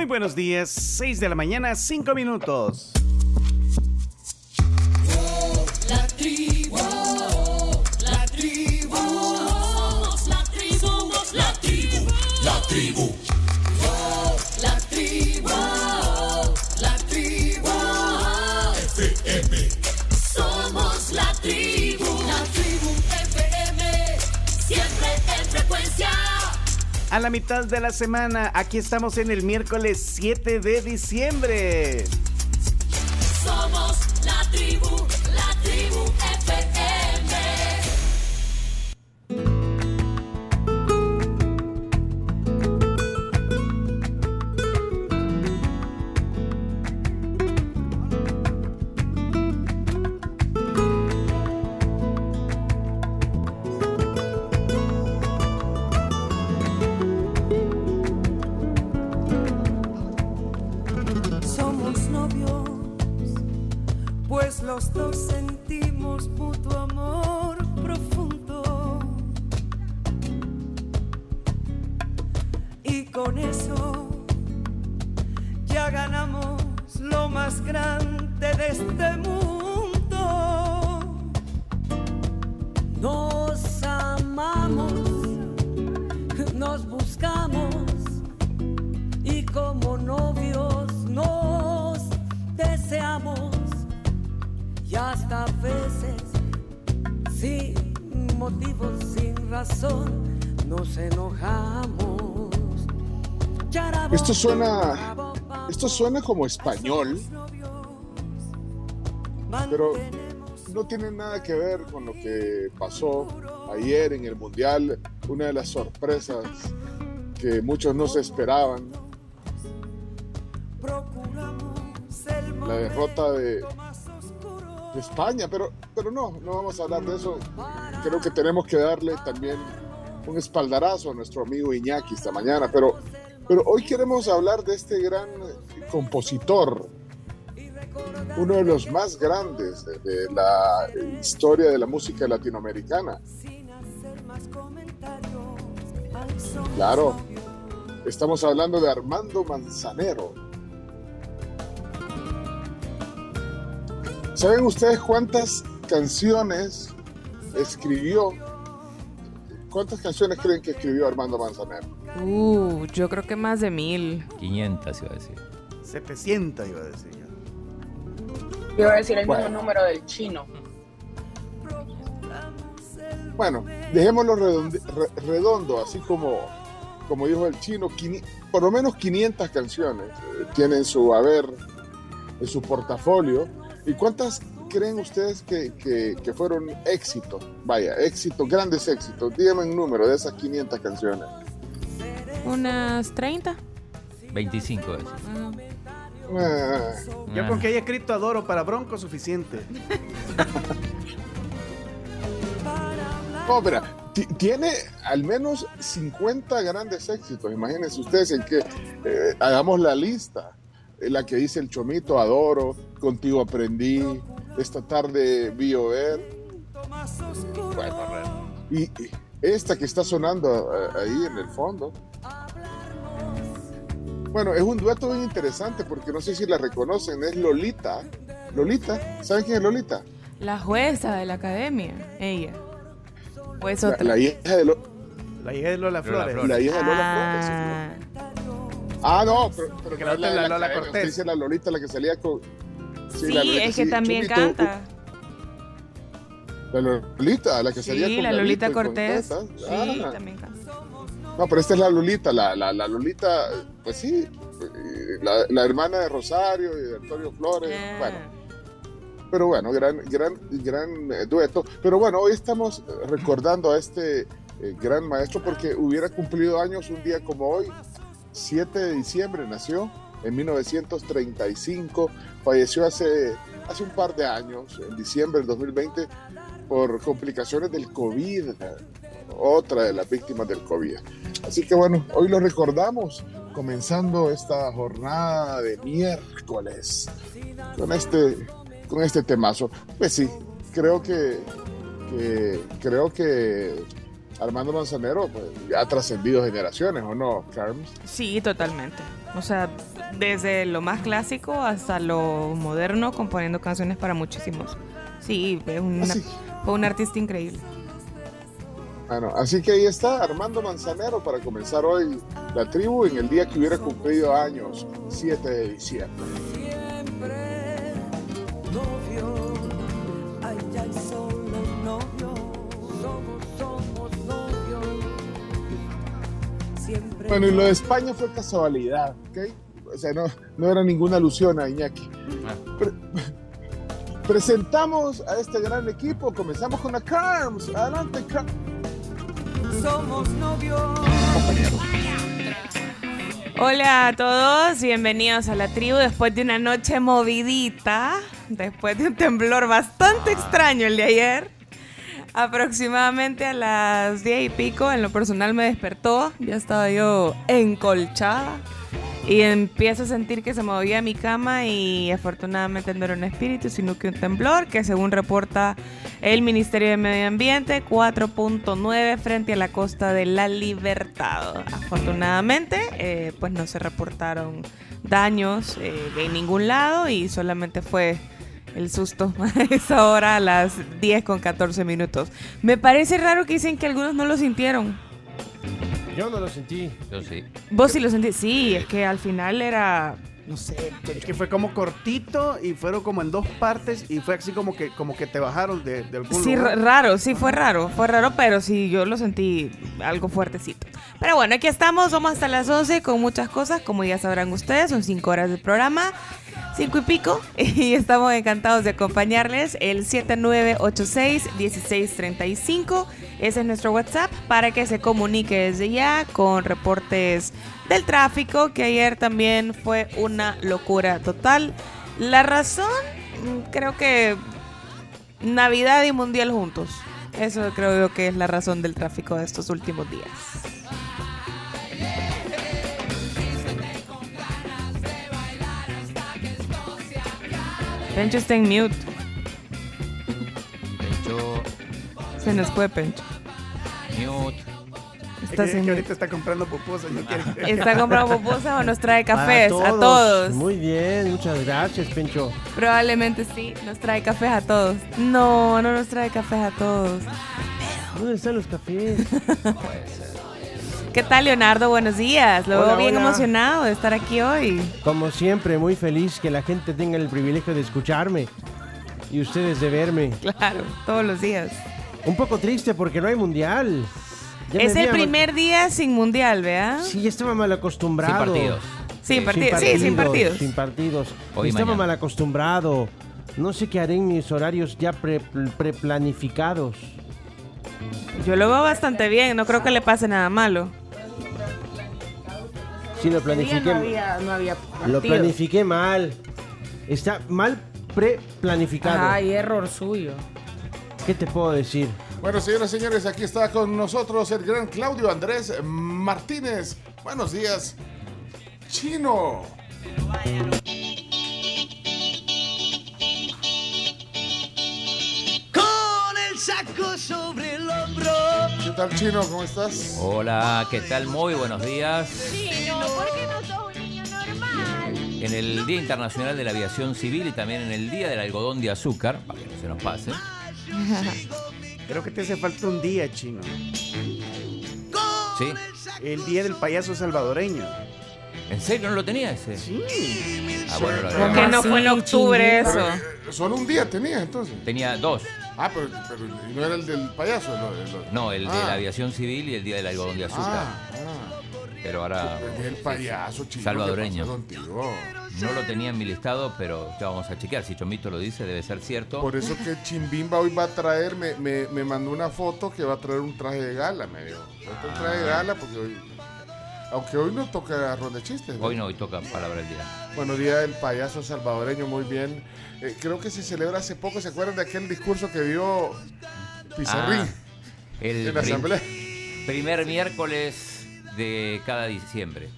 Muy buenos días, 6 de la mañana, 5 minutos. La tribu, la tribu, somos la tribu, somos la tribu, la tribu. A la mitad de la semana, aquí estamos en el miércoles 7 de diciembre. Suena, esto suena como español, pero no tiene nada que ver con lo que pasó ayer en el Mundial, una de las sorpresas que muchos no se esperaban, la derrota de, España, pero, pero no, no vamos a hablar de eso. Creo que tenemos que darle también un espaldarazo a nuestro amigo Iñaki esta mañana, pero, pero hoy queremos hablar de este gran compositor, uno de los más grandes de, la historia de la música latinoamericana. Claro, estamos hablando de Armando Manzanero. ¿Saben ustedes cuántas canciones escribió? ¿Cuántas canciones creen que escribió Armando Manzanero? Uh, yo creo que más de mil. 500 iba a decir. 700 iba a decir yo. Iba a decir el Bueno. mismo número del chino. Bueno, dejémoslo redondi- re- redondo, así como, como dijo el chino, quini- por lo menos 500 canciones eh, tienen su haber, en su portafolio. ¿Y cuántas creen ustedes que, que- que fueron éxitos? Vaya, éxitos, grandes éxitos. Díganme un número de esas 500 canciones. Unas 30. 25 es. Ah, Ah, Yo con que haya escrito Adoro para Bronco suficiente. No, pero ti- tiene al menos 50 grandes éxitos. Imagínense ustedes en que eh, hagamos la lista. Eh, La que dice el Chomito, Adoro, Contigo Aprendí, Esta tarde vi ver. Bueno, y, y esta que está sonando eh, ahí en el fondo. Bueno, es un dueto bien interesante porque no sé si la reconocen, es Lolita. Lolita, ¿saben quién es Lolita? La jueza de la academia, ella. Pues La, otra. la hija de Lo- La hija de Lola Lola Flores. Flores. la hija de Lola Flores. Ah, Ah, no, pero, pero Que no la es la, de es la la Lola academia, Cortés. dice la Lolita, la que salía con... sí, la Lolita, es que sí, también canta. La Lolita, la que salía Sí, con la Gavito Lolita con Cortés. Sí, Ah, también canta. No, pero esta es la Lolita, la, la, la Lolita, pues sí, eh, la, la hermana de Rosario y de Antonio Flores, Ah. bueno, pero bueno, gran, gran, gran eh, dueto. Pero bueno, hoy estamos recordando a este eh, gran maestro porque hubiera cumplido años un día como hoy, 7 de diciembre nació, en 1935, falleció hace, hace un par de años, en diciembre del 2020, por complicaciones del COVID, otra de las víctimas del COVID. Así que bueno, hoy lo recordamos, comenzando esta jornada de miércoles con este, con este temazo. Pues sí, creo que, que creo que Armando Manzanero pues, ya ha trascendido generaciones, ¿o no, Carms? Sí, totalmente. O sea, desde lo más clásico hasta lo moderno, componiendo canciones para muchísimos. Sí, una- Así, fue un artista increíble. Bueno, así que ahí está Armando Manzanero para comenzar hoy la tribu en el día que hubiera cumplido años, 7 de diciembre. Siempre novio, ay, ay, solo novio, somos, somos novios. Siempre Bueno, y lo de España fue casualidad, ¿ok? O sea, no, no era ninguna alusión a Iñaki. Pre- presentamos a este gran equipo, comenzamos con la Carms. Adelante, Carms. Somos novios. Hola a todos, bienvenidos a la tribu después de una noche movidita, después de un temblor bastante extraño el de ayer. Aproximadamente a las 10 y pico, en lo personal me despertó, ya estaba yo encolchada y empiezo a sentir que se movía mi cama y afortunadamente no era un espíritu, sino que un temblor que según reporta el Ministerio de Medio Ambiente, 4.9 frente a la costa de la Libertad. Afortunadamente, eh, pues no se reportaron daños eh, de ningún lado y solamente fue el susto a esa hora a las 10 con 14 minutos. Me parece raro que dicen que algunos no lo sintieron. Yo no lo sentí. Yo sí. ¿Vos sí lo sentís? Sí, es que al final era... No sé, es que fue como cortito y fueron como en dos partes y fue así como que, como que te bajaron de, de algún Sí, lugar. raro, sí fue raro, fue raro, pero sí, yo lo sentí algo fuertecito. Pero bueno, aquí estamos, vamos hasta las 11 con muchas cosas, como ya sabrán ustedes, son 5 horas de programa, 5 y pico, y estamos encantados de acompañarles. El 7986-1635, ese es nuestro WhatsApp, para que se comunique desde ya con reportes del tráfico, que ayer también fue una locura total. La razón, mm, creo que Navidad y Mundial juntos. Eso creo yo que es la razón del tráfico de estos últimos días. Pencho está en mute. Pencho, Se nos fue Pencho. Mute. Es Está, que, que ahorita está comprando pupusas, no quiere Está comprando pupusas o nos trae cafés Para a todos. Muy bien, muchas gracias, Pencho. Probablemente sí, nos trae cafés a todos. No, no nos trae cafés a todos. ¿Dónde están los cafés? ¿Qué tal, Leonardo? Buenos días. Lo veo bien hola. emocionado de estar aquí hoy. Como siempre, muy feliz que la gente tenga el privilegio de escucharme y ustedes de verme. Claro, todos los días. Un poco triste porque no hay mundial. Ya Es el mal- primer día sin mundial, ¿vea? Sí, ya estaba mal acostumbrado. Sin partidos. Sin partidos. Sí, sin partidos. Sin partidos. Hoy estaba mañana. mal acostumbrado. No sé qué haré en mis horarios ya pre- preplanificados. Yo lo veo bastante bien, no creo que le pase nada malo. Sí, lo planifiqué. no había Lo planifiqué mal. Está mal preplanificado. Ay, error suyo. ¿Qué te puedo decir? Bueno, señoras y señores, aquí está con nosotros el gran Claudio Andrés Martínez. Buenos días, Chino. Con el saco sobre el hombro. ¿Qué tal, Chino? ¿Cómo estás? Hola, ¿qué tal? Muy buenos días. ¿por qué no sos un niño normal? En el Día Internacional de la Aviación Civil y también en el Día del Algodón de Azúcar, para que no se nos pase. Creo que te hace falta un día, chino. ¿Sí? El día del payaso salvadoreño. ¿En serio no lo tenía ese? Sí. Ah, bueno, lo ¿Por qué no fue en octubre Pero, eso? eh, solo un día tenía entonces. Tenía dos. Ah, pero, pero ¿y no era el del payaso. el- el- No, el de Ah. la aviación civil y el Día del Algodón de Azúcar. Ah, ah. Pero ahora El payaso, chino. Salvadoreño. no lo tenía en mi listado, pero ya vamos a chequear. Si Chomito lo dice, debe ser cierto. Por eso que Chimbimba hoy va a traer, me, me, me mandó una foto que va a traer un traje de gala, me dijo. Un traje de gala porque hoy, aunque hoy no toca ronda de chistes. Hoy no, hoy toca palabra del día. Bueno, Día del Payaso Salvadoreño, muy bien. Eh, creo que se celebra hace poco, ¿se acuerdan de aquel discurso que dio Pizarrín Ah, el en la asamblea? primer miércoles de cada diciembre.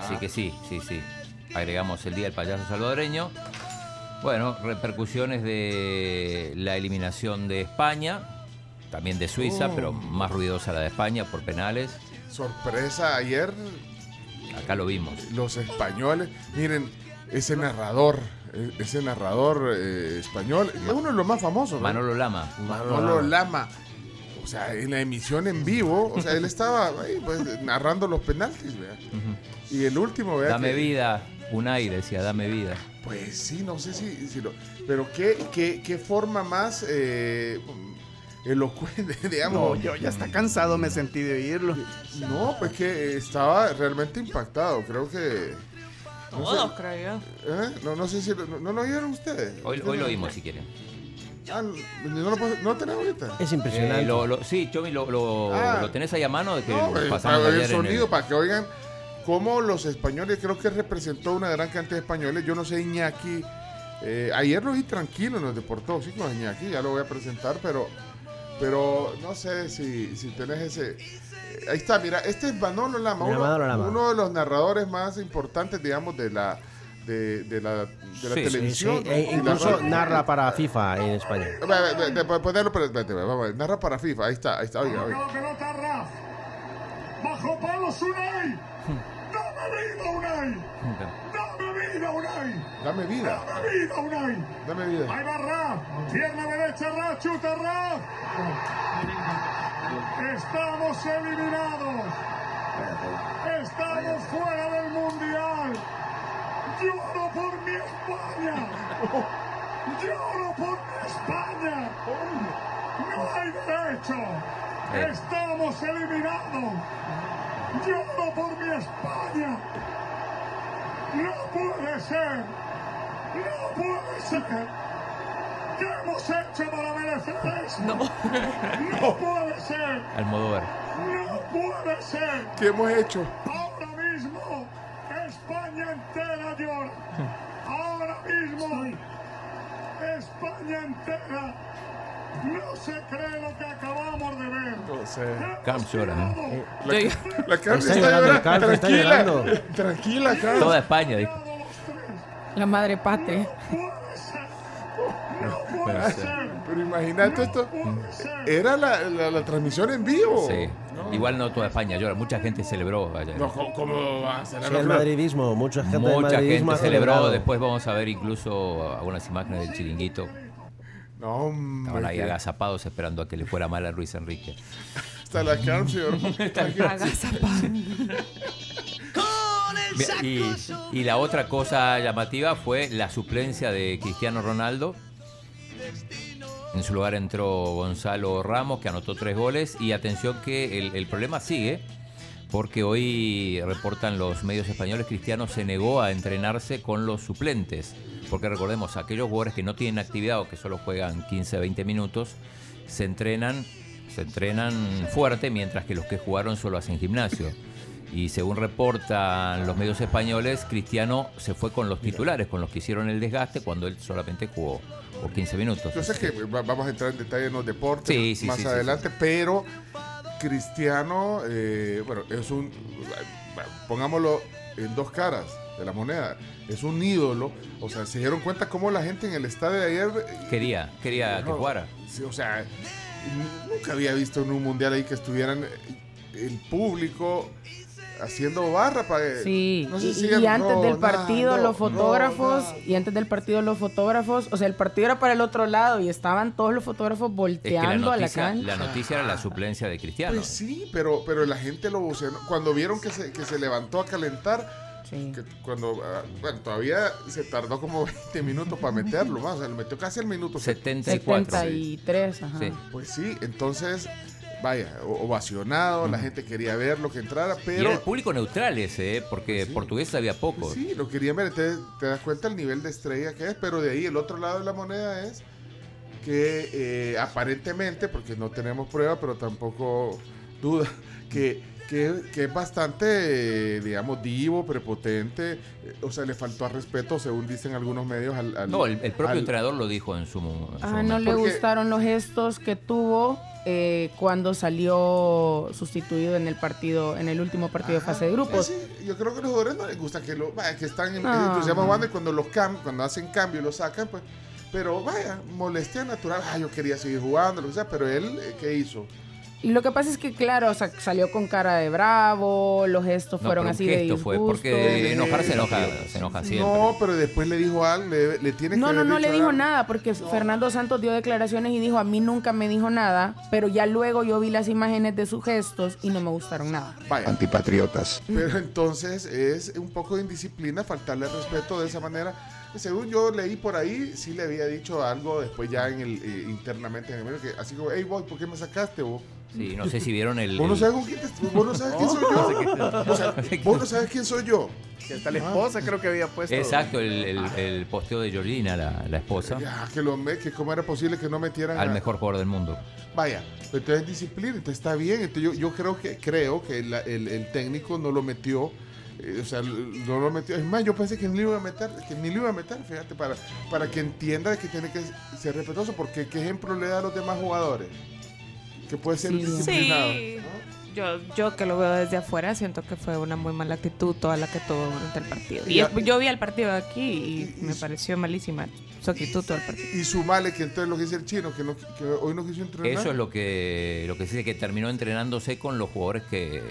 Así que sí, sí, sí. Agregamos el Día del Payaso Salvadoreño. Bueno, repercusiones de la eliminación de España también de Suiza, Oh. pero más ruidosa la de España por penales. Sorpresa, ayer Acá lo vimos. los españoles, miren, ese narrador, eh, ese narrador eh, español, es uno de los más famosos, ¿no? Manolo Lama. Manolo Lama. O sea, en la emisión en vivo, o sea, él estaba ahí, pues, narrando los penaltis, vea. Y el último, vea. Dame que- vida. Unai decía, dame vida. Pues sí, no sé si, si lo. Pero qué, qué, qué forma más eh, elocuente, No, digamos. yo ya está cansado me sentí de oírlo. No, pues que estaba realmente impactado. Creo que. No Todos, creo yo. ¿Eh? No, no sé si. lo- ¿No, no lo oyeron ustedes? Hoy, hoy lo vimos si quieren. Ah, no lo, puedo- no lo tenés ahorita. Es impresionante. Eh, lo- lo- sí, Chomi, lo, lo, Ah. lo tenés ahí a mano de que No, pasamos el en el- sonido, para que oigan cómo los españoles, creo que representó una gran cantidad de españoles. Yo no sé, Iñaki. eh, ayer lo vi tranquilo en los deportóxicos, Iñaki, ya lo voy a presentar, pero, pero no sé si, si tenés ese. eh, ahí está, mira, este es Manolo Lama, Mira, uno, Manolo Lama. uno de los narradores más importantes, digamos, de la. De, de la, de la Sí, televisión. sí, e la incluso radio. narra para FIFA en España. Ve, ponerlo, vamos narra para FIFA, ahí está, ahí está, oiga, oiga. la pelota Raf. Bajo palos Unai. Dame vida Unai. Dame vida Unai. Dame vida, Dame vida Unai. dame vida. Ahí va Raf. Pierna derecha Raf. Chuta Raf. Estamos eliminados. Estamos fuera del mundial. Lloro por mi España. Lloro por mi España. No hay derecho. Eh. Estamos eliminados. Lloro por mi España. No puede ser. No puede ser. ¿Qué hemos hecho para merecer esto? No. No puede ser. Almodóvar. No puede ser. ¿Qué hemos hecho? Ahora mismo España entera llora. Ahora mismo España entera no se cree lo que acabamos de ver. No sé. Camps llora, ¿no? Hemos La Carmen Está está, llorando, el Carmen está Tranquila, llorando. tranquila, Carmen. Toda España, dijo. La madre patria. No Puede ser. Pero imagínate esto. Era la, la, la transmisión en vivo. Sí. Igual no toda España llora. Mucha gente celebró ayer. No, ¿cómo, va a ser? Sí, el madridismo, mucha gente del Mucha madridismo gente ha celebró. celebrado. Después vamos a ver incluso algunas imágenes del chiringuito. No, hombre. Estaban ahí agazapados esperando a que le fuera mal a Luis Enrique. Hasta la Carmen se lloró. Agazapado. Mira, Y, y la otra cosa llamativa fue la suplencia de Cristiano Ronaldo. En su lugar entró Gonzalo Ramos, que anotó tres goles. Y atención que el, problema sigue, porque hoy reportan los medios españoles, Cristiano se negó a entrenarse con los suplentes. Porque recordemos, aquellos jugadores que no tienen actividad o que solo juegan 15, 20 minutos, se entrenan, se entrenan fuerte, mientras que los que jugaron solo hacen gimnasio. Y según reportan los medios españoles, Cristiano se fue con los titulares, con los que hicieron el desgaste, cuando él solamente jugó o 15 minutos. Yo sé que va- vamos a entrar en detalle en los deportes Sí, sí, más sí, adelante, pero Cristiano, eh, bueno, es un, pongámoslo en dos caras de la moneda, es un ídolo, o sea, se dieron cuenta cómo la gente en el estadio de ayer... eh, Quería, quería que jugara. o sea, nunca había visto en un mundial ahí que estuvieran eh, el público haciendo barra para... Sí, no sé y, si y eran antes del partido los fotógrafos, y antes del partido los fotógrafos, o sea, el partido era para el otro lado y estaban todos los fotógrafos Es que la volteando a la cancha. la noticia era la suplencia de Cristiano. Pues sí, pero, pero la gente lo buceó. Cuando vieron que se, que se levantó a calentar, Sí. que cuando, ah, bueno, todavía se tardó como 20 minutos para meterlo, más, o sea, lo metió casi al minuto. 74. 73, ajá. Sí. Pues sí, entonces, vaya, ovacionado, la gente quería ver lo que entrara, Y pero... era el público neutral ese, ¿eh? porque Sí. portugués había poco. sí, lo querían ver, te, te das cuenta el nivel de estrella que es, pero de ahí el otro lado de la moneda es que eh, aparentemente, porque no tenemos prueba, pero tampoco duda, que, que, que es bastante, eh, digamos, divo, prepotente, eh, o sea, le faltó al respeto, según dicen algunos medios, al... al- No, el, el propio al- entrenador lo dijo en su, en su Ah, momento. no le Porque- gustaron los gestos que tuvo eh, cuando salió sustituido en el partido, en el último partido de fase de grupos. Sí, sí, yo creo que a los jugadores no les gusta que lo vaya, que están en, No. entusiasmados jugando y cuando los cam, cuando hacen cambio y lo sacan, pues Pero vaya, molestia natural. Ah, yo quería seguir jugando, lo que sea, pero él, eh, ¿qué hizo? Y lo que pasa es que, claro, o sea, salió con cara de bravo, los gestos No, fueron así de gesto disgusto. fue, porque de enojar se enoja, se enoja siempre. No, pero después le dijo algo, le, le tiene No, que no, haber no le dijo algo. nada, porque Fernando Santos dio declaraciones y dijo, a mí nunca me dijo nada, pero ya luego yo vi las imágenes de sus gestos y no me gustaron nada. Vaya. Antipatriotas. Pero entonces es un poco de indisciplina faltarle respeto de esa manera. Según yo leí por ahí, sí le había dicho algo después ya en el, eh, internamente en el medio, que así como, hey boy, ¿por qué me sacaste vos? Sí, no sé si vieron el... Vos no sabes, quién te- vos no sabes quién soy yo. O sea, vos no sabes quién soy yo. Que hasta la esposa creo que había puesto. Exacto, el, el- el posteo de Georgina, la, la esposa, Ya, que lo me- que cómo era posible que no metieran al a- mejor jugador del mundo. Vaya, entonces disciplina, entonces está bien. Entonces yo, yo creo que creo que la- el, el técnico no lo metió. Eh, o sea, no lo metió. Es más, yo pensé que ni lo iba a meter, que ni lo iba a meter, fíjate, para, para que entienda que tiene que ser respetuoso, porque qué ejemplo le da a los demás jugadores. Que puede ser Sí. disciplinado. Sí. Yo, yo que lo veo desde afuera siento que fue una muy mala actitud toda la que tuvo durante el partido. Y es- yo vi el partido de aquí y, me pareció malísima su actitud todo el partido. Y sumale que entonces lo que dice el chino, que, no- que hoy no quiso entrenar. Eso es lo que, lo que se dice que terminó entrenándose con los jugadores que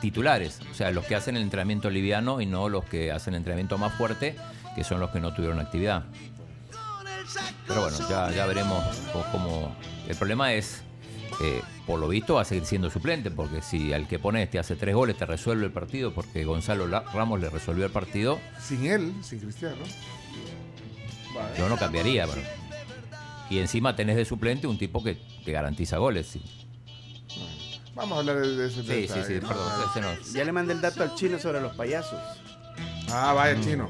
titulares, o sea, los que hacen el entrenamiento liviano y no los que hacen el entrenamiento más fuerte, que son los que no tuvieron actividad. Pero bueno, ya, ya veremos cómo... El problema es, eh, por lo visto, va a seguir siendo suplente, porque si al que pones te hace tres goles, te resuelve el partido, porque Gonzalo Ramos le resolvió el partido, Sin él, sin Cristiano. Vale. yo no cambiaría. Y encima tenés de suplente un tipo que te garantiza goles. Sí, Vamos a hablar de, de ese sí, sí, sí, ¿no? perdón. Ya le mandé el dato al chino sobre los payasos. Ah, vaya, chino.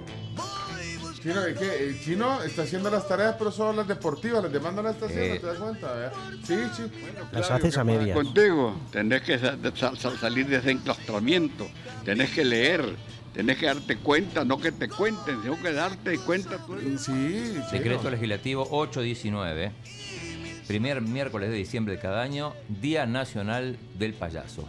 Chino. El chino está haciendo las tareas, pero solo las deportivas, las demás no las está haciendo, Eh. ¿te das cuenta? ¿verdad? Sí, sí. Las Claro, haces a medias. Contigo, tenés que sa- sa- sa- salir de ese enclaustramiento, tenés que leer, tenés que darte cuenta, no que te cuenten, sino que darte cuenta tú. Sí, chino. Decreto legislativo 819. Primer miércoles de diciembre de cada año, Día Nacional del Payaso.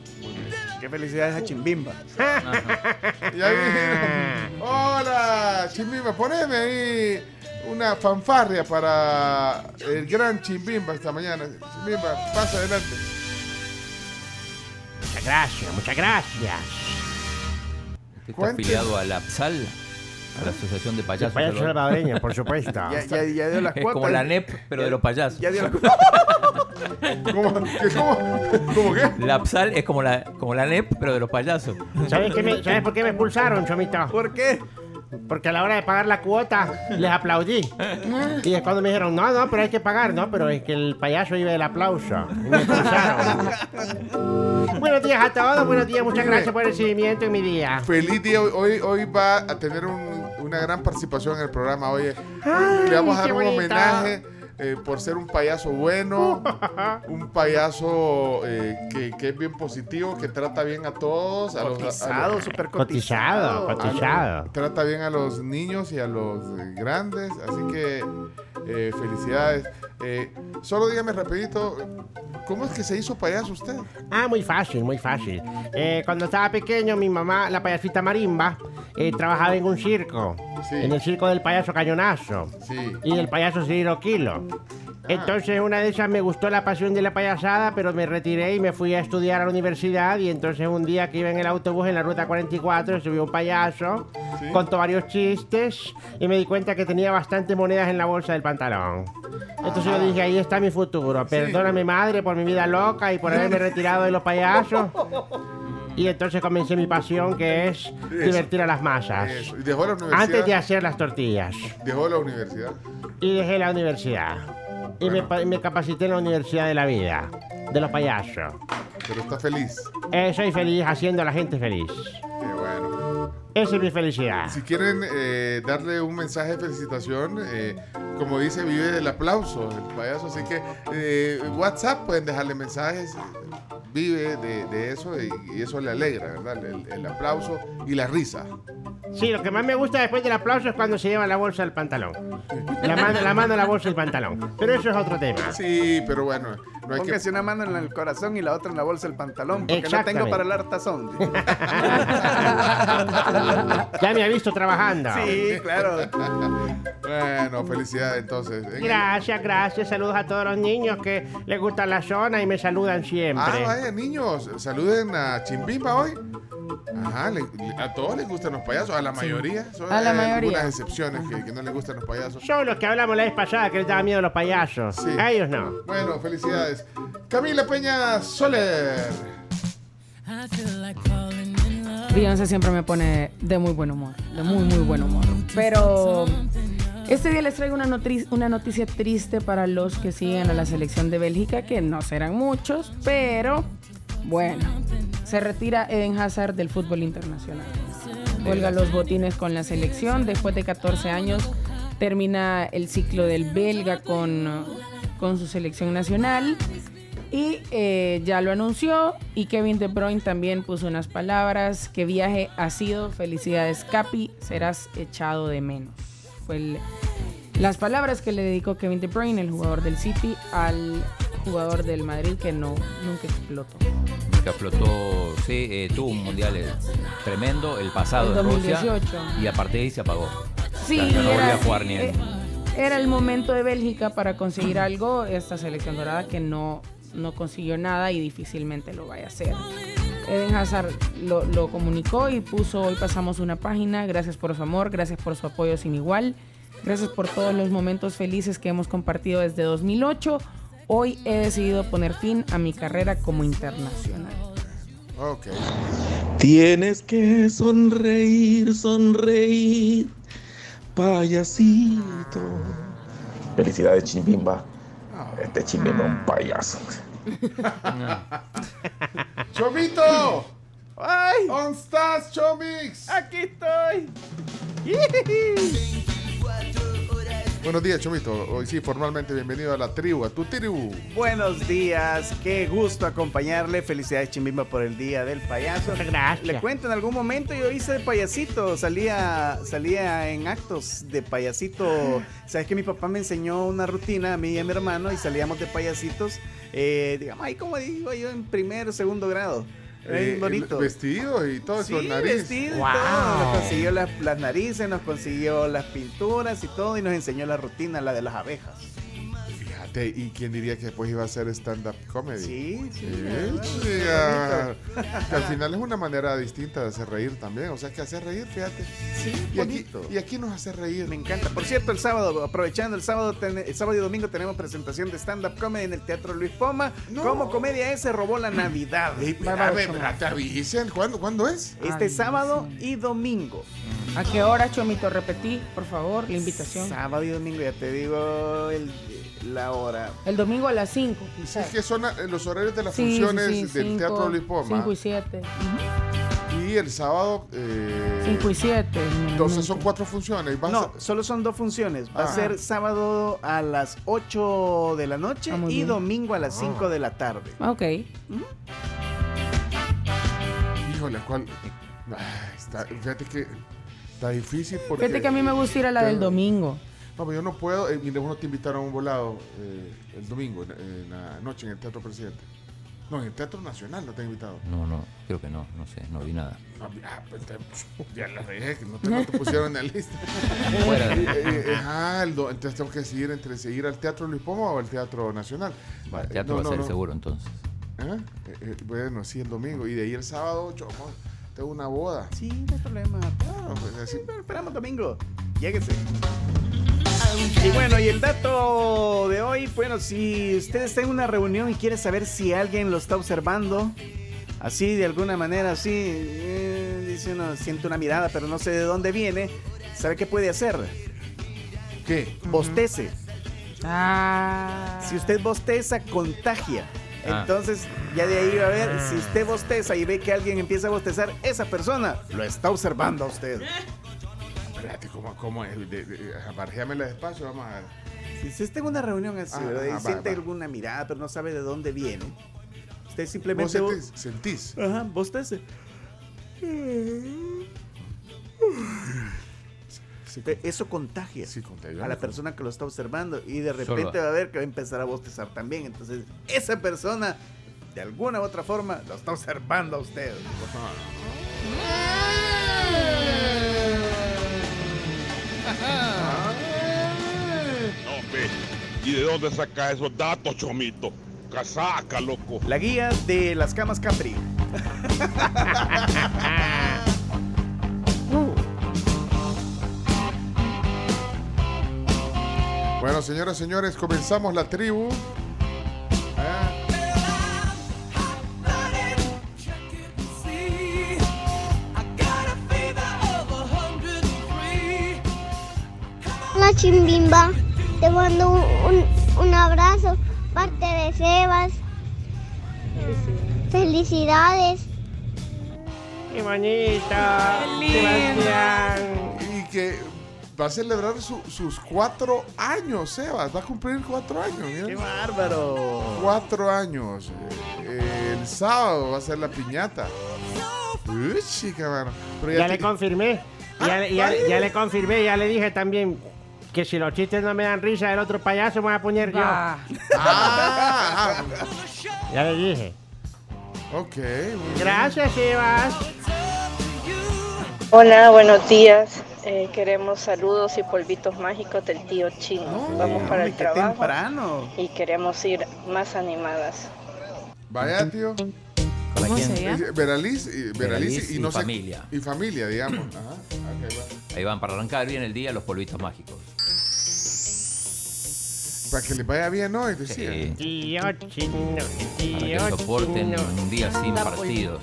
Qué felicidades a Chimbimba. Hola, Chimbimba, poneme ahí una fanfarria para el gran Chimbimba esta mañana. Chimbimba, pasa adelante. Muchas gracias, muchas gracias. ¿Usted está Cuente. afiliado a la APSAL? A la Asociación de Payasos. Payaso Salvador? salvadoreño, por supuesto. Ya, ya, ya dio las Es cuotas. como la NEP, pero de los payasos. Ya dio las ¿Cómo? ¿Qué, cómo? ¿Cómo qué? La APSAL es como la, como la NEP, pero de los payasos. ¿Sabes, qué me- ¿Sabes por qué me expulsaron, Chomito? ¿Por qué? Porque a la hora de pagar la cuota les aplaudí. Y es cuando me dijeron, no, no, pero hay que pagar, no, pero es que el payaso iba del aplauso. Y me expulsaron. buenos días a todos, buenos días, muchas gracias por el recibimiento en mi día. Feliz día. Hoy, hoy va a tener un- una gran participación en el programa. Oye, Ay, le vamos a dar un bonito. homenaje eh, por ser un payaso bueno, un payaso eh, que, que es bien positivo, que trata bien a todos. A los- a- a los- Cotizado, súper Cotizado, cotizado. cotizado. Trata bien a los niños y a los eh, grandes, así que eh, felicidades. Eh, solo dígame rapidito, ¿cómo es que se hizo payaso usted? Ah, muy fácil, muy fácil. Eh, cuando estaba pequeño, mi mamá, la payasita Marimba, trabajaba en un circo. Sí. En el circo del payaso Cañonazo. Sí. Y del payaso Ciro Kilo. Entonces, una de esas me gustó la pasión de la payasada, pero me retiré y me fui a estudiar a la universidad. Y entonces, un día que iba en el autobús en la ruta 44, subió un payaso, Sí. contó varios chistes y me di cuenta que tenía bastantes monedas en la bolsa del pantalón. Entonces, yo dije: Ahí está mi futuro. Perdóname, madre, por mi vida loca y por haberme retirado de los payasos. Y entonces comencé mi pasión, que es divertir a las masas. Eso. Y dejó la universidad. Antes de hacer las tortillas. Dejó la universidad. Y dejé la universidad. Y me, pa- me capacité en la Universidad de la Vida, de los payasos. Pero está feliz. Eh, soy feliz haciendo a la gente feliz. Qué bueno. Esa es mi felicidad. Si quieren eh, darle un mensaje de felicitación, eh, como dice, vive del aplauso el payaso. Así que eh, WhatsApp pueden dejarle mensajes. Vive de, de eso y, y eso le alegra, ¿verdad? El, el aplauso y la risa. Sí, lo que más me gusta después del aplauso es cuando se lleva la bolsa del pantalón. La mano, la mano a la bolsa del pantalón. Pero eso es otro tema. Sí, pero bueno, no hay que... Póngase una mano en el corazón y la otra en la bolsa del pantalón, porque no tengo para el hartazón. Ya me ha visto trabajando. Sí, claro. Bueno, felicidades entonces. Gracias, gracias. Saludos a todos los niños que les gusta la zona y me saludan Ah, siempre. vaya, niños, saluden a Chimbimba hoy. Ajá, le- le- a todos les gustan los payasos, a la mayoría. Son A la hay mayoría. algunas excepciones que, que no les gustan los payasos. Son los que hablamos la vez pasada que les daba miedo a los payasos. Sí. A ellos no. Bueno, felicidades. Camila Peña Soler. Beyoncé siempre me pone de muy buen humor, de muy, muy buen humor. Pero este día les traigo una, notri- una noticia triste para los que siguen a la selección de Bélgica, que no serán muchos, pero bueno, se retira Eden Hazard del fútbol internacional. Cuelga los botines con la selección después de 14 años. Termina el ciclo del belga con, con su selección nacional. Y eh, ya lo anunció y Kevin De Bruyne también puso unas palabras. Que viaje ha sido. Felicidades Capi, serás echado de menos. Fue el- las palabras que le dedicó Kevin De Bruyne, el jugador del City, al jugador del Madrid que no nunca explotó. Que explotó, sí, eh, tuvo un mundial eh, tremendo, el pasado El en Rusia. 2018. Y a partir de ahí se apagó. Sí, O sea, no volvió era, a jugar ni eh, era el momento de Bélgica para conseguir algo. Esta selección dorada que no, no consiguió nada y difícilmente lo vaya a hacer. Eden Hazard lo, lo comunicó y puso, hoy pasamos una página, gracias por su amor, gracias por su apoyo sin igual, gracias por todos los momentos felices que hemos compartido desde 2008. Hoy he decidido poner fin a mi carrera como internacional. Ok. Tienes que sonreír, sonreír, payasito. Felicidades, Chimbimba. Este Chimbimba es un payaso. ¡Chomito! ¡Ay! ¿Dónde estás, Chomix? Aquí estoy. Buenos días, Chomito. Hoy sí, formalmente bienvenido a la tribu, a tu tribu. Buenos días, qué gusto acompañarle. Felicidades, Chimbimba, por el día del payaso. Gracias. Le cuento, en algún momento yo hice de payasito, salía, salía en actos de payasito. Sabes que mi papá me enseñó una rutina a mí y a mi hermano y salíamos de payasitos, eh, digamos, ahí como digo yo, en primero, segundo grado. Eh, bonito. Vestido y todo, Sí, con nariz. vestido y Wow. todo. Nos consiguió las, las narices, nos consiguió las pinturas y todo, y nos enseñó la rutina, la de las abejas. ¿Y quién diría que después iba a hacer stand-up comedy? Sí, sí. Eh. Que al final es una manera distinta de hacer reír también. O sea, que hacer reír, fíjate. Sí, Y aquí, y aquí nos hace reír. Me encanta. Por cierto, el sábado, aprovechando el sábado, ten- el sábado y domingo tenemos presentación de stand-up comedy en el Teatro Luis Poma. No. Como comedia ese robó la Navidad. Ey, espérame, espérame, te avisen. ¿Cuándo, ¿Cuándo es? Este Ay, sábado sí. y domingo. ¿A qué hora, Chomito? Repetí, por favor, la invitación. Sábado y domingo, ya te digo el- la hora. El domingo a las 5, Sí, quizás. es que son eh, los horarios de las Sí, funciones sí, del cinco, Teatro Luis Poma. 5 y 7. Y el sábado. Eh, 5 y 7. entonces son cuatro funciones. Vas No, a- solo son dos funciones. Va Ah. a ser sábado a las 8 de la noche Ah, y bien. domingo a las 5 de la tarde. Ok. Híjole, ¿cuál? Ay, está- fíjate que está difícil porque. Fíjate que a mí me gusta ir a la del domingo. No, pero yo no puedo. Eh, mire, uno te invitaron a un volado eh, el domingo, en, en la noche, en el Teatro Presidente. No, en el Teatro Nacional no te han invitado. No, no, creo que no, no sé, no vi nada. Ah, ah, pues te- ya la dejé, que no te, no te pusieron en la lista. Fuera. Eh, eh, eh, ah, el do- entonces tengo que decidir entre seguir al Teatro Luis Poma o al Teatro Nacional. Va, el Eh, teatro no, va a no, ser no. seguro entonces. ¿Ah? Eh, eh, bueno, sí, el domingo. Y de ahí el sábado, 8, tengo una boda. Sí, no hay problema. Claro, pues así. Pero esperamos domingo. Lléguese. Y bueno, y el dato de hoy, bueno, si usted está en una reunión y quiere saber si alguien lo está observando, así de alguna manera, así, eh, dice uno, siente una mirada, pero no sé de dónde viene, ¿sabe qué puede hacer? ¿Qué? Bostece. Ah. Si usted bosteza, contagia. Ah. Entonces, ya de ahí va a ver, si usted bosteza y ve que alguien empieza a bostezar, esa persona lo está observando a usted. Espérate, ¿cómo, cómo es? De, de, barréamela despacio, vamos a ver. Si usted está en una reunión así, Ah, ¿verdad? y va, siente va. alguna mirada, pero no sabe de dónde viene, usted ¿Vos simplemente... sentís? sentís? Ajá, bostece. Pe- Eso contagia a la persona que lo está observando y de repente Solo- va a ver que va a empezar a bostezar también. Entonces, esa persona, de alguna u otra forma, lo está observando a usted. ¿Y de dónde saca esos datos, chomito? Casaca, loco. La guía de las camas Capri. Bueno, señoras y señores, comenzamos la tribu. Ah, Hola Chimbimba, te mando un, un- un abrazo, parte de Sebas. Felicidades. ¡Qué bonito! Sebastián. Y que va a celebrar su- sus cuatro años, Sebas. Va a cumplir cuatro años. mira. ¡Qué bárbaro! Cuatro años. Eh, el sábado va a ser la piñata. Uy, chica, mano. Pero Ya te- le confirmé. Ya, ya le confirmé, ya le dije también que si los chistes no me dan risa del otro payaso me voy a poner yo. Ah. Ah, Ya le dije. ok. Gracias, Sebas. Hola, buenos días. Eh, queremos saludos y polvitos mágicos del tío Chino. Vamos para el hombre, trabajo temprano. y queremos ir más animadas. Vaya, tío. ¿Para ¿Cómo quién? se llama? Veraliz, y, Veraliz y, y no sé- familia. y familia, digamos. Ajá. va. Ahí van para arrancar bien el día los polvitos mágicos. Para que les vaya bien hoy, decía. Sí. Tío Chino, Para que soporten Chino. un día sin partidos.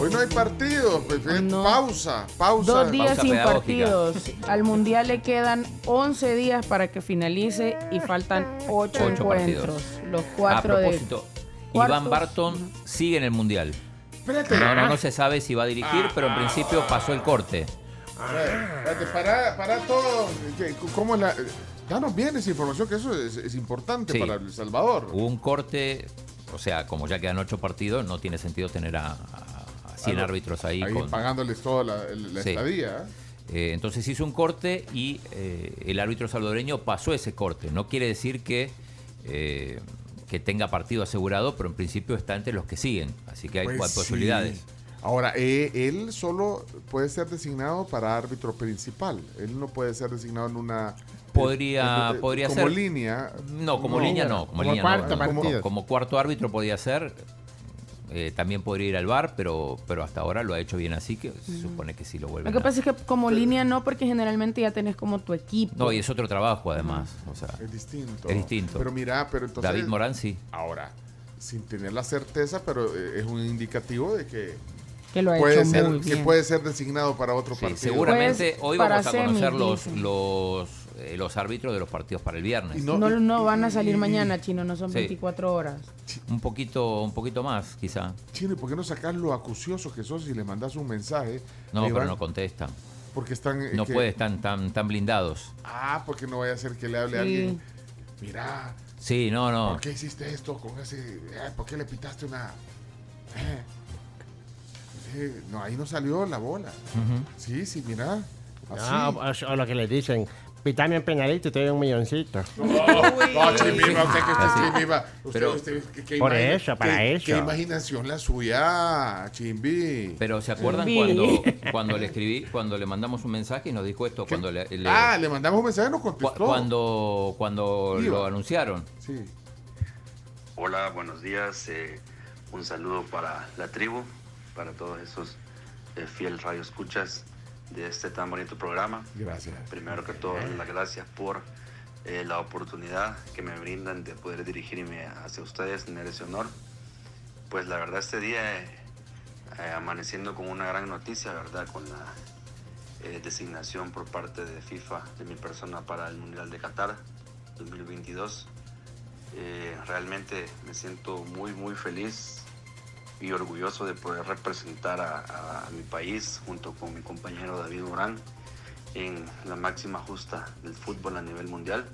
Hoy no hay partido, pues, No. pausa, pausa. Dos días Pausa sin pedagógica. partidos. Al mundial le quedan 11 días para que finalice y faltan 8 Ocho encuentros. Los A cuatro de. propósito, cuartos. Iván Barton sigue en el Mundial. Espérate. No, no, no se sabe si va a dirigir, pero en principio pasó el corte. Espérate, para, para todo. ¿Qué- ¿Cómo es la.? Danos bien esa información, que eso es, es importante Sí. para El Salvador. Hubo un corte, o sea, como ya quedan ocho partidos, no tiene sentido tener a, a- a 100 Ah, no. árbitros ahí. Ahí con- pagándoles toda la, el- la Sí. estadía. ¿eh? Entonces hizo un corte y eh, el árbitro salvadoreño pasó ese corte. No quiere decir que, eh, que tenga partido asegurado, pero en principio está entre los que siguen. Así que hay Pues cuatro sí. Ahora, eh, él solo puede ser designado para árbitro principal. Él no puede ser designado en una. Podría, eh, eh, podría como ser. línea. No, como línea no. Como, como línea cuarto no. Como, como cuarto árbitro podía ser. Eh, también podría ir al bar, pero, pero hasta ahora lo ha hecho bien así que se supone que sí lo vuelve. Lo que pasa es que como línea no, porque generalmente ya tenés como tu equipo. No, y es otro trabajo además. O sea, Es distinto. Es distinto. Pero mira, pero entonces. David Morán sí. Ahora, sin tener la certeza, pero eh, es un indicativo de que que lo ha puede hecho ser, muy que puede ser designado para otro Sí, partido. seguramente Pues, hoy vamos a conocer los, eh, los árbitros de los partidos para el viernes. Y no, no, van a salir mañana, chino, no son Sí. 24 horas. Un poquito, un poquito más, quizá. Chino, ¿y por qué no sacas lo acucioso que sos y le mandas un mensaje? No, pero van- no contestan. Porque están. eh, No que- puede, están tan, tan blindados. Ah, porque no vaya a ser que le hable a alguien. Mira, Sí, no, no. ¿por qué hiciste esto con ese. eh, ¿Por qué le pitaste una. Eh? No, ahí no salió la bola. Sí, sí, mira. Así. No, o, o lo que le dicen, pitame un penalito y te doy un milloncito. No, no, Chimima, usted que usted Así. es Chimima. Usted, Pero- usted, ¿qué- qué Por eso, para qué- eso. Qué imaginación la suya, Chimbi. Pero ¿se acuerdan cuando, cuando le escribí, cuando le mandamos un mensaje y nos dijo esto? Cuando le, le- Ah, le mandamos un mensaje y nos contestó. cuando, cuando Iba. lo anunciaron. Sí. Hola, buenos días. eh, un saludo para la tribu, para todos esos eh, fiel radio escuchas de este tan bonito programa. Gracias. Primero que todo, las gracias por eh, la oportunidad que me brindan de poder dirigirme hacia ustedes, tener ese honor. Pues la verdad este día, eh, amaneciendo con una gran noticia, ¿verdad? Con la eh, designación por parte de FIFA de mi persona para el Mundial de Qatar 2022. Eh, realmente me siento muy, muy feliz y orgulloso de poder representar a, mi país junto con mi compañero David Morán en la máxima justa del fútbol a nivel mundial.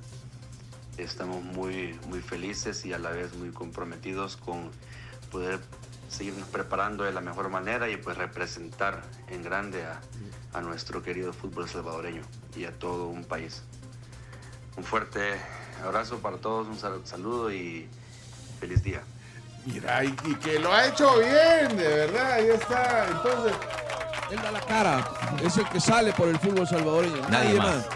Estamos muy, muy felices y a la vez muy comprometidos con poder seguirnos preparando de la mejor manera y pues representar en grande a, nuestro querido fútbol salvadoreño y a todo un país. Un fuerte abrazo para todos, un sal- saludo y feliz día. Mira, y, y que lo ha hecho bien, de verdad, ahí está. Entonces, Él da la cara. Es el que sale por el fútbol salvadoreño. Nadie Nadie, más. más.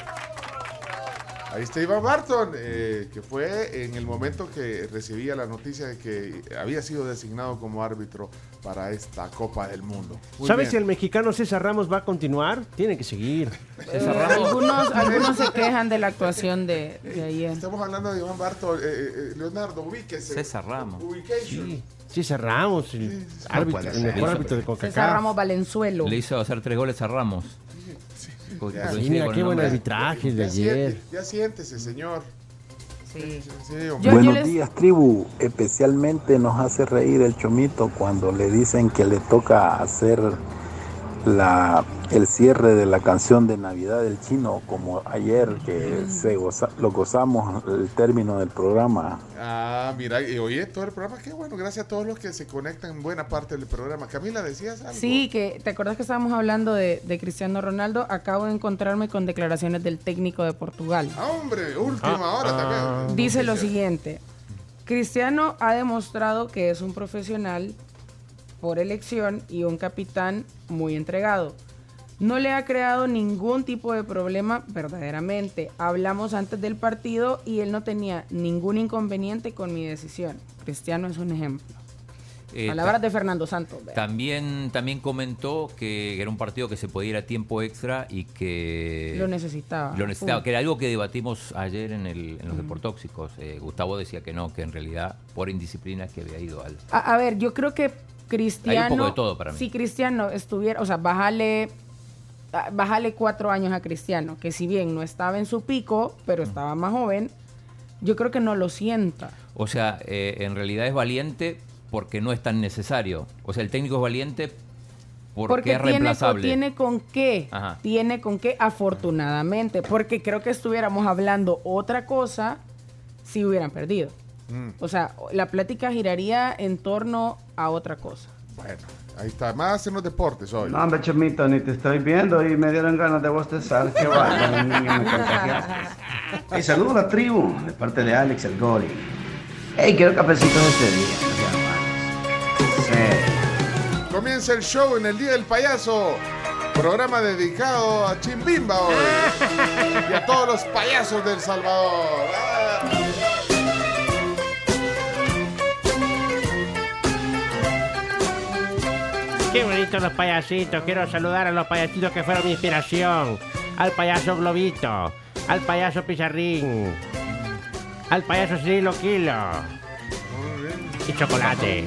Ahí está Iván Barton, eh, que fue en el momento que recibía la noticia de que había sido designado como árbitro para esta Copa del Mundo. Muy ¿Sabes si el mexicano César Ramos va a continuar? Tiene que seguir. Eh, algunos, algunos se quejan de la actuación de, de ayer. Estamos hablando de Iván Barton, eh, eh, Leonardo, ubíquese. César Ramos. Ubication. César Ramos, el, árbitro, el mejor árbitro de César CONCACAF. Ramos Valenzuelo. Le hizo hacer tres goles a Ramos. Sí, mira qué buen arbitraje el de ayer. ya siéntese, señor. Sí. Yo Buenos les- días, tribu. Especialmente nos hace reír el chomito cuando le dicen que le toca hacer la, el cierre de la canción de Navidad del chino, como ayer que se goza- lo gozamos el término del programa. Ah, mira, y oye, todo el programa, qué bueno, gracias a todos los que se conectan en buena parte del programa. Camila, ¿decías algo? Sí, que te acuerdas que estábamos hablando de, de Cristiano Ronaldo. Acabo de encontrarme con declaraciones del técnico de Portugal. Ah, hombre, última Ah, hora ah. también. Dice lo siguiente. Cristiano ha demostrado que es un profesional por elección y un capitán muy entregado. No le ha creado ningún tipo de problema verdaderamente. Hablamos antes del partido y él no tenía ningún inconveniente con mi decisión. Cristiano es un ejemplo. Eh, Palabras de Fernando Santos. También, también comentó que era un partido que se podía ir a tiempo extra y que Lo necesitaba. lo necesitaba, Full. que era algo que debatimos ayer en, el, en los deportóxicos. Eh, Gustavo decía que no, que en realidad por indisciplina que había ido al... A, a ver, yo creo que Cristiano. Hay un poco de todo para mí. Si Cristiano estuviera, o sea, bájale, bájale cuatro años a Cristiano, que si bien no estaba en su pico, pero estaba más joven, yo creo que no lo sienta. O sea, eh, en realidad es valiente porque no es tan necesario. O sea, el técnico es valiente porque, es tiene, reemplazable. tiene con qué, Ajá. tiene con qué, afortunadamente, porque creo que estuviéramos hablando otra cosa si hubieran perdido. Mm, O sea, la plática giraría en torno a otra cosa. bueno, ahí está. Más en los deportes hoy. No, hombre, Chomito, ni te estoy viendo y me dieron ganas de bostezar. Qué bárbaro, niño, me contagiaste. Hey, saludo a la tribu, de parte de Alex el Gori. Hey, quiero cafecito de este día. Sí. Comienza el show en el Día del Payaso. Programa dedicado a Chimbimba hoy. y a todos los payasos del Salvador. Ah. Qué bonitos los payasitos. Quiero saludar a los payasitos que fueron mi inspiración. Al payaso Globito, al payaso Pizarrín, al payaso Cirilo Kilo Muy bien. y Chocolate.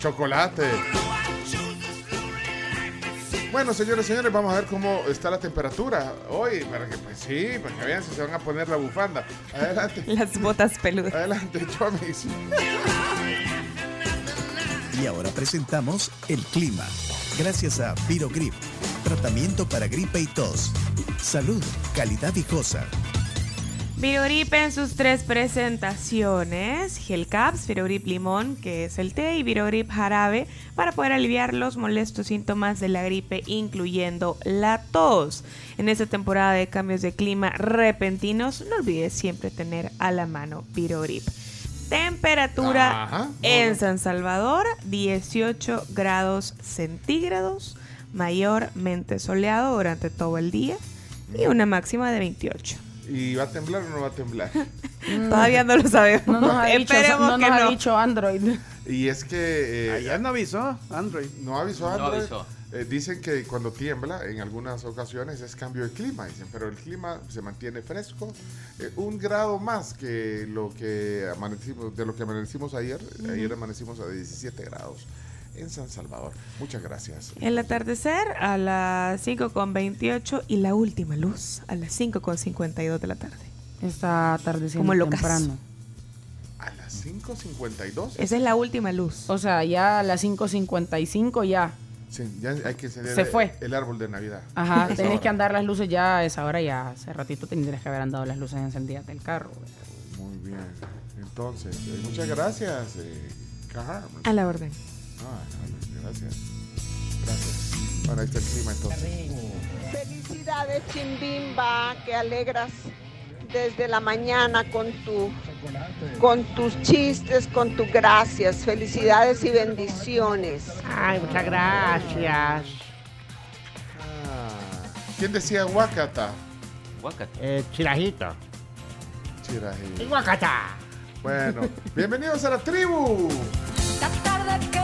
Chocolate. Bueno, señores, señores, vamos a ver cómo está la temperatura hoy, para que, pues sí, para que vean si se van a poner la bufanda. Adelante. Las botas peludas. Adelante, Chomis. Y ahora presentamos el clima. Gracias a Virogrip, tratamiento para gripe y tos. Salud, calidad viejosa. Virogrip en sus tres presentaciones, Gel Caps, Virogrip Limón, que es el té, y Virogrip Jarabe, para poder aliviar los molestos síntomas de la gripe, incluyendo la tos. En esta temporada de cambios de clima repentinos, no olvides siempre tener a la mano Virogrip. Temperatura Ajá. en San Salvador, 18 grados centígrados, mayormente soleado durante todo el día y una máxima de 28. ¿Y va a temblar o no va a temblar? Todavía no lo sabemos. No nos ha dicho, Esperemos no que nos ha no. dicho Android. Y es que... eh, Ayer no avisó Android. No avisó No Android. avisó. Eh, dicen que cuando tiembla, en algunas ocasiones es cambio de clima, dicen, pero el clima se mantiene fresco, eh, un grado más que lo que amanecimos, de lo que amanecimos ayer. Ayer amanecimos a 17 grados en San Salvador. Muchas gracias. El atardecer a las 5.28 y la última luz a las 5.52 de la tarde. Está atardeciendo Como locas. temprano. A las 5.52. Esa es la última luz. O sea, ya a las 5.55 ya. Sí, ya hay que encender Se el- fue. el árbol de Navidad. Ajá, tenés hora. que andar las luces ya a esa hora ya. Hace ratito tendrías que haber andado las luces encendidas del carro. Muy bien. Entonces, eh, muchas gracias, eh, Cajar. A la orden. Ah, gracias. Gracias. Bueno, ahí está el clima entonces. Felicidades, Chimbimba, que alegras desde la mañana con tu con tus chistes, con tus gracias. Felicidades y bendiciones. Ay, muchas gracias. Ah, ¿Quién decía Huacata? Huacata. Eh, chirajito. Chirajito. Y Huacata. Bueno, bienvenidos a la tribu. La tarde que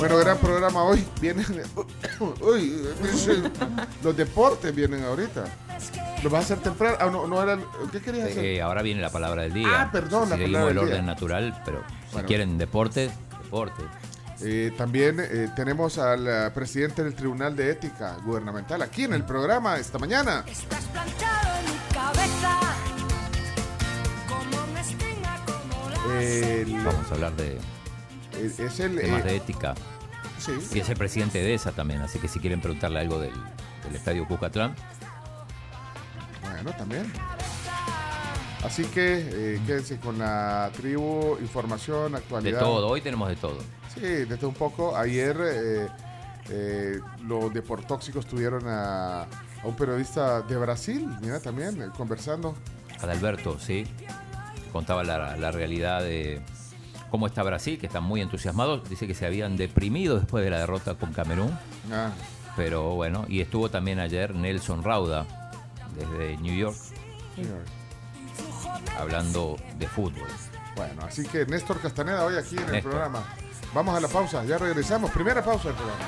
Bueno, gran programa hoy. Vienen. Uy, los deportes vienen ahorita. ¿Lo vas a hacer temprano? Ah, no, no era. ¿Qué querías hacer? Eh, ahora viene la palabra del día. Ah, perdón, la Seguimos palabra el del orden día. natural, pero si Bueno. quieren deporte, deporte. Eh, también eh, tenemos al eh, presidente del Tribunal de Ética Gubernamental aquí en el programa esta mañana. Estás plantado en mi cabeza como espina, como la El- Vamos a hablar de es el. temas eh, de ética. Sí. Y es el presidente de esa también, así que si quieren preguntarle algo del, del estadio Cucatlán, Bueno, también. Así que eh, quédense con la tribu, información, de actualidad. todo, hoy tenemos de todo. Sí, desde un poco. Ayer eh, eh, los deportóxicos tuvieron a, a un periodista de Brasil, mira, también, eh, conversando. Adalberto, sí, contaba la, la realidad de cómo está Brasil, que están muy entusiasmados. Dice que se habían deprimido después de la derrota con Camerún. Ah, Pero bueno, y estuvo también ayer Nelson Rauda, desde New York, hablando de fútbol. Bueno, así que Néstor Castaneda hoy aquí en el programa. Vamos a la pausa, ya regresamos. Primera pausa del programa.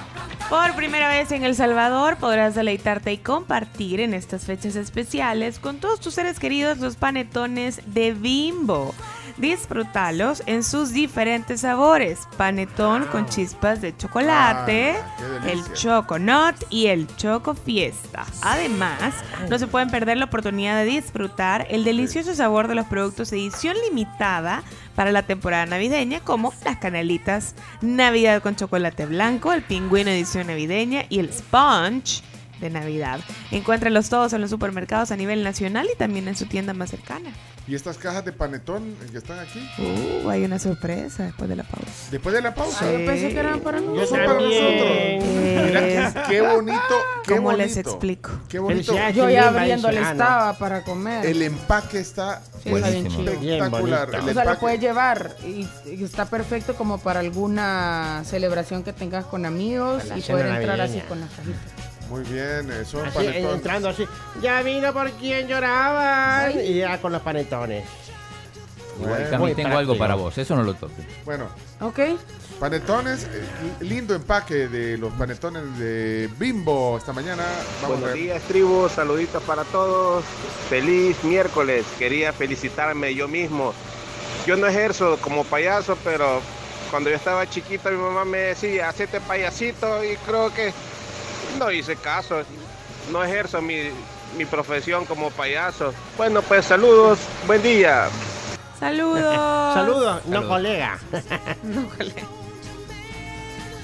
Por primera vez en El Salvador podrás deleitarte y compartir en estas fechas especiales con todos tus seres queridos los panetones de Bimbo. Disfrútalos en sus diferentes sabores. Panetón con chispas de chocolate, Ah, el. Choconut y el Choco Fiesta. Además, no se pueden perder la oportunidad de disfrutar el delicioso sabor de los productos edición limitada para la temporada navideña, como las canalitas Navidad con chocolate blanco, el pingüino edición navideña y el sponge de Navidad. Encuéntralos todos en los supermercados a nivel nacional y también en su tienda más cercana. ¿Y estas cajas de panetón que están aquí? Uh, hay una sorpresa después de la pausa. Después de la pausa. Sí. Yo pensé que eran para No nosotros. son para nosotros. Mira qué, bonito. Qué ¿Cómo bonito. les explico? Qué bonito. Yo ya abriéndole estaba para comer. El empaque está Sí, está espectacular. O sea, lo puedes llevar y, y está perfecto como para alguna celebración que tengas con amigos y poder entrar así con las cajitas. Muy bien, son Así, eh, panetones. entrando así. Ya vino por quien lloraban. Y ya con los panetones. Igual, Bueno, tengo algo para vos, eso no lo toques. Bueno, Ok. panetones, eh, lindo empaque de los panetones de Bimbo esta mañana. Vamos a Buenos días, tribu. Saluditos para todos. Feliz miércoles. Quería felicitarme yo mismo. Yo no ejerzo como payaso, pero cuando yo estaba chiquito, mi mamá me decía, hacete payasito, y creo que no hice caso. No ejerzo mi, mi profesión como payaso. Bueno, pues saludos. Buen día. Saludos. Saludos, no colega. No, colega.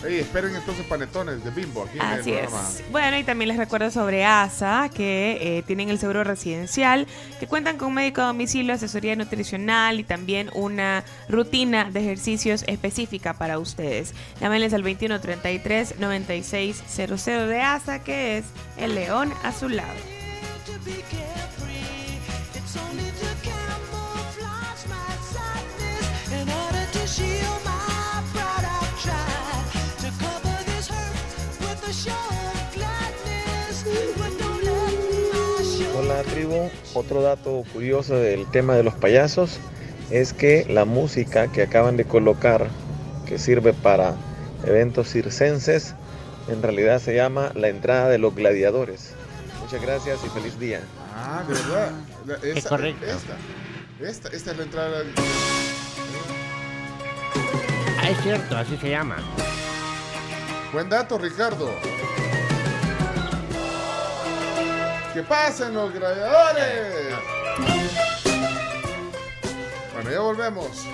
Esperen entonces panetones de Bimbo aquí en el Así es. Bueno, y también les recuerdo sobre ASA, que eh, tienen el seguro residencial, que cuentan con médico a domicilio, asesoría nutricional y también una rutina de ejercicios específica para ustedes. Llámenles al 2133-9600 de ASA, que es el león a su lado. Hola tribu, otro dato curioso del tema de los payasos es que la música que acaban de colocar, que sirve para eventos circenses, en realidad se llama La entrada de los gladiadores. Muchas gracias y feliz día. Ah, de verdad. La- Es correcto. Esta, esta, esta es la entrada. Ah, es cierto, así se llama. Buen dato, Ricardo que pasen los gladiadores. Bueno, ya volvemos.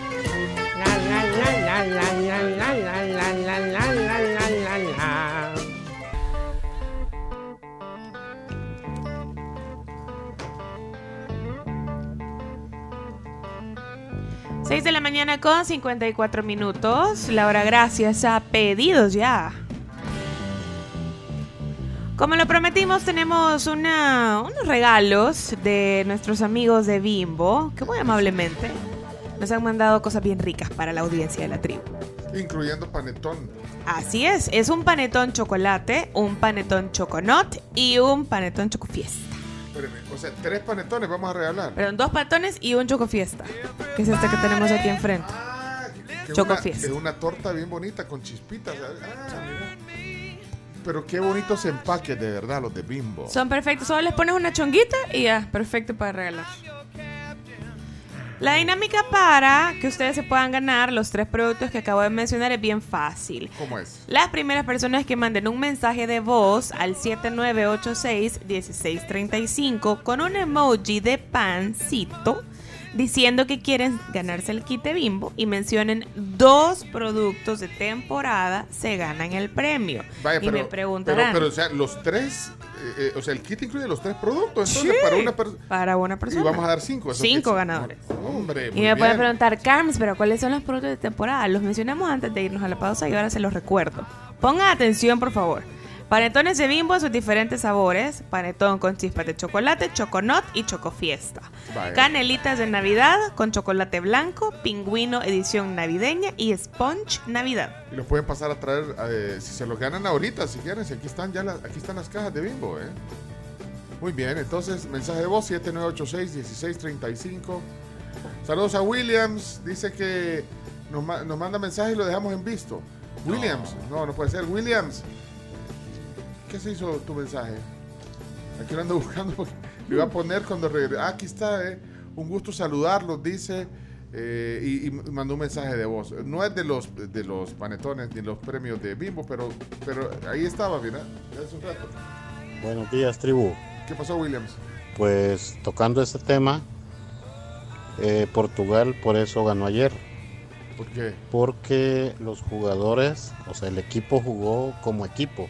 Seis de la mañana con 54 minutos. Laura, gracias a pedidos ya. Como lo prometimos, tenemos una- unos regalos de nuestros amigos de Bimbo, que muy amablemente nos han mandado cosas bien ricas para la audiencia de la tribu. Incluyendo panetón. Así es, es un panetón chocolate, un panetón choconot y un panetón chocofiesta. Espérame, o sea, tres panetones vamos a regalar. Perdón, dos panetones y un chocofiesta, que es este que tenemos aquí enfrente. Que es Choco una- Fiesta. Es una torta bien bonita con chispitas. Ah. Pero qué bonitos empaques de verdad los de Bimbo. Son perfectos, solo les pones una chonguita y ya, perfecto para regalar. La dinámica para que ustedes se puedan ganar los tres productos que acabo de mencionar es bien fácil. ¿Cómo es? Las primeras personas que manden un mensaje de voz al 7986-1635 con un emoji de pancito diciendo que quieren ganarse el kit de bimbo y mencionen dos productos de temporada, se ganan el premio. Vaya, y pero, me preguntarán. Pero, pero, o sea, los tres. eh, eh, o sea, el kit incluye los tres productos. Entonces, Sí, para una persona. para una persona. Y vamos a dar cinco. esos Cinco kits. ganadores. Hombre, Y me pueden preguntar, Carms, pero ¿cuáles son los productos de temporada? Los mencionamos antes de irnos a la pausa y ahora se los recuerdo. Pongan atención, por favor. Panetones de bimbo en sus diferentes sabores. Panetón con chispas de chocolate, choconot y chocofiesta. Vaya. Canelitas de Navidad con chocolate blanco, pingüino edición navideña y sponge Navidad. Y los pueden pasar a traer, eh, si se los ganan ahorita, si quieren, si aquí están ya las, aquí están las cajas de Bimbo, ¿eh? Muy bien, entonces, mensaje de voz 7986-1635. Saludos a Williams, dice que nos, ma- nos manda mensaje y lo dejamos en visto. Williams, no, no puede ser. Williams, ¿qué se hizo tu mensaje? Aquí lo ando buscando porque lo iba a poner cuando regrese. Ah, aquí está, ¿eh? Un gusto saludarlos, dice. eh, y, y mandó un mensaje de voz. No es de los de los panetones ni los premios de Bimbo, pero, pero ahí estaba, mira, hace un rato. Buenos días, tribu. ¿Qué pasó, Williams? Pues tocando este tema, eh, Portugal por eso ganó ayer. ¿Por qué? Porque los jugadores, o sea, el equipo jugó como equipo.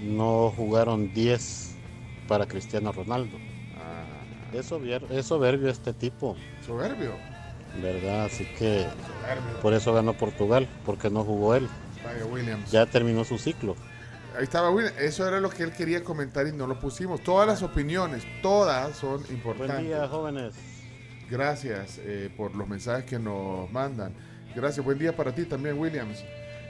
No jugaron 10 para Cristiano Ronaldo. Es, sobier- es soberbio este tipo, Soberbio. ¿verdad? Así que Soberbio. por eso ganó Portugal, porque no jugó él. Vaya, Williams. Ya terminó su ciclo. Ahí estaba Williams. Eso era lo que él quería comentar y no lo pusimos. Todas las opiniones, todas son importantes. Buen día, jóvenes. Gracias eh, por los mensajes que nos mandan. Gracias, buen día para ti también, Williams.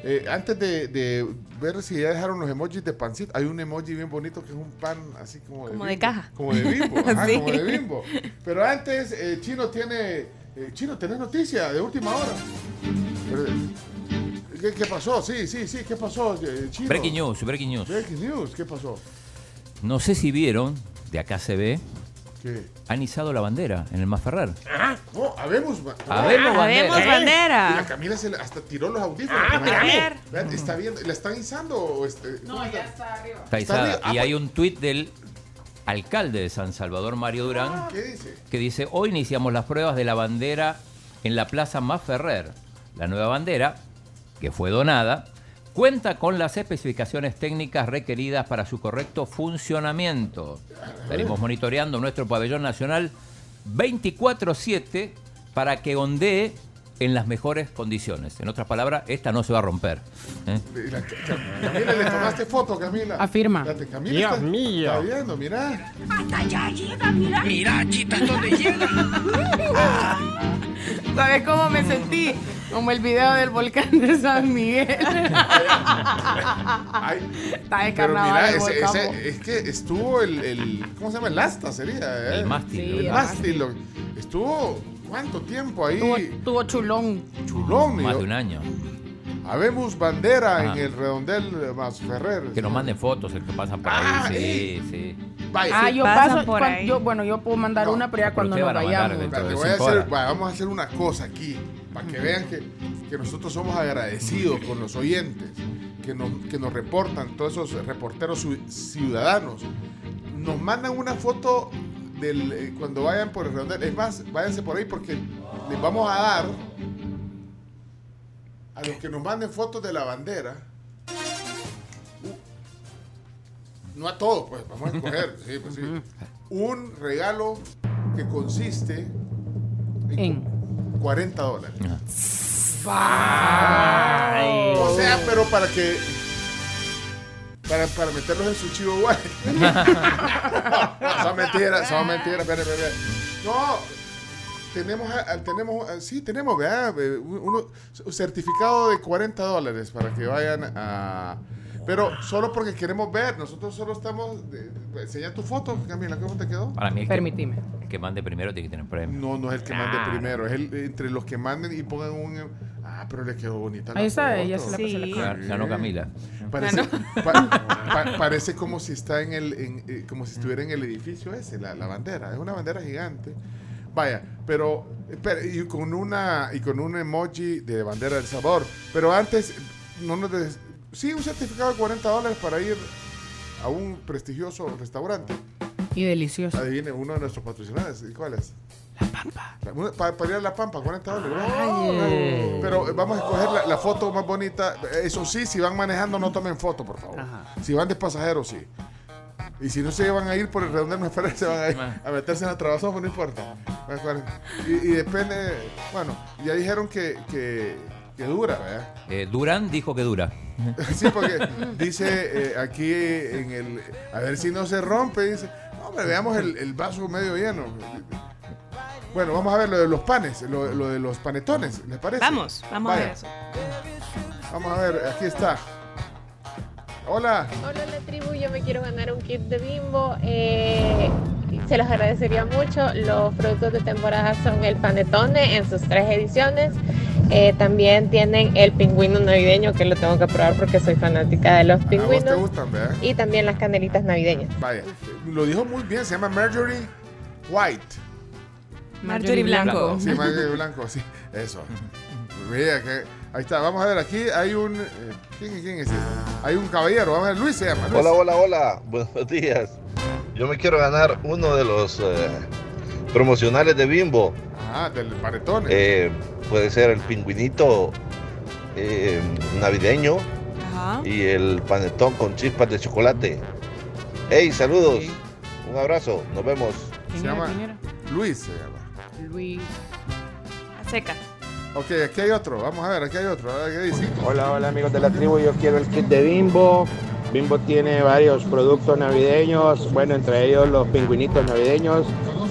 Eh, antes de, de ver si ya dejaron los emojis de pancito, hay un emoji bien bonito que es un pan así como de Como de bimbo. caja. Como de bimbo, ajá, Sí. como de bimbo. Pero antes, eh, Chino tiene... eh, Chino, ¿tenés noticia de última hora? Pero, ¿Qué, qué pasó? Sí, sí, sí, ¿qué pasó, Chino? Breaking news, breaking news. Breaking news, ¿qué pasó? No sé si vieron, de acá se ve, ¿Qué? han izado la bandera en el Masferrer. Ah, no, habemos, ba- Habemos bandera. Habemos bandera. Y la Camila se hasta tiró los audífonos. Ah, Camila. a ver. Vean, Está viendo, ¿la están izando o este? No, ya está arriba. Está Está izada. arriba. Ah, y pues- hay un tuit del alcalde de San Salvador, Mario Durán, ¿Qué dice? que dice, hoy iniciamos las pruebas de la bandera en la Plaza Masferrer. La nueva bandera, que fue donada, cuenta con las especificaciones técnicas requeridas para su correcto funcionamiento. Estaremos monitoreando nuestro pabellón nacional 24/7 para que ondee en las mejores condiciones. En otras palabras, esta no se va a romper. ¿eh? Camila, ¿le tomaste foto, Camila? Afirma. Espérate, Camila Dios está, mío. Está viendo, mira. Hasta allá llega, mira. Mira, chita, ¿dónde llega? ¿Sabes cómo me sentí? Como el video del volcán de San Miguel. Ay, Está de pero carnaval mira, el ese- volcán. ese- es que estuvo el, el- ¿Cómo se llama? El asta sería. ¿eh? El mástil. Sí, El mástil. Estuvo, ¿cuánto tiempo ahí? Tuvo, tuvo chulón. Chulón. Más yo- de un año. Habemos bandera Ajá. en el redondel más Ferrer. Que nos manden fotos, el que pasan por Ah, ahí. eh. Sí, sí. Vaya, Ah, sí. yo paso. por cuan- ahí. yo, bueno, yo puedo mandar No, una, pero ya pero cuando nos van a mandar vayamos. voy a hacer- horas. va, vamos a hacer una cosa aquí, para que vean que, que nosotros somos agradecidos con los oyentes, que nos, que nos reportan, todos esos reporteros ciu- ciudadanos. Nos mandan una foto del, eh, cuando vayan por el redondel. Es más, váyanse por ahí porque les vamos a dar a los que nos manden fotos de la bandera. uh, no a todos, pues, vamos a escoger. sí, pues sí. Un regalo que consiste En. 40 dólares. O sea, pero para que. Para, para meterlos en su chivo guay. son mentiras, son mentiras. espere, espere. No, tenemos, tenemos, sí, tenemos, vea, eh, uno, un certificado de 40 dólares para que vayan a. Pero solo porque queremos ver, nosotros solo estamos. enseña tu foto, Camila, ¿cómo te quedó? Para mí, que- Permitime. el que mande primero tiene que tener premio. No, no es el que mande primero, es el entre los que manden y pongan un. Ah, pero le quedó bonita la Ahí está, foto. ella se la pasó la Sí. cara. Ganó Camila. Parece, pa- pa- parece como si está en el, en, eh, como si estuviera en el edificio ese, la, la bandera. Es una bandera gigante. Vaya, pero espera, y con una y con un emoji de bandera del sabor. Pero antes, no nos des- sí, un certificado de 40 dólares para ir a un prestigioso restaurante. Y delicioso. Adivine, uno de nuestros patrocinadores. ¿Y cuál es? La Pampa. para, ir a La Pampa, 40 dólares. Ay. Pero eh, vamos a escoger la, la foto más bonita. Eso sí, si van manejando, no tomen foto, por favor. Si van de pasajeros, sí. Y si no se van a ir por el redondel, me parece, se van a, ir a meterse en la trabazón, no importa. Y, y depende, bueno, ya dijeron que, que, que dura, ¿verdad? Eh, Durán dijo que dura. Sí, porque dice eh, aquí en el. A ver si no se rompe. Dice, no, hombre, veamos el, el vaso medio lleno. Bueno, vamos a ver lo de los panes, lo, lo de los panetones, ¿les parece? Vamos, vamos a Vaya, ver eso. Vamos a ver, aquí está. Hola. Hola la tribu, yo me quiero ganar un kit de bimbo. eh, se los agradecería mucho. Los productos de temporada son el panetone en sus tres ediciones. Eh, también tienen el pingüino navideño que lo tengo que probar porque soy fanática de los A vos te pingüinos. gustan, ¿verdad? Y también las canelitas navideñas. Vaya, lo dijo muy bien, se llama Marjorie White. Marjorie Blanco. Sí, Marjorie Blanco, sí, eso. Mira, que, ahí está, vamos a ver, aquí hay un... eh, ¿quién, quién es ese? Hay un caballero, vamos a ver, Luis se llama. Luis. Hola, hola, hola. Buenos días. Yo me quiero ganar uno de los eh, promocionales de Bimbo. Ah, del panetone. Eh, puede ser el pingüinito eh, navideño Ajá. y el panetón con chispas de chocolate. Hey, saludos. Un abrazo. Nos vemos. Se llama Luis, se llama. Luis. A seca. Ok, aquí hay otro, vamos a ver, aquí hay otro, a ver qué dice. Hola, hola amigos de la tribu, yo quiero el kit de Bimbo. Bimbo tiene varios productos navideños, bueno, entre ellos los pingüinitos navideños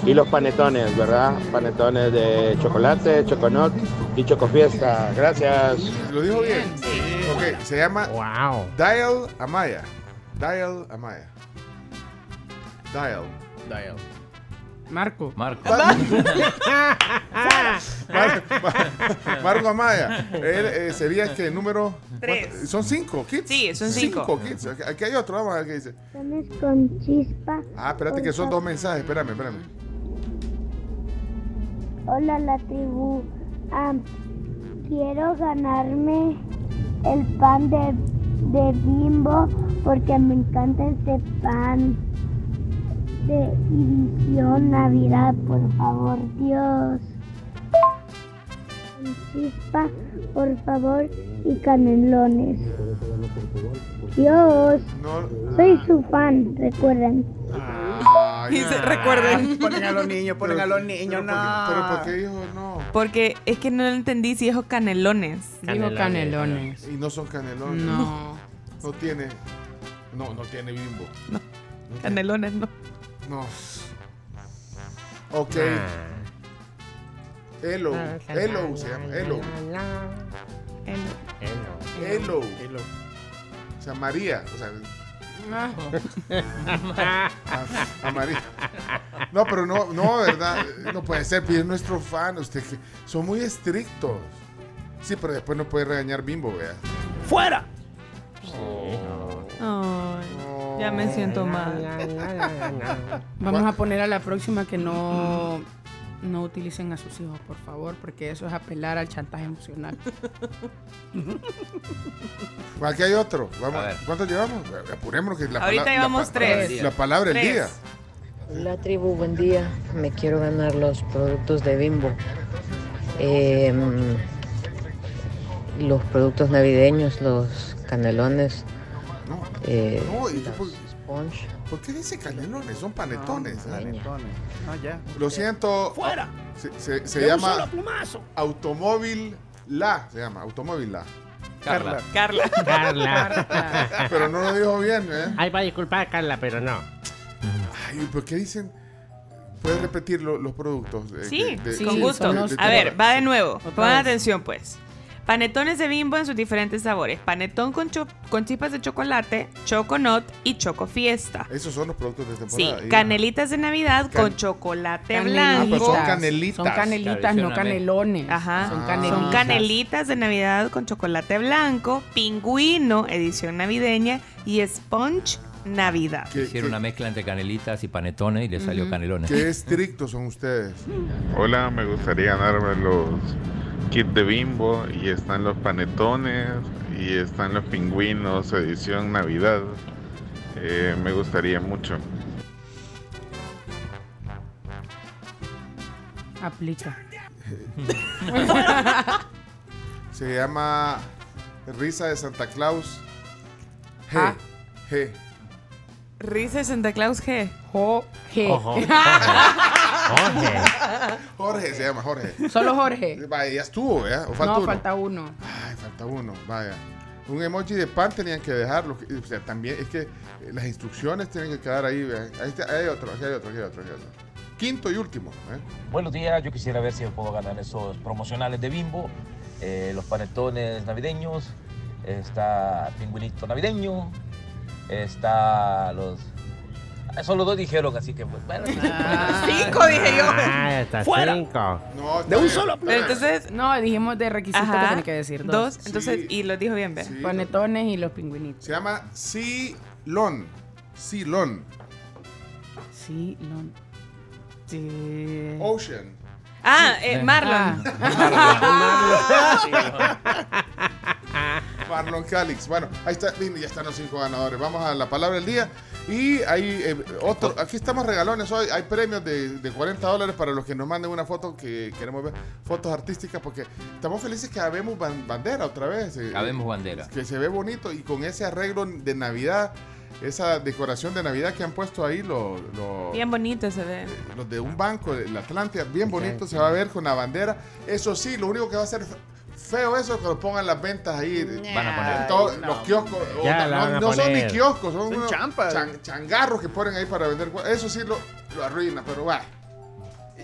y los panetones, ¿verdad? Panetones de chocolate, choconut y chocofiesta. Gracias. Lo dijo bien. Ok, se llama Dial Amaya. Dial Amaya. Dial. Dial. Marco. Marco. Mar- Mar- Marco Amaya. Él eh, sería que número. Tres. Son cinco kits. Sí, son cinco. kits. Aquí- Aquí hay otro, vamos a ver qué dice. Con chispa. Ah, espérate que son dos mensajes. Espérame, espérame. Hola la tribu. Quiero ganarme el pan de, de bimbo porque me encanta este pan de edición Navidad, por favor, Dios. Chispa, por favor, y canelones. Dios, soy su fan, recuerden. Recuerden. Ponen a los niños, ponen a los niños, no. Pero ¿por qué dijo no? Porque es que no entendí si dijo canelones. Dijo canelones. Y no son canelones. No. No tiene. No, no tiene bimbo. No. Canelones, no. No. Ok. Elo. Elo se llama. Elo. Elo. O sea, María. O sea. a, a María. No, pero no, no, ¿verdad? No puede ser, pide nuestro fan. Usted que son muy estrictos. Sí, pero después no puede regañar bimbo, vea. ¡Fuera! Ay, ya me siento mal. Vamos a poner a la próxima que no, no utilicen a sus hijos, por favor, porque eso es apelar al chantaje emocional. Aquí hay otro. Vamos. ¿Cuántos llevamos? Apurémonos que la Ahorita pala- la llevamos pa- tres. La palabra del Tres. día. La tribu, buen día. Me quiero ganar los productos de Bimbo. Eh, los productos navideños, los canelones. eh, No, ¿y qué por- Punch. ¿Por qué dice canelones? Son panetones. ¿eh? Panetones. No, ya. Lo siento. ¡Fuera! Se, se- se llama solo plumazo. Automóvil La. Se llama Automóvil La. Carla. Carla. Carla. Pero no lo dijo bien, ¿eh? Ay, va a disculpar, Carla, pero no. Ay, ¿por qué dicen? ¿Puedes repetir lo- los productos? eh, Sí, de- de- con de- gusto. de- de- A ver, va de nuevo. Pongan atención, pues. Panetones de bimbo en sus diferentes sabores. Panetón con, con chispas de chocolate, choconut y choco fiesta. Esos son los productos de Sí, temporada. Y- canelitas de Navidad Can- con chocolate Canelitas. Ah, pues blanco. son canelitas. Son canelitas, no canelones. Ajá. Son Ah. canelitas. Son canelitas de Navidad con chocolate blanco, pingüino, edición navideña y sponge Navidad. ¿Qué, Hicieron una mezcla entre canelitas y panetones y le salió canelones. qué estrictos son ustedes? Hola, me gustaría ganarme los kits de bimbo y están los panetones y están los pingüinos edición Navidad. Eh, me gustaría mucho. Aplica. Se llama Risa de Santa Claus. G. Ah. G. Risa de Santa Claus G. Jorge. Ojo. Jorge. Jorge se llama, Jorge. Solo Jorge. Vaya, ya estuvo, ¿verdad? ¿O falta No, uno? falta uno. Ay, falta uno, vaya. Un emoji de pan tenían que dejarlo. O sea, también es que eh, las instrucciones tienen que quedar ahí. ¿verdad? Ahí está- ahí hay otro, aquí hay otro, aquí hay otro, aquí hay otro. Quinto y último. ¿eh? Buenos días, yo quisiera ver si puedo ganar esos promocionales de Bimbo, eh, los panetones navideños, está pingüinito navideño, está los... ah, Solo dos dijeron, así que pues, bueno. Cinco dije yo. Ah, está Fuera. cinco. No, De un solo Pero entonces, No, dijimos de requisito que ajá, tiene que decir dos. dos. Entonces, Sí. y lo dijo bien, ¿ve? Sí. Panetones y los pingüinitos. Se llama Silon. Silon. Sí, no. Sí. Ocean. Ah, eh, Marlon. Marlon Calix. Bueno, ahí está, ya están los cinco ganadores. Vamos a la palabra del día. Y hay eh, otro, aquí estamos regalones hoy. Hay premios de, de 40 dólares para los que nos manden una foto que queremos ver, fotos artísticas, porque estamos felices que habemos ban- bandera otra vez. eh, Habemos bandera. Que se ve bonito y con ese arreglo de Navidad, esa decoración de Navidad que han puesto ahí los, los, Bien bonito se ve. los de un banco, el Atlántida, bien bonito, se va a ver con la bandera. Eso sí, lo único que va a ser feo eso es que lo pongan las ventas ahí. Van a poner. En todos los kioscos. Ya no son ni kioscos, son, Son unos champas. chan- changarros que ponen ahí para vender. Eso sí lo, lo arruina, pero va.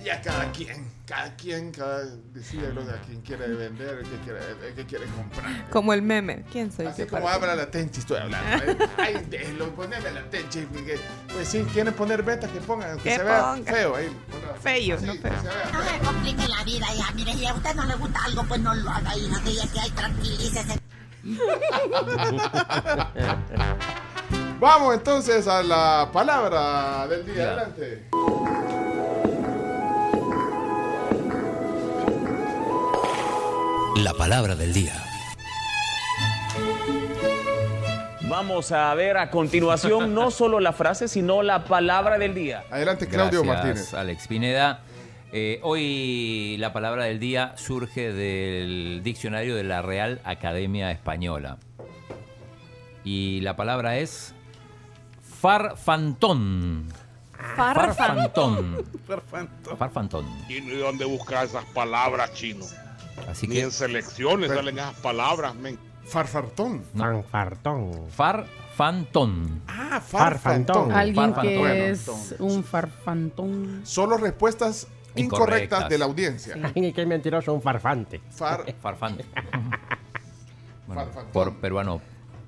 Ya cada quien, cada quien, cada decide lo de a quien quiere vender, el que quiere, el que quiere comprar. Como el meme. ¿Quién soy? Así yo como habla la Tenchi, estoy hablando. ¿eh? Ay, déjelo, poneme la Tenchi. porque, Pues sí, quieren poner ventas que pongan, Que se vea feo ahí. ponga- Feo, no que feo. No se complique la vida, hija. Mire, si a usted no le gusta algo, pues no lo haga, hija. Que ya que hay, tranquilícese. Vamos entonces a la palabra del día. Ya. Adelante. La palabra del día. Vamos a ver a continuación no solo la frase, sino la palabra del día. Adelante, Claudio Gracias, Martínez. Alex Pineda. Eh, hoy la palabra del día surge del diccionario de la Real Academia Española. Y la palabra es farfantón. Farfantón. Farfantón. ¿Y dónde buscar esas palabras, chino? Así Ni que en selecciones salen esas palabras, men. Farfartón. Fanfartón. farfantón. Ah, Farfantón. Alguien Farfantón. que Bueno, es un farfantón. Solo respuestas incorrectas, Incorrectas. de la audiencia. Ay, qué mentiroso, un farfante. Far, Farfán. Bueno, Farfantón. por peruano,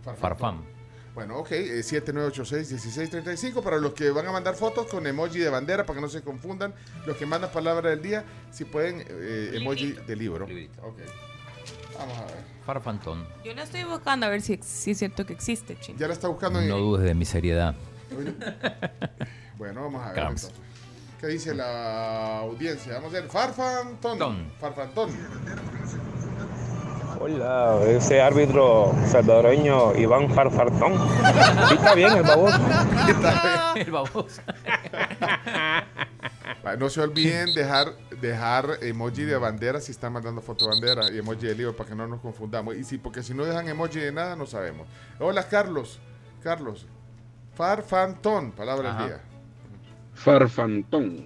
Farfantón. farfán. Bueno, ok, eh, 7986-1635 para los que van a mandar fotos con emoji de bandera para que no se confundan. Los que mandan palabra del día, si pueden, eh, emoji de libro. Librito. Ok. Vamos a ver. Farfantón. Yo la estoy buscando a ver si, si es cierto que existe, chino. Ya la está buscando en... No dudes de mi seriedad. Bueno, vamos a ver entonces. ¿Qué dice la audiencia? Vamos a ver. Farfantón. Farfantón. Hola, ese árbitro salvadoreño Iván Farfartón. Sí, está bien el baboso. El baboso. Va, No se olviden dejar, dejar emoji de bandera si están mandando foto de bandera y emoji de libro para que no nos confundamos. Y si, porque si no dejan emoji de nada, no sabemos. Hola, Carlos. Carlos. Farfantón, palabra del día. Farfantón.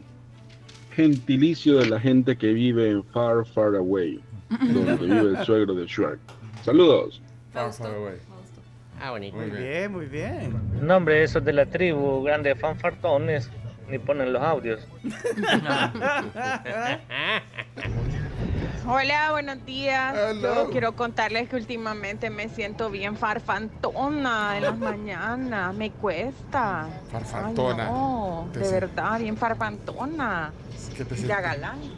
Gentilicio de la gente que vive en Far Far Away, donde vive el suegro de Shrek. Saludos. Away. Ah, bonito. Muy bien, muy bien. Nombre, esos de la tribu, grandes fanfartones, ni ponen los audios. Hola, buenos días. Hello. Yo quiero contarles que últimamente me siento bien farfantona en las mañanas. Me cuesta. Farfantona. Ay, no, de verdad, bien farfantona. ¿Qué te Ya galán.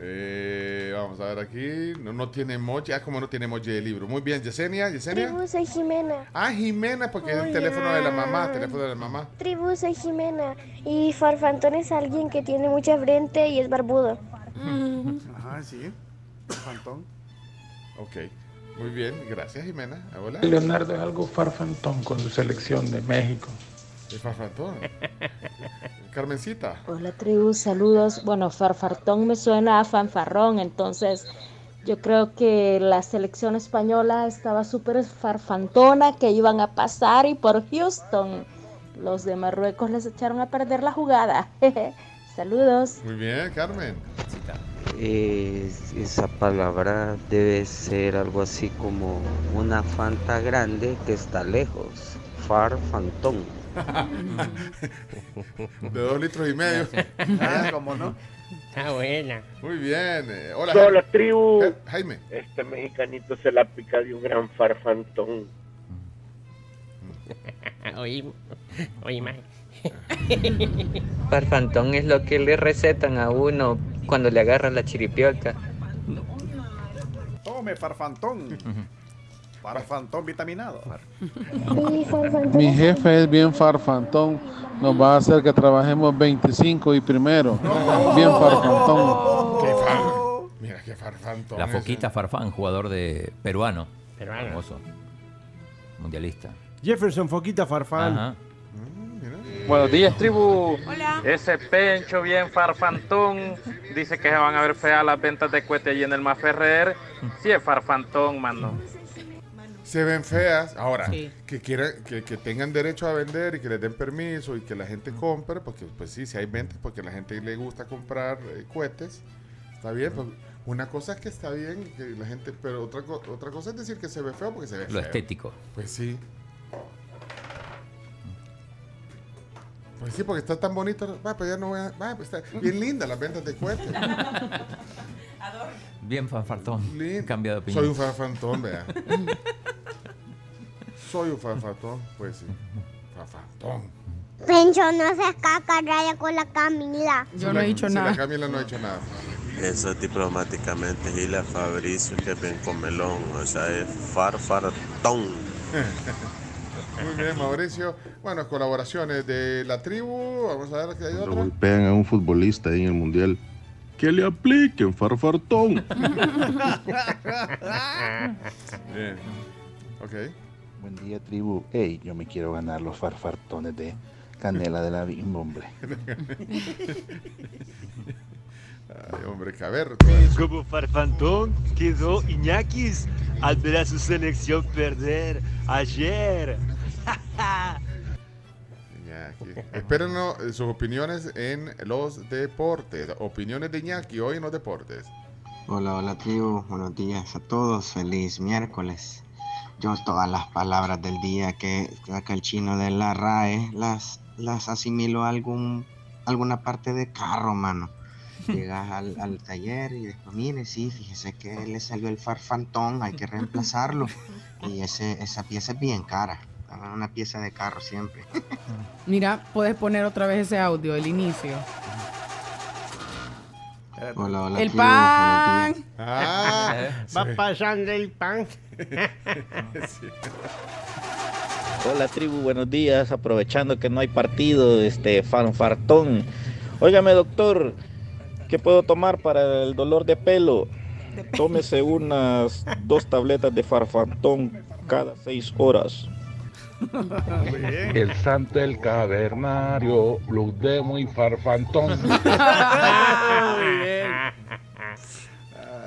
Eh, vamos a ver aquí. No, no tiene emoji. Ah, como no tiene emoji de libro. Muy bien, Yesenia. Yesenia. Tribu, soy Jimena. Ah, Jimena, porque es el Hola. teléfono de la mamá. Teléfono de la mamá. Tribu, soy Jimena. Y Farfantón es alguien que tiene mucha frente y es barbudo. Ajá, sí. Fantón. Ok. Muy bien, gracias, Jimena. Hola. Leonardo es algo farfantón con su selección de México. Es farfantón. Carmencita. Hola tribu, saludos. Bueno, farfartón me suena a fanfarrón, entonces yo creo que la selección española estaba súper farfantona, que iban a pasar y por Houston los de Marruecos les echaron a perder la jugada. saludos. Muy bien, Carmen. Es- esa palabra debe ser algo así como una fanta grande que está lejos. Farfantón. De dos litros y medio. Ah, ¿cómo no? Está buena. Muy bien. eh, hola, Hola, Jaime. tribu. Eh, Jaime. Este mexicanito se la pica de un gran farfantón. Oí, oí, más. Farfantón es lo que le recetan a uno cuando le agarran la chiripiolca. Tome farfantón. Farfantón vitaminado. Mi jefe es bien farfantón. Nos va a hacer que trabajemos 25 y primero. Bien farfantón. Qué far... Mira qué farfantón. La ese. Foquita Farfán, jugador de peruano. Peruano. Famoso. Mundialista. Jefferson Foquita Farfán. Ajá. Buenos días, tribu. Hola. Ese pencho bien farfantón dice que se van a ver feas las ventas de cohete allí en el Maferrer. Sí, es farfantón, mano. Se ven feas. Ahora, Sí. que quieran, que, que tengan derecho a vender y que les den permiso y que la gente compre, porque pues sí, si hay ventas, porque a la gente le gusta comprar eh, cohetes, está bien. pues, una cosa es que está bien, que la gente, pero otra, otra cosa es decir que se ve feo porque se ve Lo feo. estético. Pues sí. Pues sí, porque está tan bonito. Va, pues ya no voy a. Va, pues está bien linda las ventas de cohetes. Bien fanfartón. Cambia de opinión. Soy un farfantón, vea. Soy un farfantón, pues sí. Farfantón. Pencho, no seas caca, raya con la Camila. Sí, la- sí, La Camila no ha hecho nada. Eso diplomáticamente Gila Fabricio que es bien comelón, o sea, es farfartón. Muy bien, Mauricio. Bueno, colaboraciones de la tribu. Vamos a ver qué hay otra. golpean a un futbolista ahí en el mundial, que le apliquen farfartón. Bien. Ok. Buen día, tribu. Ey, yo me quiero ganar los farfartones de canela de la bimbo, hombre. Ay, hombre, que a ver. Como farfantón quedó Iñakis al ver a su selección perder ayer. Iñaki. Espérenos eh, sus opiniones en los deportes. Opiniones de Iñaki hoy en los deportes. Hola, hola tribu, buenos días a todos, feliz miércoles. Yo todas las palabras del día que saca el chino de la RAE las, las asimilo a algún, alguna parte de carro, mano. Llegas al, al taller y después, mire, sí, fíjese que le salió el farfantón, hay que reemplazarlo. Y ese, esa pieza es bien cara, una pieza de carro siempre. Mira, puedes poner otra vez ese audio, el inicio. Hola, hola El pan. Ah, Va pasando el pan. Hola tribu, buenos días. Aprovechando que no hay partido, este fanfartón. Óigame doctor, ¿qué puedo tomar para el dolor de pelo? Tómese unas dos tabletas de farfantón cada seis horas. El santo del cavernario, Blue Demo y Farfantón. Muy bien.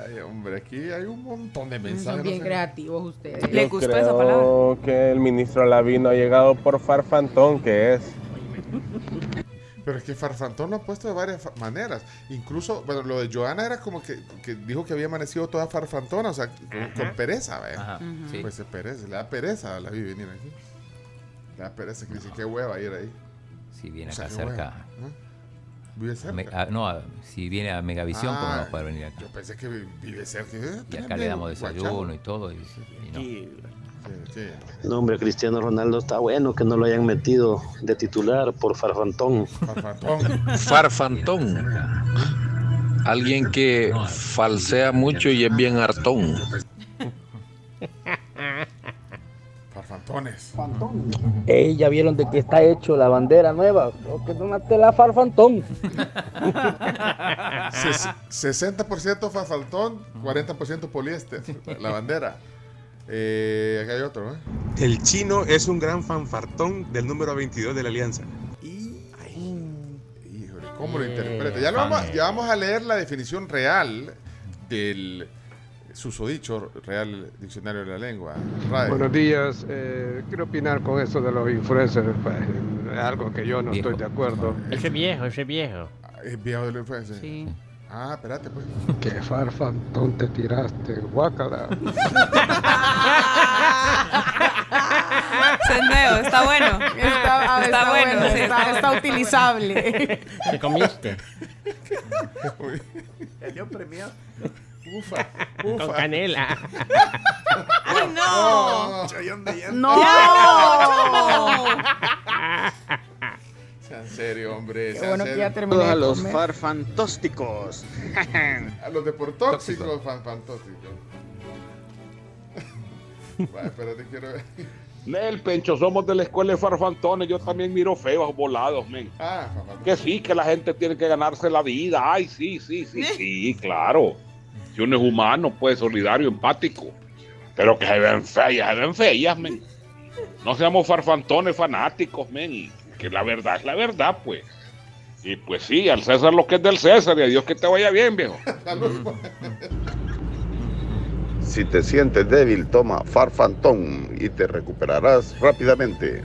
Ay, hombre. aquí hay un montón de mensajes. Son no bien sé. creativos ustedes. Yo creo que el ministro Lavino ha llegado por farfantón, que es. Pero es que Farfantón lo ha puesto de varias maneras. Incluso, bueno, lo de Joana era como que, que dijo que había amanecido toda farfantona, o sea, con, con pereza, ¿ve? Ajá, Ujú. sí. Pues es pereza, le da pereza a la vi venir aquí. Da pereza, que dice, qué hueva ir ahí. Si viene O sea, acá cerca. ¿no? Vive cerca. Me- ah, no, a- si viene a Megavisión, ¿cómo no va a poder venir acá? Yo pensé que vi- vive cerca. eh, Y acá le damos desayuno y todo. Y, y no. Sí, sí. No, hombre, Cristiano Ronaldo está bueno que no lo hayan metido de titular por Farfantón. Farfantón. Alguien que falsea mucho y es bien hartón. Farfantones. Ey, ya vieron de que está hecho la bandera nueva. Creo que es una tela farfantón. Ses- 60% farfantón, 40% poliéster, la bandera. Eh, acá hay otro, ¿eh? El chino es un gran fanfartón del número 22 de la Alianza. Híjole, ¿cómo lo interpreta? Ya, lo vamos, ya vamos a leer la definición real del susodicho Real Diccionario de la Lengua. RAE. Buenos días. eh, quiero opinar con eso de los influencers. pues, es algo que yo no estoy de acuerdo. Ese viejo, ese viejo. Es viejo de la influencia. Sí. Ah, espérate, pues. Que farfantón te tiraste, guácala. Nuevo, está bueno. Está, ah, está bueno, sí, está, está utilizable. ¿Qué comiste? Salió premiado. Ufa, Con canela. ¡Ay, no! De llanta. ¡No! Sean serio, hombre. Sean bueno que serio. ya terminé a los comer. farfantósticos. A los deportóxicos, fan, fantóxicos. Va, espérate, quiero ver. Nel, Pencho, somos de la escuela de farfantones. Yo también miro feos volados, men. Ah. Que sí, que la gente tiene que ganarse la vida. Ay, sí, sí, sí, sí, claro. Si uno es humano, pues solidario, empático. Pero que se ven feas, se ven feas, men. No seamos farfantones fanáticos, men. Y que la verdad es la verdad, pues. Y pues sí, al César lo que es del César y a Dios que te vaya bien, viejo. Si te sientes débil, toma Farfantón y te recuperarás rápidamente.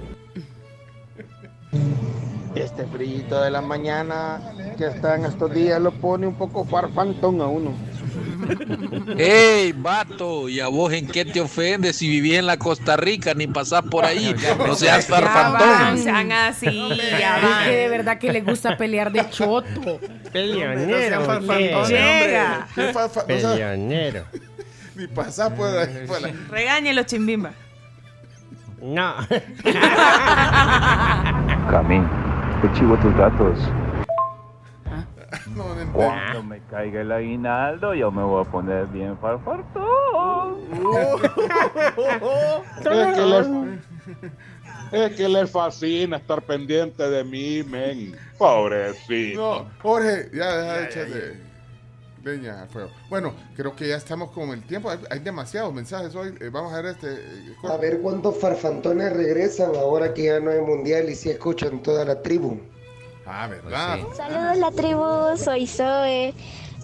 Este frillito de la mañana que está en estos días lo pone un poco farfantón a uno. ¡Ey, vato! ¿Y a vos en qué te ofendes si vivís en la Costa Rica ni pasás por ahí? No seas farfantón. Sean así, ya que de verdad que le gusta pelear de choto. Peleonero. farfantones, Llega. ¿Qué fa- fa- no sabes Peleonero. ni pasar por ahí. por la- Regáñelo, chimbimba. No. Camín, qué chivo tus gatos. No. Cuando me caiga el aguinaldo, yo me voy a poner bien farfartón. Es que, le, es que le fascina estar pendiente de mí, men. Pobrecito. No, Jorge, ya deja de echarle leña al fuego. Bueno, creo que ya estamos con el tiempo. Hay, hay demasiados mensajes hoy. Eh, vamos a ver este. eh, A ver cuántos farfantones regresan ahora que ya no hay mundial y si escuchan toda la tribu. Ah, ¿verdad? Saludos la tribu, soy Zoe.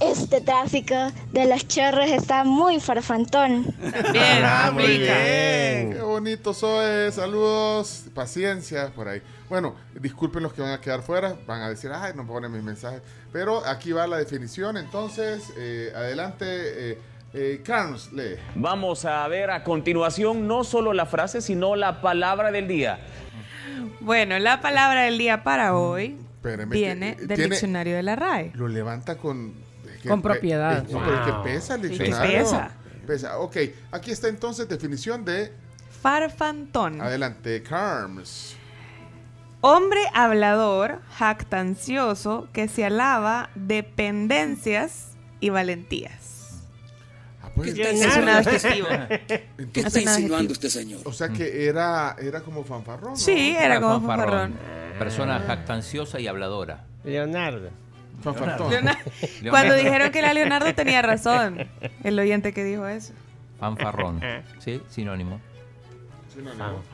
Este tráfico de los chorros está muy farfantón. Bien, Ah, muy aplica. bien. Qué bonito soy. Saludos. Paciencia por ahí. Bueno, disculpen los que van a quedar fuera. Van a decir, ay, no ponen mis mensajes. Pero aquí va la definición. Entonces, eh, adelante. Eh, eh, Carlos, lee. Vamos a ver a continuación no solo la frase, sino la palabra del día. Bueno, la palabra del día para hoy Espéreme, viene que- del tiene- diccionario de la RAE. Lo levanta con... es que Con propiedad. eh, no, pero es que Wow. pesa el Sí, diccionario. pesa. Pesa. Ok, aquí está entonces definición de... Farfantón. Adelante, Carms. Hombre hablador, jactancioso, que se alaba dependencias y valentías. pues, es un adjetivo. ¿Qué está insinuando usted, señor? O sea que era, era como fanfarrón. ¿no? Sí, era como fanfarrón. Persona jactanciosa y habladora. Leonardo. Leonardo. Leonardo. Cuando dijeron que era Leonardo tenía razón. El oyente que dijo eso. Fanfarrón. Sí, sinónimo.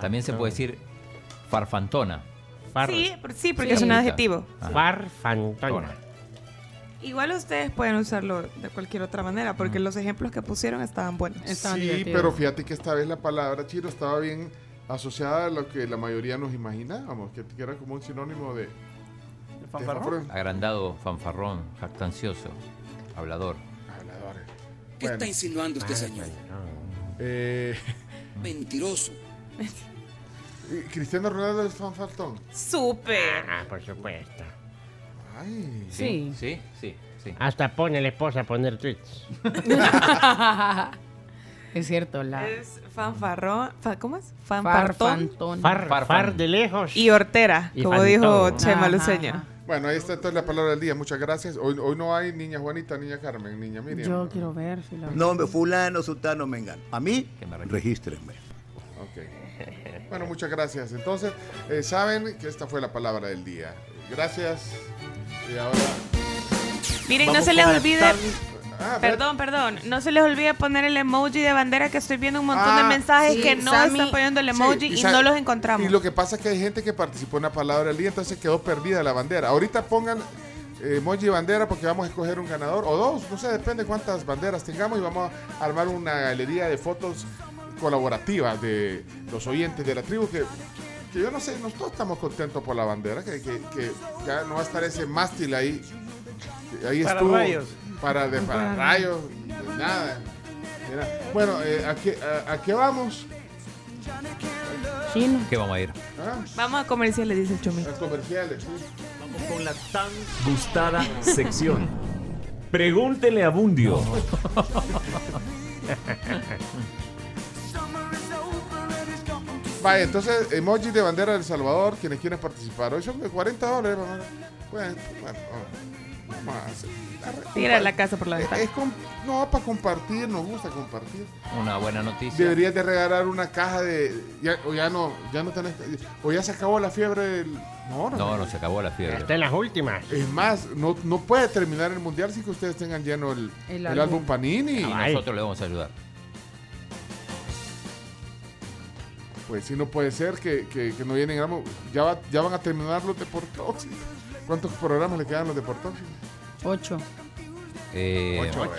También se puede decir farfantona. Sí, sí, porque es un adjetivo. Ajá. Farfantona. Igual ustedes pueden usarlo de cualquier otra manera, porque los ejemplos que pusieron estaban buenos. Sí, pero fíjate que esta vez la palabra chino estaba bien asociada a lo que la mayoría nos imaginábamos, que, que era como un sinónimo de... de fanfarrón. Agrandado, fanfarrón, jactancioso, hablador. Hablador. ¿Qué Bueno. está insinuando este señor? Eh, Mentiroso. Cristiano Ronaldo es fanfartón. Súper. Ah, por supuesto. Ay. Sí, sí, sí. sí. Hasta pone la esposa a poner tweets. es cierto, la. Es fanfarrón. fa- ¿Cómo es? Fanfartón. Farfantón. Far, far de lejos. Y hortera, Y como dijo fantón. Chema Ajá, Luceño. ajá. Bueno, ahí está entonces la palabra del día. Muchas gracias. Hoy, hoy no hay niña Juanita, niña Carmen, niña Miriam. Yo quiero ver si la. Nombre fulano, sultano, mengano. A mí, regístrenme. Ok. Bueno, muchas gracias. Entonces, eh, saben que esta fue la palabra del día. Gracias. Y ahora. Miren, no Vamos se les con olvide. Ah, Perdón, perdón. No se les olvide poner el emoji de bandera que estoy viendo un montón de Ah, mensajes sí, que no Sammy. están poniendo el Sí, emoji y, no los encontramos. Y lo que pasa es que hay gente que participó en la palabra del día, entonces quedó perdida la bandera. Ahorita pongan eh, emoji de bandera porque vamos a escoger un ganador o dos, no sé, depende cuántas banderas tengamos y vamos a armar una galería de fotos colaborativas de los oyentes de la tribu que, que yo no sé, nosotros estamos contentos por la bandera, que, que- que ya no va a estar ese mástil ahí. Ahí Para estuvo rayos. Para, de, para rayos, de nada. Mira, Bueno, eh, ¿a, qué, a- a qué vamos? Chino. ¿Qué vamos a ir? ¿Ah? Vamos a comerciales, dice el Chumi. Los comerciales, sí. Vamos con la tan gustada sección. Pregúntele a Bundio. Vaya, entonces, emoji de bandera del Salvador, quienes quieren participar. Hoy son de 40 dólares. mamá. Bueno, bueno, vamos- vamos a hacer. Tira la casa por la ventana. Es no, para compartir, nos gusta compartir. Una buena noticia. Deberías de regalar una caja de... Ya, o ya no, ya no tenés... O ya se acabó la fiebre del... No, No, no se acabó la fiebre. Está en las últimas. Es más, no, no puede terminar el mundial sin que ustedes tengan lleno el, El el, álbum. álbum Panini. Y nosotros le vamos a ayudar. Pues sí, no puede ser que, que, que no vienen. Ya, va- ya van a terminar los deportóxicos. ¿Cuántos programas le quedan los deportóxicos? Ocho. Eh, Ocho.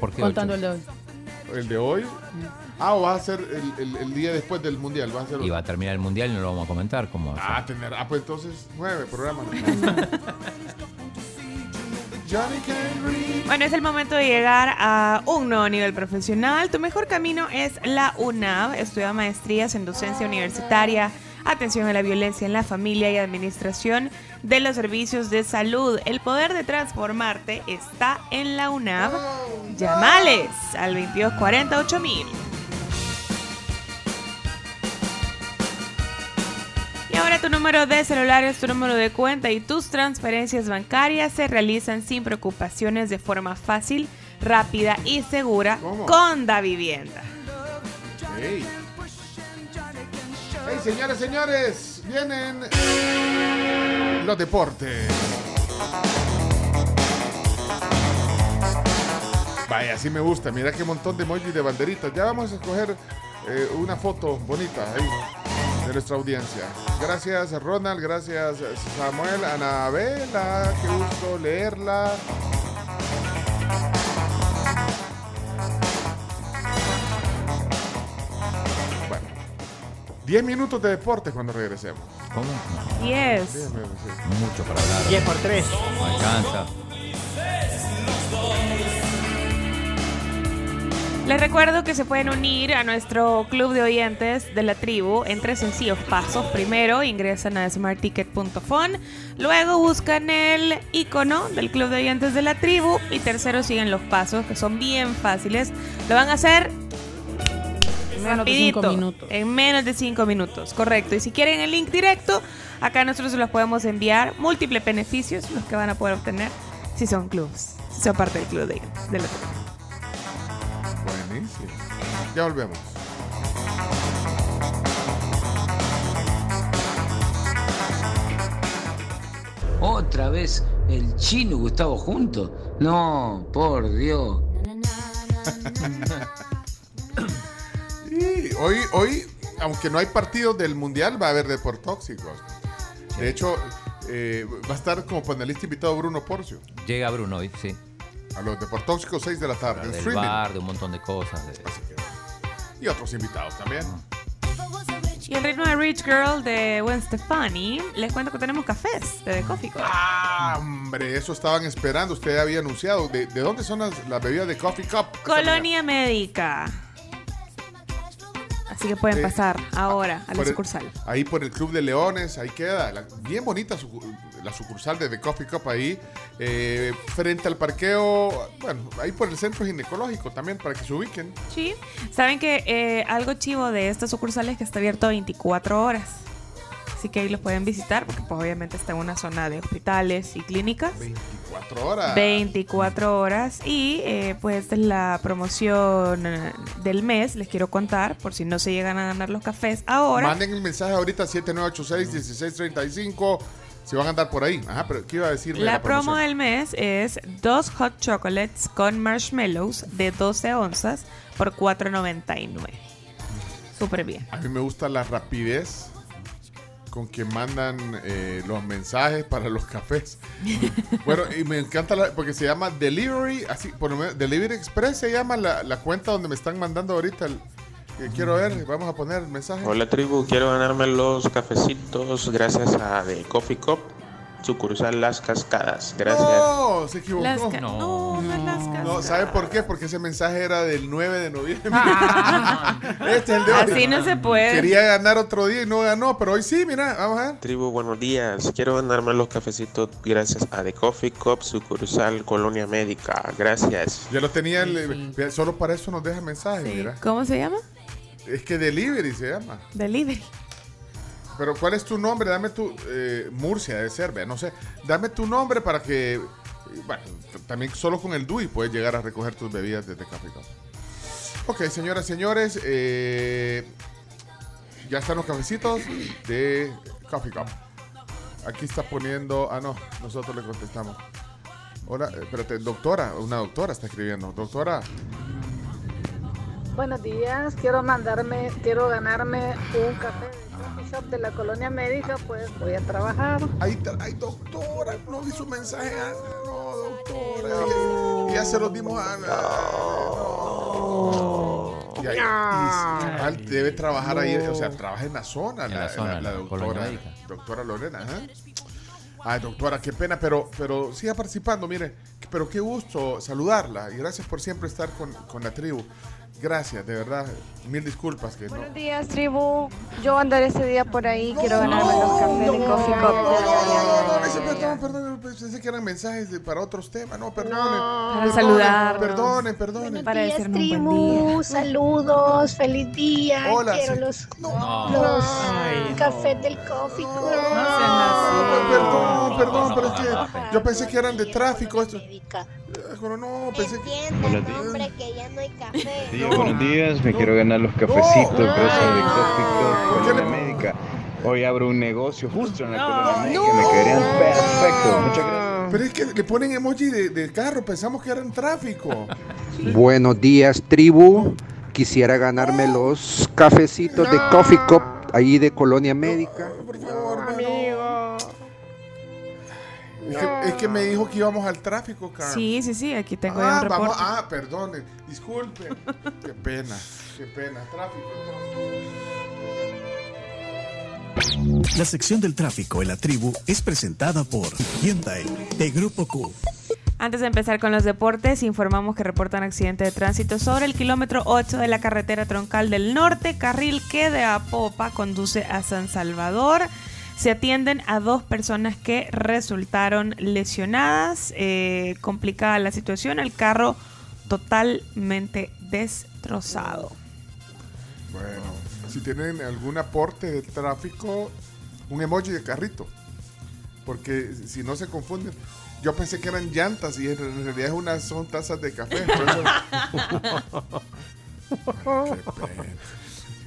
¿Por qué Contando ocho? el de hoy. ¿El de hoy? Ah, o va a ser el, el- el día después del mundial. Va a ser Y va a terminar el mundial y no lo vamos a comentar. ¿Cómo va a? Ah, tener. Ah, pues entonces nueve programas. Bueno, es el momento de llegar a un nuevo nivel profesional. Tu mejor camino es la UNAV. Estudia maestrías en docencia universitaria, atención a la violencia en la familia y administración de los servicios de salud. El poder de transformarte está en la UNAV. Llamales al 2248 mil. Y ahora tu número de celular es tu número de cuenta y tus transferencias bancarias se realizan sin preocupaciones de forma fácil, rápida y segura con Da Vivienda. Hey. Hey, señores, señores, vienen los deportes. Vaya, así me gusta. Mira qué montón de emojis de banderitas. Ya vamos a escoger eh, una foto bonita ahí de nuestra audiencia. Gracias, Ronald. Gracias, Samuel. Anabela, qué gusto leerla. 10 minutos de deporte cuando regresemos. ¿Cómo? 10. Diez minutos, sí. Mucho para hablar. 10 por 3. No alcanza. Les recuerdo que se pueden unir a nuestro club de oyentes de la tribu en tres sencillos pasos. Primero ingresan a smartticket.fon, luego buscan el icono del club de oyentes de la tribu y tercero siguen los pasos que son bien fáciles. Lo van a hacer menos de cinco minutos. En menos de 5 minutos, correcto. Y si quieren el link directo, acá nosotros se los podemos enviar. Múltiples beneficios los que van a poder obtener si son clubs, si son parte del club de, de la tribu. Buenísimo. Ya volvemos. ¿Otra vez el chino Gustavo juntos? No, por Dios. Hoy, hoy, aunque no hay partidos del mundial, va a haber deportóxicos. De hecho, eh, va a estar como panelista invitado Bruno Porcio. Llega Bruno hoy, sí. A los Deportóxicos 6 de la tarde. en Del streaming. bar, de un montón de cosas. de- Y otros invitados también. Y el ritmo de Rich Girl de Gwen Stefani, les cuento que tenemos cafés de The Coffee Cup. Ah, hombre, eso estaban esperando. Usted había anunciado. ¿De, de dónde son las, las bebidas de Coffee Cup? Colonia Médica. Así que pueden Eh, pasar ahora a la por el- sucursal. ahí por el Club de Leones, ahí queda. la- bien bonita su- la sucursal de The Coffee Cup ahí. eh, frente al parqueo, bueno, ahí por el centro ginecológico también, para que se ubiquen. Sí. Saben que eh, algo chivo de esta sucursal es que está abierto 24 horas. Así que ahí los pueden visitar porque pues obviamente está en una zona de hospitales y clínicas. 24 horas. 24 horas y eh, pues esta es la promoción eh, del mes, les quiero contar por si no se llegan a ganar los cafés ahora. Manden el mensaje ahorita 7986-1635. Si van a andar por ahí. Ajá, pero ¿qué iba a decir? La promo del mes es dos hot chocolates con marshmallows de 12 onzas por 4.99. Súper bien. A mí me gusta la rapidez con que mandan eh, los mensajes para los cafés. bueno, y me encanta la- porque se llama Delivery, así, por lo menos, Delivery Express se llama la, cuenta donde me están mandando ahorita. el- quiero ver, vamos a poner el mensaje. Hola tribu, quiero ganarme los cafecitos gracias a The Coffee Cup, sucursal Las Cascadas. Gracias. No, se equivocó. No, no es las cascadas. No, ¿sabe por qué? Porque ese mensaje era del 9 de noviembre. este es el de hoy. Así no se puede. Quería ganar otro día y no ganó, pero hoy sí, mira, vamos a ver. Tribu, buenos días. Quiero ganarme los cafecitos gracias a The Coffee Cup, sucursal Colonia Médica. Gracias. Ya lo tenía, el- solo para eso nos deja mensaje, mira. ¿Cómo se llama? Es que Delivery se llama. Delivery. Pero ¿cuál es tu nombre? Dame tu... eh, Murcia de Serbia, no sé. Dame tu nombre para que... Bueno, también solo con el DUI puedes llegar a recoger tus bebidas desde Café. Ok, señoras, señores. eh, ya están los cafecitos de Coffee Cup. Aquí está poniendo... Ah, no, nosotros le contestamos. Hola, eh, espérate, doctora, una doctora está escribiendo. Doctora, Buenos días, quiero mandarme, quiero ganarme un café coffee shop de la colonia médica, pues voy a trabajar. Ay, doctora, no vi su mensaje. ah, No, doctora. Ya, ya se los dimos a. no. Y ahí- y- ah, debe trabajar ahí, o sea, trabaja en la zona, En la, la zona, la- la la doctora, doctora Lorena. ajá. Ay, doctora, qué pena, pero, pero siga participando, mire, pero qué gusto saludarla y gracias por siempre estar con, con la tribu. Gracias, de verdad, mil disculpas que no. Buenos días, tribu. Yo andaré ese día por ahí. Quiero ganarme los cafés de Coffee Cup. Perdón, perdón, pensé que eran mensajes de- para otros temas, no, perdone. Para Perdone, saludarnos. Perdone, perdone. Buenos Para días, decirnos un buen tribu. Saludos, feliz día. Hola, Quiero sí. los, No. los Ay, cafés del Coffee Cup. Perdón, perdón, pero es que yo pensé que eran de tráfico. Esto. Pero no, pensé que. Entiende, hombre, que ya no hay café. Buenos días, me quiero ganar los cafecitos, gracias de Coffee Cup, Colonia Médica. Hoy abro un negocio justo en la Colonia Médica, me quedarían perfecto, muchas gracias. Pero es que le ponen emoji de, de carro, pensamos que era en tráfico. Buenos días, tribu. Quisiera ganarme los cafecitos de Coffee Cup, ahí de Colonia Médica. Amigo. Es que, es que me dijo que íbamos al tráfico, Carmen. Sí, sí, sí, aquí tengo ya Ah, un vamos, reporte. ah, perdone, disculpe. qué pena, qué pena, tráfico. La sección del tráfico en la tribu es presentada por Hyundai de Grupo Q. Antes de empezar con los deportes, informamos que reportan accidente de tránsito sobre el kilómetro 8 de la carretera troncal del norte, carril que de Apopa conduce a San Salvador. Se atienden a dos personas que resultaron lesionadas. Eh, complicada la situación, el carro totalmente destrozado. Bueno, si tienen algún aporte de tráfico, un emoji de carrito. Porque si no se confunden, yo pensé que eran llantas y en realidad es una, son tazas de café. por eso- Ay, qué pena.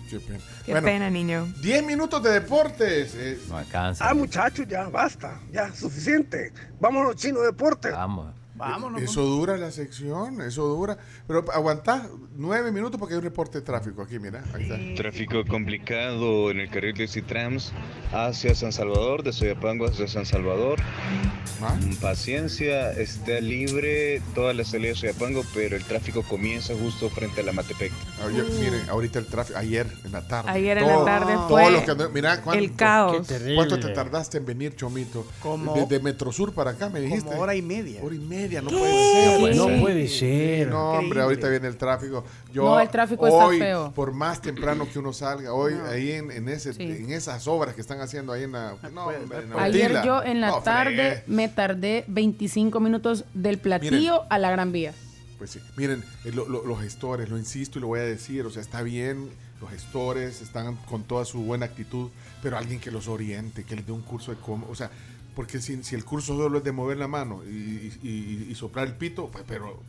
Qué pena. Qué pena, niño. 10 minutos de deportes. eh, No alcanza. Ah, muchachos, ya basta, ya, suficiente. Vámonos, chino deporte. Vamos. Vámonos. Eso dura la sección, eso dura. Pero aguantá nueve minutos porque hay un reporte de tráfico aquí, mira. Ahí está. Tráfico complicado en el carril de Citrams hacia San Salvador, de Soyapango hacia San Salvador. Mm, Paciencia, está libre toda la salida de Soyapango, pero el tráfico comienza justo frente a la Matepec. Oye, miren, ahorita el tráfico, ayer en la tarde. Ayer en la tarde todo fue lo que mira, ¿cuánto, el caos. qué ¿Cuánto te tardaste en venir, Chomito? Como- Desde Metrosur para acá, me dijiste. Como hora y media. Hora y media, no puede ser. No puede No ser. puede ser. No, hombre, ahorita viene el tráfico. Yo, No, el tráfico está hoy, feo. por más temprano que uno salga, hoy No. ahí en, en ese, Sí. en esas obras que están haciendo ahí en la, no, hombre, en la Ayer Utila. yo en la No, tarde fregué. me tardé 25 minutos del platillo a la Gran Vía. Pues sí, miren, eh, lo- lo- los gestores, lo insisto y lo voy a decir, o sea, está bien, los gestores están con toda su buena actitud, pero alguien que los oriente, que les dé un curso de cómo, o sea, porque si, si el curso solo es de mover la mano y, y- y- y soplar el pito, pues, pero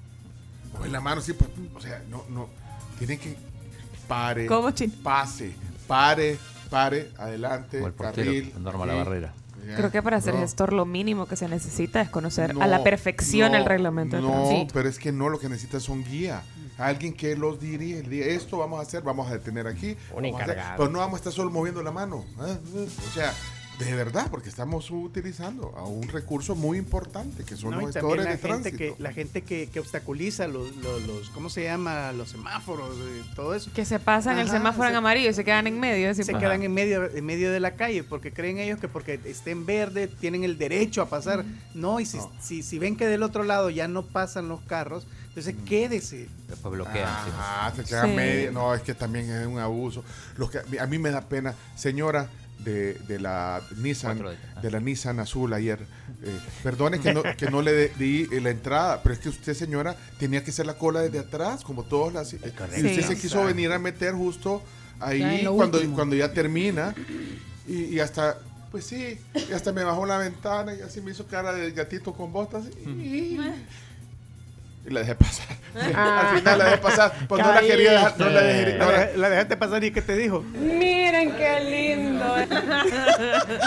mover la mano, sí, pues, o sea, no, no, tienen que pare, ¿Cómo, Chin? pase, pare, pare, adelante, el portero, carril. Norma la barrera. Creo que para ser no. gestor lo mínimo que se necesita es conocer a No, la perfección no, el reglamento de No, tránsito. pero es que no, lo que necesitas son guía. Alguien que los dirige, diga, esto vamos a hacer, vamos a detener aquí. Un vamos a hacer", encargado. Pero no vamos a estar solo moviendo la mano. ¿eh? O sea, de verdad, porque estamos utilizando a un recurso muy importante, que son No, y los también gestores la de gente, tránsito. que, la gente que, que obstaculiza los, los, los- ¿cómo se llama? Los semáforos, eh, todo eso. Que se pasan el semáforo en amarillo y se quedan en medio. se quedan en medio, en medio de la calle porque creen ellos que porque esté en verde tienen el derecho a pasar. No, y si, si, si ven que del otro lado ya no pasan los carros, entonces quédese. Después bloquean. sí. Ah, se quedan Sí. medio. No, es que también es un abuso. Los que, a mí me da pena, señora de, de la Nissan, de- la Nissan azul ayer. eh, perdone que no, que no le di eh, la entrada, pero es que usted, señora, tenía que hacer la cola desde atrás, como todos las. Y usted Sí. se quiso venir a meter justo ahí cuando, último. cuando ya termina. Y, y hasta. Pues sí, y hasta me bajó la ventana y así me hizo cara de gatito con botas. Y, y la dejé pasar. Ah. Al final la dejé pasar. Pues no la quería dejar. No la dejé, no La, la- de- la dejaste pasar y ¿qué te dijo? Miren qué lindo.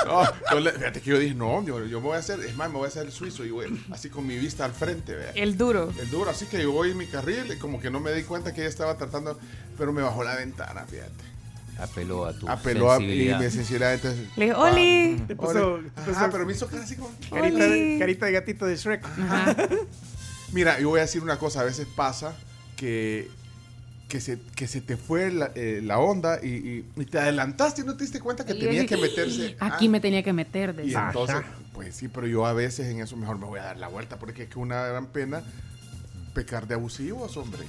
no, yo le- fíjate que yo dije, no, yo, yo me voy a hacer, es más, me voy a hacer el suizo y voy así con mi vista al frente, vea. El duro. El duro, así que yo voy en mi carril y como que no me di cuenta que ella estaba tratando, pero me bajó la ventana, fíjate. Apeló a tu Apeló a mi sensibilidad. mi sensibilidad. Entonces, Le dije, Oli. Te puso, Oli. te puso Ajá, pero me hizo cara así como... carita, carita de gatito de Shrek. Mira, yo voy a decir una cosa, a veces pasa que, que, se, que se te fue la, eh, la onda y, y- y te adelantaste y no te diste cuenta que Y yo tenía dije, que meterse. Aquí Ah, me tenía que meter. Y decía. entonces, pues sí, pero yo a veces en eso mejor me voy a dar la vuelta porque es que una gran pena pecar de abusivos, hombre.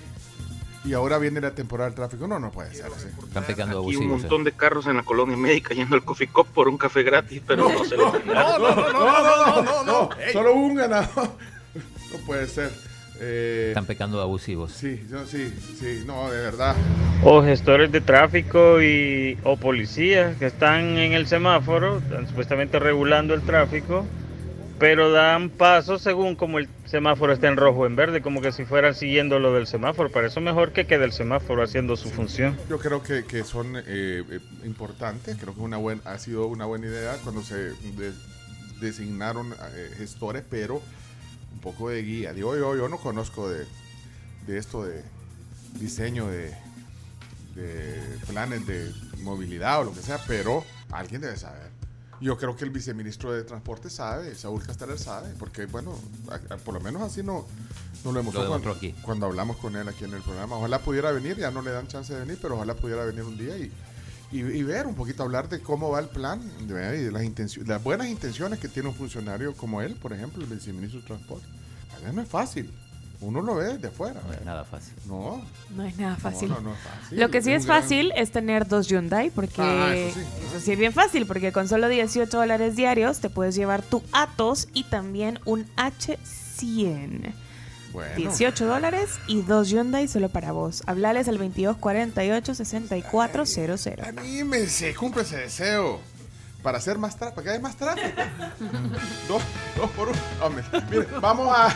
Y ahora viene la temporada del tráfico. No, no puede ser así. Están pecando Aquí un abusivos. eh. montón de carros en la colonia médica yendo al Coffee Cup por un café gratis, pero no, se lo no, no, no, no, no, no, Solo un ganador. Puede ser. Eh, Están pecando de abusivos. sí, yo- sí, sí, no, de verdad. O gestores de tráfico y, o policías que están en el semáforo, están supuestamente regulando el tráfico, pero dan paso según como el semáforo está en rojo o en verde, como que si fueran siguiendo lo del semáforo. Para eso mejor que quede el semáforo haciendo su función. Yo creo que, que son eh, eh, importantes, creo que una buen, ha sido una buena idea cuando se de- designaron eh, gestores, pero un poco de guía. Digo, yo, yo no conozco de, de esto de diseño de, de planes de movilidad o lo que sea, pero alguien debe saber. Yo creo que el viceministro de Transporte sabe, Saúl Casteller sabe, porque bueno, a- a- por lo menos así no, no lo hemos Lo cuando, aquí. cuando hablamos con él aquí en el programa. Ojalá pudiera venir, ya no le dan chance de venir, pero ojalá pudiera venir un día y, y, y ver un poquito, hablar de cómo va el plan de, y de las, intenciones, las buenas intenciones que tiene un funcionario como él, por ejemplo, el viceministro de Transporte. A veces no es fácil, uno lo ve desde fuera. No es nada fácil. No, No es nada fácil. no, no es fácil. Lo que sí es gran- fácil es tener dos Hyundai, porque Ah, eso sí. eso sí es bien fácil, porque con solo 18 dólares diarios te puedes llevar tu Atos y también un H100. Bueno. 18 dólares y dos Hyundai solo para vos. Hablales al 2248-6400. Anímense, cumple ese deseo. Para hacer más tráfico, para que haya más tráfico. dos, dos por uno. Hombre, mire, vamos a, a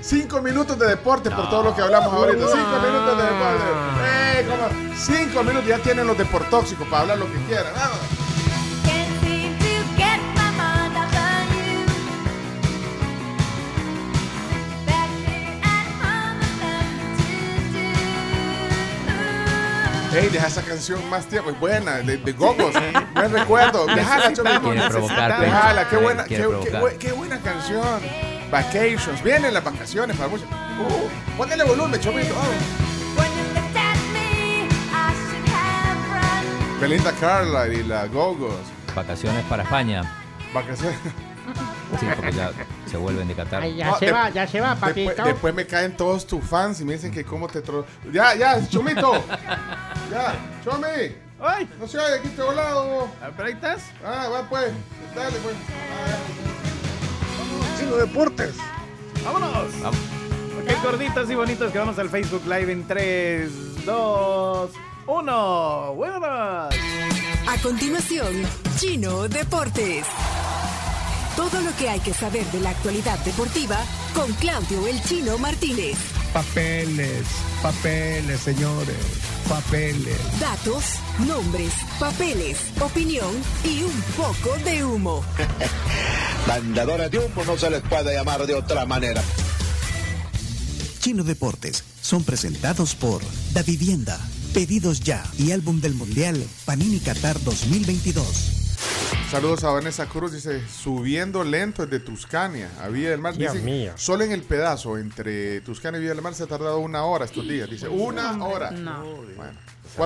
cinco minutos de deporte por todo lo que hablamos ahorita. Cinco minutos de deporte. Eh, ¿cómo? Cinco minutos ya tienen los deportóxicos para hablar lo que quieran. Vamos. Hey, deja esa canción más tiempo. Es buena, de, de Gogos. Buen recuerdo. Quiere provocar, Déjala, qué buena, qué, qué qué buena canción. Vacations. Vienen las vacaciones para muchos. Uh, ponele volumen, Chomito. Oh. Belinda Carla y la Gogos. Vacaciones para España. Vacaciones. Sí, porque ya se vuelven de Qatar. Ay, ya No, se de- va, ya se va, papito. Después, después me caen todos tus fans y me dicen que cómo te tro... Ya, ya, Chomito. ya, Chomi. ¡Ay! No se vaya aquí este volado. ¿Pero ahí estás? Ah, va pues. Dale pues. Chino Deportes. ¡Vámonos! Ok, gorditos y bonitos que vamos al Facebook Live en 3, 2, 1. ¡Buenas! A continuación, Chino Deportes. Todo lo que hay que saber de la actualidad deportiva con Claudio El Chino Martínez. Papeles, papeles, señores, papeles. Datos, nombres, papeles, opinión y un poco de humo. Mandadores de humo no se les puede llamar de otra manera. Chino Deportes son presentados por Da Vivienda, Pedidos Ya y Álbum del Mundial Panini Qatar 2022. Saludos a Vanessa Cruz, dice, subiendo lento desde Tuscania a Villa del Mar. Dice, mío. solo en el pedazo entre Tuscania y Villa del Mar se ha tardado una hora estos días. Dice, una hora. No. Bueno,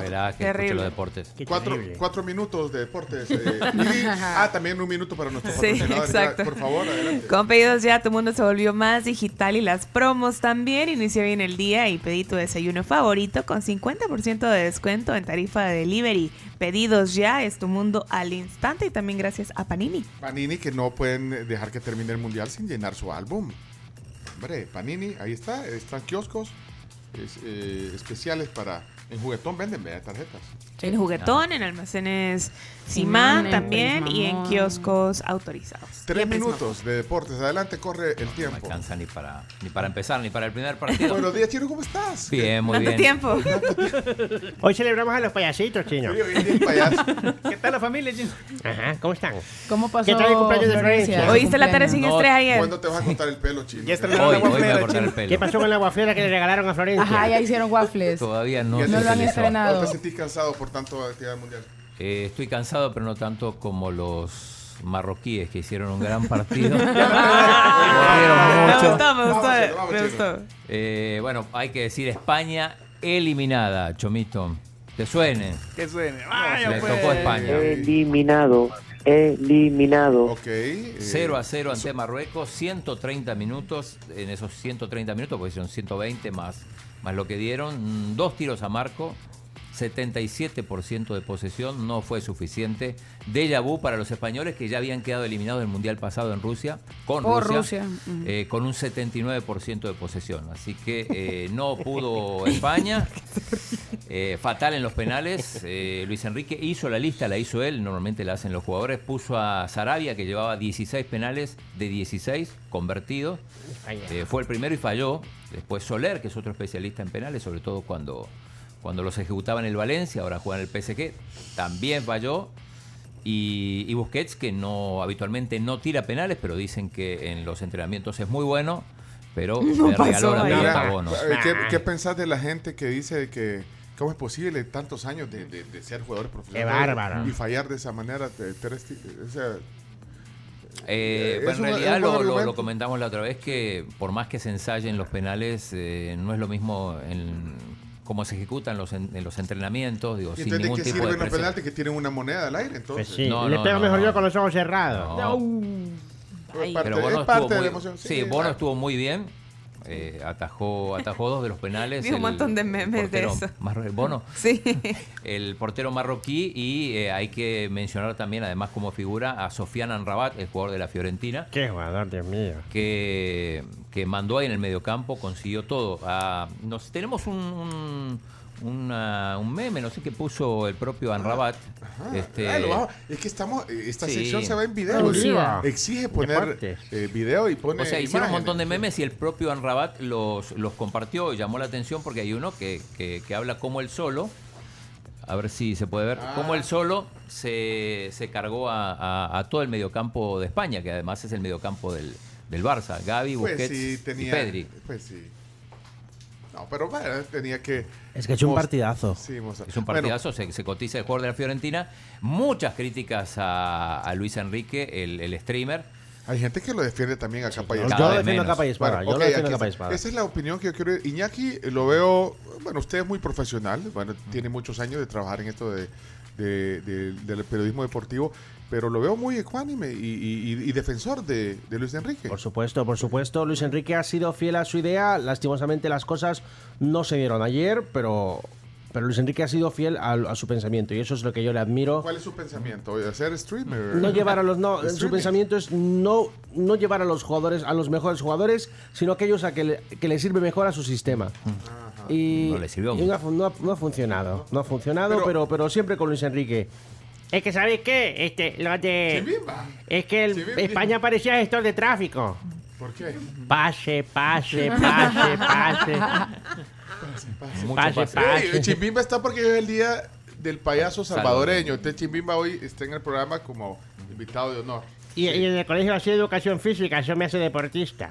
Saberá que escuche Terrible. los deportes. cuatro, cuatro minutos de deportes. eh, y- ah, también un minuto para nuestros Sí, patrocinadores. Ya, exacto. Por favor, adelante. Con pedidos ya, tu mundo se volvió más digital y las promos también. Inició bien el día y pedí tu desayuno favorito con 50% de descuento en tarifa de delivery. Pedidos ya es tu mundo al instante y también gracias a Panini. Panini que no pueden dejar que termine el mundial sin llenar su álbum. Hombre, Panini, ahí está, están kioscos es, eh, especiales para... En juguetón venden vea, tarjetas. En juguetón, en almacenes Simán también y en kioscos autorizados. Tres minutos de deportes. Adelante, corre el No tiempo. alcanza ni para, ni para empezar, ni para el primer partido. Buenos días, Chino, ¿cómo estás? Bien, muy ¿Cuánto bien. tiempo? Hoy celebramos a los payasitos, chino. ¿Qué tal la familia, Chino? Ajá, ¿cómo están? ¿Cómo pasó ¿Qué tal el cumpleaños de Florencia? ¿Oíste la tarea sin No, estrés ayer? ¿Cuándo te vas a cortar el pelo, Chino? Ya estrenaron Hoy, la hoy me voy a cortar el pelo. ¿Qué pasó con la guaflera que le regalaron a Florencia? Ajá, ya hicieron waffles. Todavía no, No lo han estrenado. ¿No te sentís cansado por tanto actividad mundial? Eh, estoy cansado, pero no tanto como los marroquíes que hicieron un gran partido. Eh, bueno, hay que decir España eliminada, Chomito. Que suene. Que suene. Vaya, Le pues. tocó España. Eliminado, eliminado. Ok. eh, 0 a 0 ante Marruecos, 130 minutos. En esos 130 minutos, porque son 120 más, más lo que dieron. mm, Dos tiros a marco, 77% de posesión, no fue suficiente. Déjà vu para los españoles que ya habían quedado eliminados del Mundial pasado en Rusia, con Por Rusia, Rusia, ujú. eh, con un 79% de posesión. Así que eh, no pudo España. Eh, fatal en los penales. Eh, Luis Enrique hizo la lista, la hizo él, normalmente la hacen los jugadores. Puso a Sarabia, que llevaba 16 penales de 16 convertidos. Eh, fue el primero y falló. Después Soler, que es otro especialista en penales, sobre todo cuando, cuando los ejecutaba en el Valencia, ahora juega en el PSG, también falló. Y, y Busquets, que no habitualmente no tira penales, pero dicen que en los entrenamientos es muy bueno, pero No le regaló la pelota Mira, a Bono. eh, ¿qué, qué pensás de la gente que dice que cómo es posible tantos años de, de- de ser jugador profesional Qué bárbaro. y fallar de esa manera? o sea, Eh, un- en realidad lo, lo- argumento. lo comentamos la otra vez que por más que se ensayen los penales, eh, no es lo mismo en cómo se ejecutan los, en, en los entrenamientos, digo, ¿y sin ningún qué tipo de los penaltis que tienen una moneda al aire? Entonces, Pues sí, No, le no, pego no, mejor no. yo con los ojos cerrados. No. Es parte, Pero Bono es parte estuvo de la muy, emoción. sí, Bono claro. estuvo muy bien. Eh, atajó, atajó dos de los penales. Vi un el- montón de memes de portero eso. Bono. Sí. el portero marroquí y eh, hay que mencionar también, además como figura, a Sofian Anrabat, el jugador de la Fiorentina. Qué jugador, Dios mío. que, que mandó ahí en el mediocampo, consiguió todo. Ah, nos, tenemos un, un, una- un meme, no sé qué puso el propio Anrabat. este, Ah, lo vamos- es que estamos, eh, esta Sí. sección se va en video. Producida. Exige poner eh, video y pone o sea, hicieron un montón de memes y el propio Anrabat los, los compartió y llamó la atención porque hay uno que, que, que habla como él solo. A ver si se puede ver. Ah. Como él solo se, se cargó a, a- a todo el mediocampo de España, que además es el mediocampo del, del Barça. Gaby, Pues Busquets sí, y tenía, Pedri. Pues sí. No, pero bueno, tenía que. Es que es un partidazo. Sí, Es un Bueno, partidazo, se, se cotiza el jugador de la Fiorentina. Muchas críticas a, a Luis Enrique, el, el streamer. Hay gente que lo defiende también a capa y yo espada. lo defiendo a capa y espada, yo lo ok, defiendo a capa y está. espada. Esa es la opinión que yo quiero. Iñaki lo veo. Bueno, usted es muy profesional. Bueno, tiene muchos años de trabajar en esto de, de- de- del periodismo deportivo. Pero lo veo muy ecuánime y, y- y- y defensor de, de Luis Enrique. Por supuesto, por supuesto. Luis Enrique ha sido fiel a su idea. Lastimosamente las cosas no se vieron ayer, pero, pero Luis Enrique ha sido fiel a, a su pensamiento y eso es lo que yo le admiro. ¿Cuál es su pensamiento? ¿Ser streamer? No llevar a los no, su Streaming. pensamiento es no, no llevar a los jugadores, a los mejores jugadores, sino aquellos a que le, que le sirve mejor a su sistema. Y, No le sirvió y no, ha, no ha- no ha funcionado. No ha funcionado, Pero- pero, pero, siempre con Luis Enrique. Es que, ¿sabéis qué? Este, lo de. Chimimba. Es que el-. España parecía gestor de tráfico. ¿Por qué? Pase, pase, pase, pase. Pase, pase. pase. Sí, Chimbimba está porque es el día del payaso salvadoreño. Entonces Chimbimba hoy está en el programa como invitado de honor. Y, y en el colegio hacía educación física, eso me hace deportista.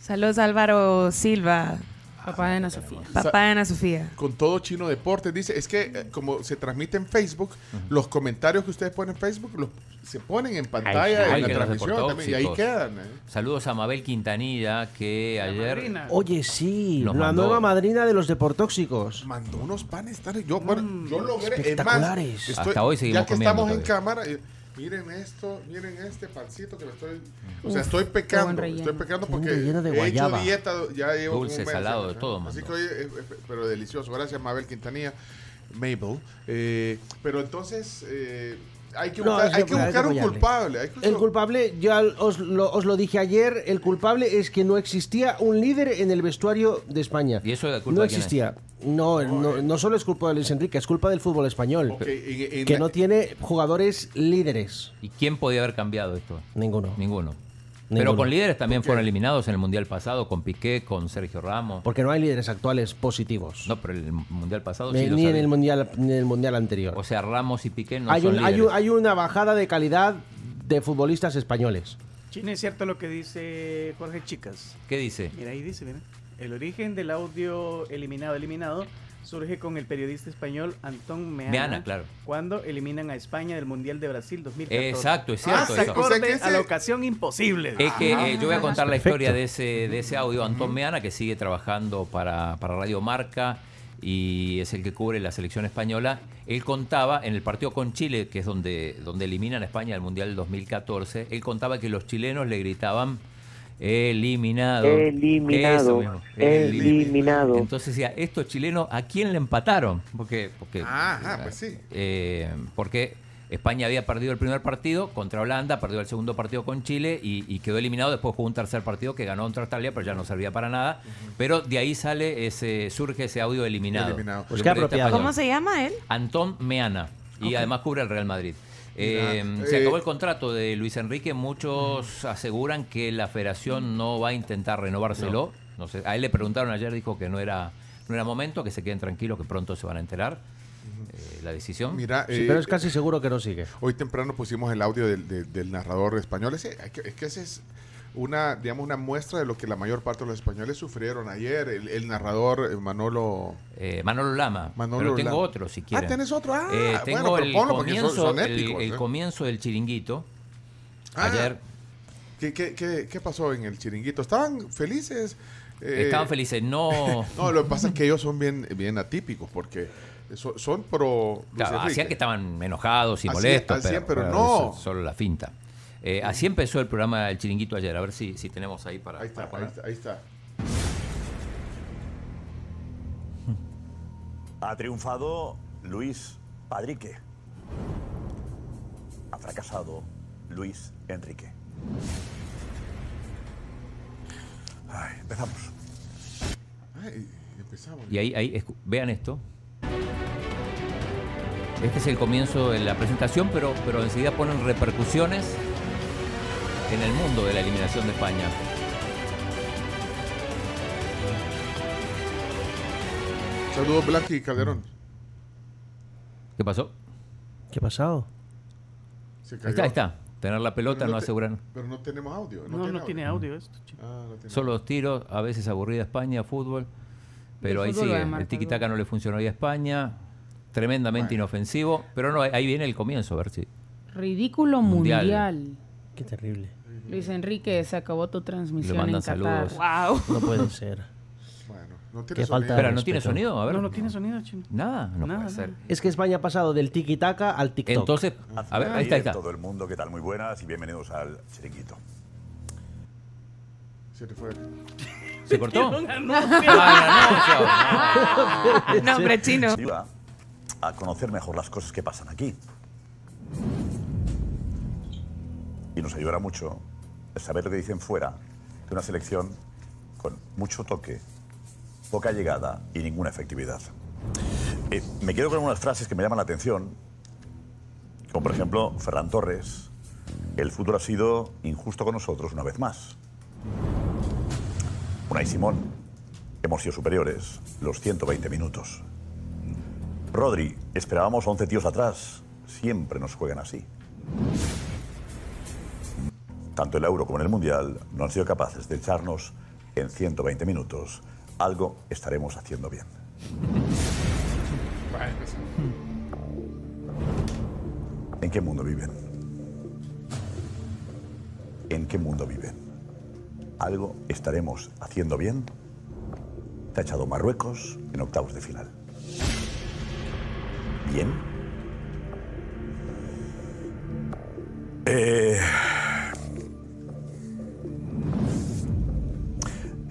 Saludos Álvaro Silva, Papá de Ana Sofía. papá de Ana Sofía. Con todo Chino Deportes. Dice, es que eh, como se transmite en Facebook, los comentarios que ustedes ponen en Facebook los, se ponen en pantalla Ay, en la transmisión también, y ahí quedan. ¿eh? Saludos a Mabel Quintanilla, que ayer. madrina. Oye, sí, Nos la mandó- nueva madrina de los deportóxicos. Mandó unos panes tan... Yo, bueno, yo logré... es más, espectaculares. estoy- Hasta hoy seguimos Ya que comiendo estamos en cámara... eh, Miren esto, miren este pancito que me estoy... O sea, estoy pecando, estoy pecando porque de he hecho dieta, ya llevo Dulce, un mes, salado, de todo Así que hoy, eh, eh, pero delicioso. Gracias, Mabel Quintanilla, Mabel. Eh, pero entonces, eh, hay que buscar, hay que un culpable. hay que- El culpable, ya os lo, os lo dije ayer, el culpable es que no existía un líder en el vestuario de España. ¿Y eso es culpa No de quién es? existía. No, no, no solo es culpa de Luis Enrique, es culpa del fútbol español. Ok, en- en que la- no tiene jugadores líderes. ¿Y quién podía haber cambiado esto? Ninguno. Ninguno. Pero con líderes también fueron eliminados en el Mundial pasado, con Piqué, con Sergio Ramos. Porque no hay líderes actuales positivos. No, pero el Mundial pasado ni sí lo ni en el mundial ni en el mundial anterior. O sea, Ramos y Piqué no hay, son un- hay, un- hay una bajada de calidad de futbolistas españoles. Chino, es cierto lo que dice Jorge Chicas. ¿Qué dice? Mira, ahí dice, mira. El origen del audio eliminado, eliminado, surge con el periodista español Antón Meana. Meana, claro. Cuando eliminan a España del Mundial de Brasil 2014. Exacto, es Ah, cierto se eso. acorde O sea que ese- a la ocasión imposible. Es que eh, yo voy a contar la Perfecto. historia de ese, de ese audio. Antón Meana, que sigue trabajando para, para Radio Marca y es el que cubre la selección española. Él contaba en el partido con Chile, que es donde, donde eliminan a España del Mundial del 2014, él contaba que los chilenos le gritaban eliminado. Eliminado. Eso mismo, eliminado. Entonces decía, estos chilenos, ¿a quién le empataron? Porque, porque, Ajá, pues sí. eh, porque España había perdido el primer partido contra Holanda, perdió el segundo partido con Chile y, y quedó eliminado. Después jugó un tercer partido que ganó contra Australia, pero ya no servía para nada. Pero de ahí sale ese, surge ese audio eliminado. Eliminado. Pues español. ¿Cómo se llama él? Antón Meana. Y además cubre el Real Madrid. Eh, Mira, se eh, acabó el contrato de Luis Enrique. Muchos aseguran que la federación no va a intentar renovárselo. No. sé, a él le preguntaron ayer, dijo que no era, no era momento, que se queden tranquilos, que pronto se van a enterar eh, la decisión. Mira, Sí, eh, pero es casi seguro que no sigue. Hoy temprano pusimos el audio del, de- del narrador español. Ese, es que ese es una, digamos, una muestra de lo que la mayor parte de los españoles sufrieron ayer. El, el narrador eh, Manolo. Eh, Manolo Lama. Manolo pero tengo Lama. otro, si quieren. Ah, ¿tenés otro? Ah, Eh, tengo bueno, el, son- comienzo, son el- épicos, el comienzo del chiringuito. Ah, Ayer ¿Qué, qué, qué, qué pasó en el chiringuito? ¿Estaban felices? Eh, estaban felices. No. No, lo que pasa es que ellos son bien, bien atípicos porque son, son pro. Luis Claro, Enrique. hacían que estaban enojados y Así- molestos, así, pero, pero pero no. solo la finta. Eh, así empezó el programa El Chiringuito ayer, a ver si, si tenemos ahí para, Ahí está, para ahí está, ahí está. Ha triunfado Luis Padrique. Ha fracasado Luis Enrique. Ay, empezamos. Ay, empezamos. Y ahí, ahí vean esto. Este es el comienzo de la presentación, pero, pero enseguida ponen repercusiones en el mundo de la eliminación de España. Saludos, Blanqui y Calderón. ¿Qué pasó? ¿Qué ha pasado? Se Ahí está, ahí está. Tener la pelota, Pero no te- aseguran. Pero no tenemos audio. No, no tiene audio esto, chico. Ah, no tiene Solo dos tiros, a veces aburrida España, fútbol. pero El ahí sigue. El tiki-taka no le funcionó hoy a España. Tremendamente inofensivo. Pero no, ahí viene el comienzo, a ver si. Ridículo Mundial. mundial. Qué terrible. Luis Enrique, se acabó tu transmisión en mandan Qatar. saludos. No puede ser. Bueno, no Qué tiene falta sonido. de Espera, ¿no tiene respeto. sonido? A ver. No, no tiene sonido, chino. Nada, no Nada, puede ser. Es que España ha pasado del tiki-taka al TikTok. Entonces, a ver, ahí está, ahí está. todo el mundo, ¿qué tal? Muy buenas y bienvenidos al chiringuito. Se te fue. ¿Se cortó? Ah, No, hombre, chino. Iba a conocer mejor las cosas que pasan aquí. Y nos ayudará mucho saber lo que dicen fuera de una selección con mucho toque, poca llegada y ninguna efectividad. Eh, me quedo con algunas frases que me llaman la atención, como por ejemplo Ferran Torres, el fútbol ha sido injusto con nosotros una vez más. Unai Simón, hemos sido superiores los 120 minutos. Rodri, esperábamos 11 tíos atrás. Siempre nos juegan así. Tanto el Euro como en el Mundial no han sido capaces de echarnos en 120 minutos. Algo estaremos haciendo bien. ¿En qué mundo viven? ¿En qué mundo viven? Algo estaremos haciendo bien. Te ha echado Marruecos en octavos de final. Bien. Eh,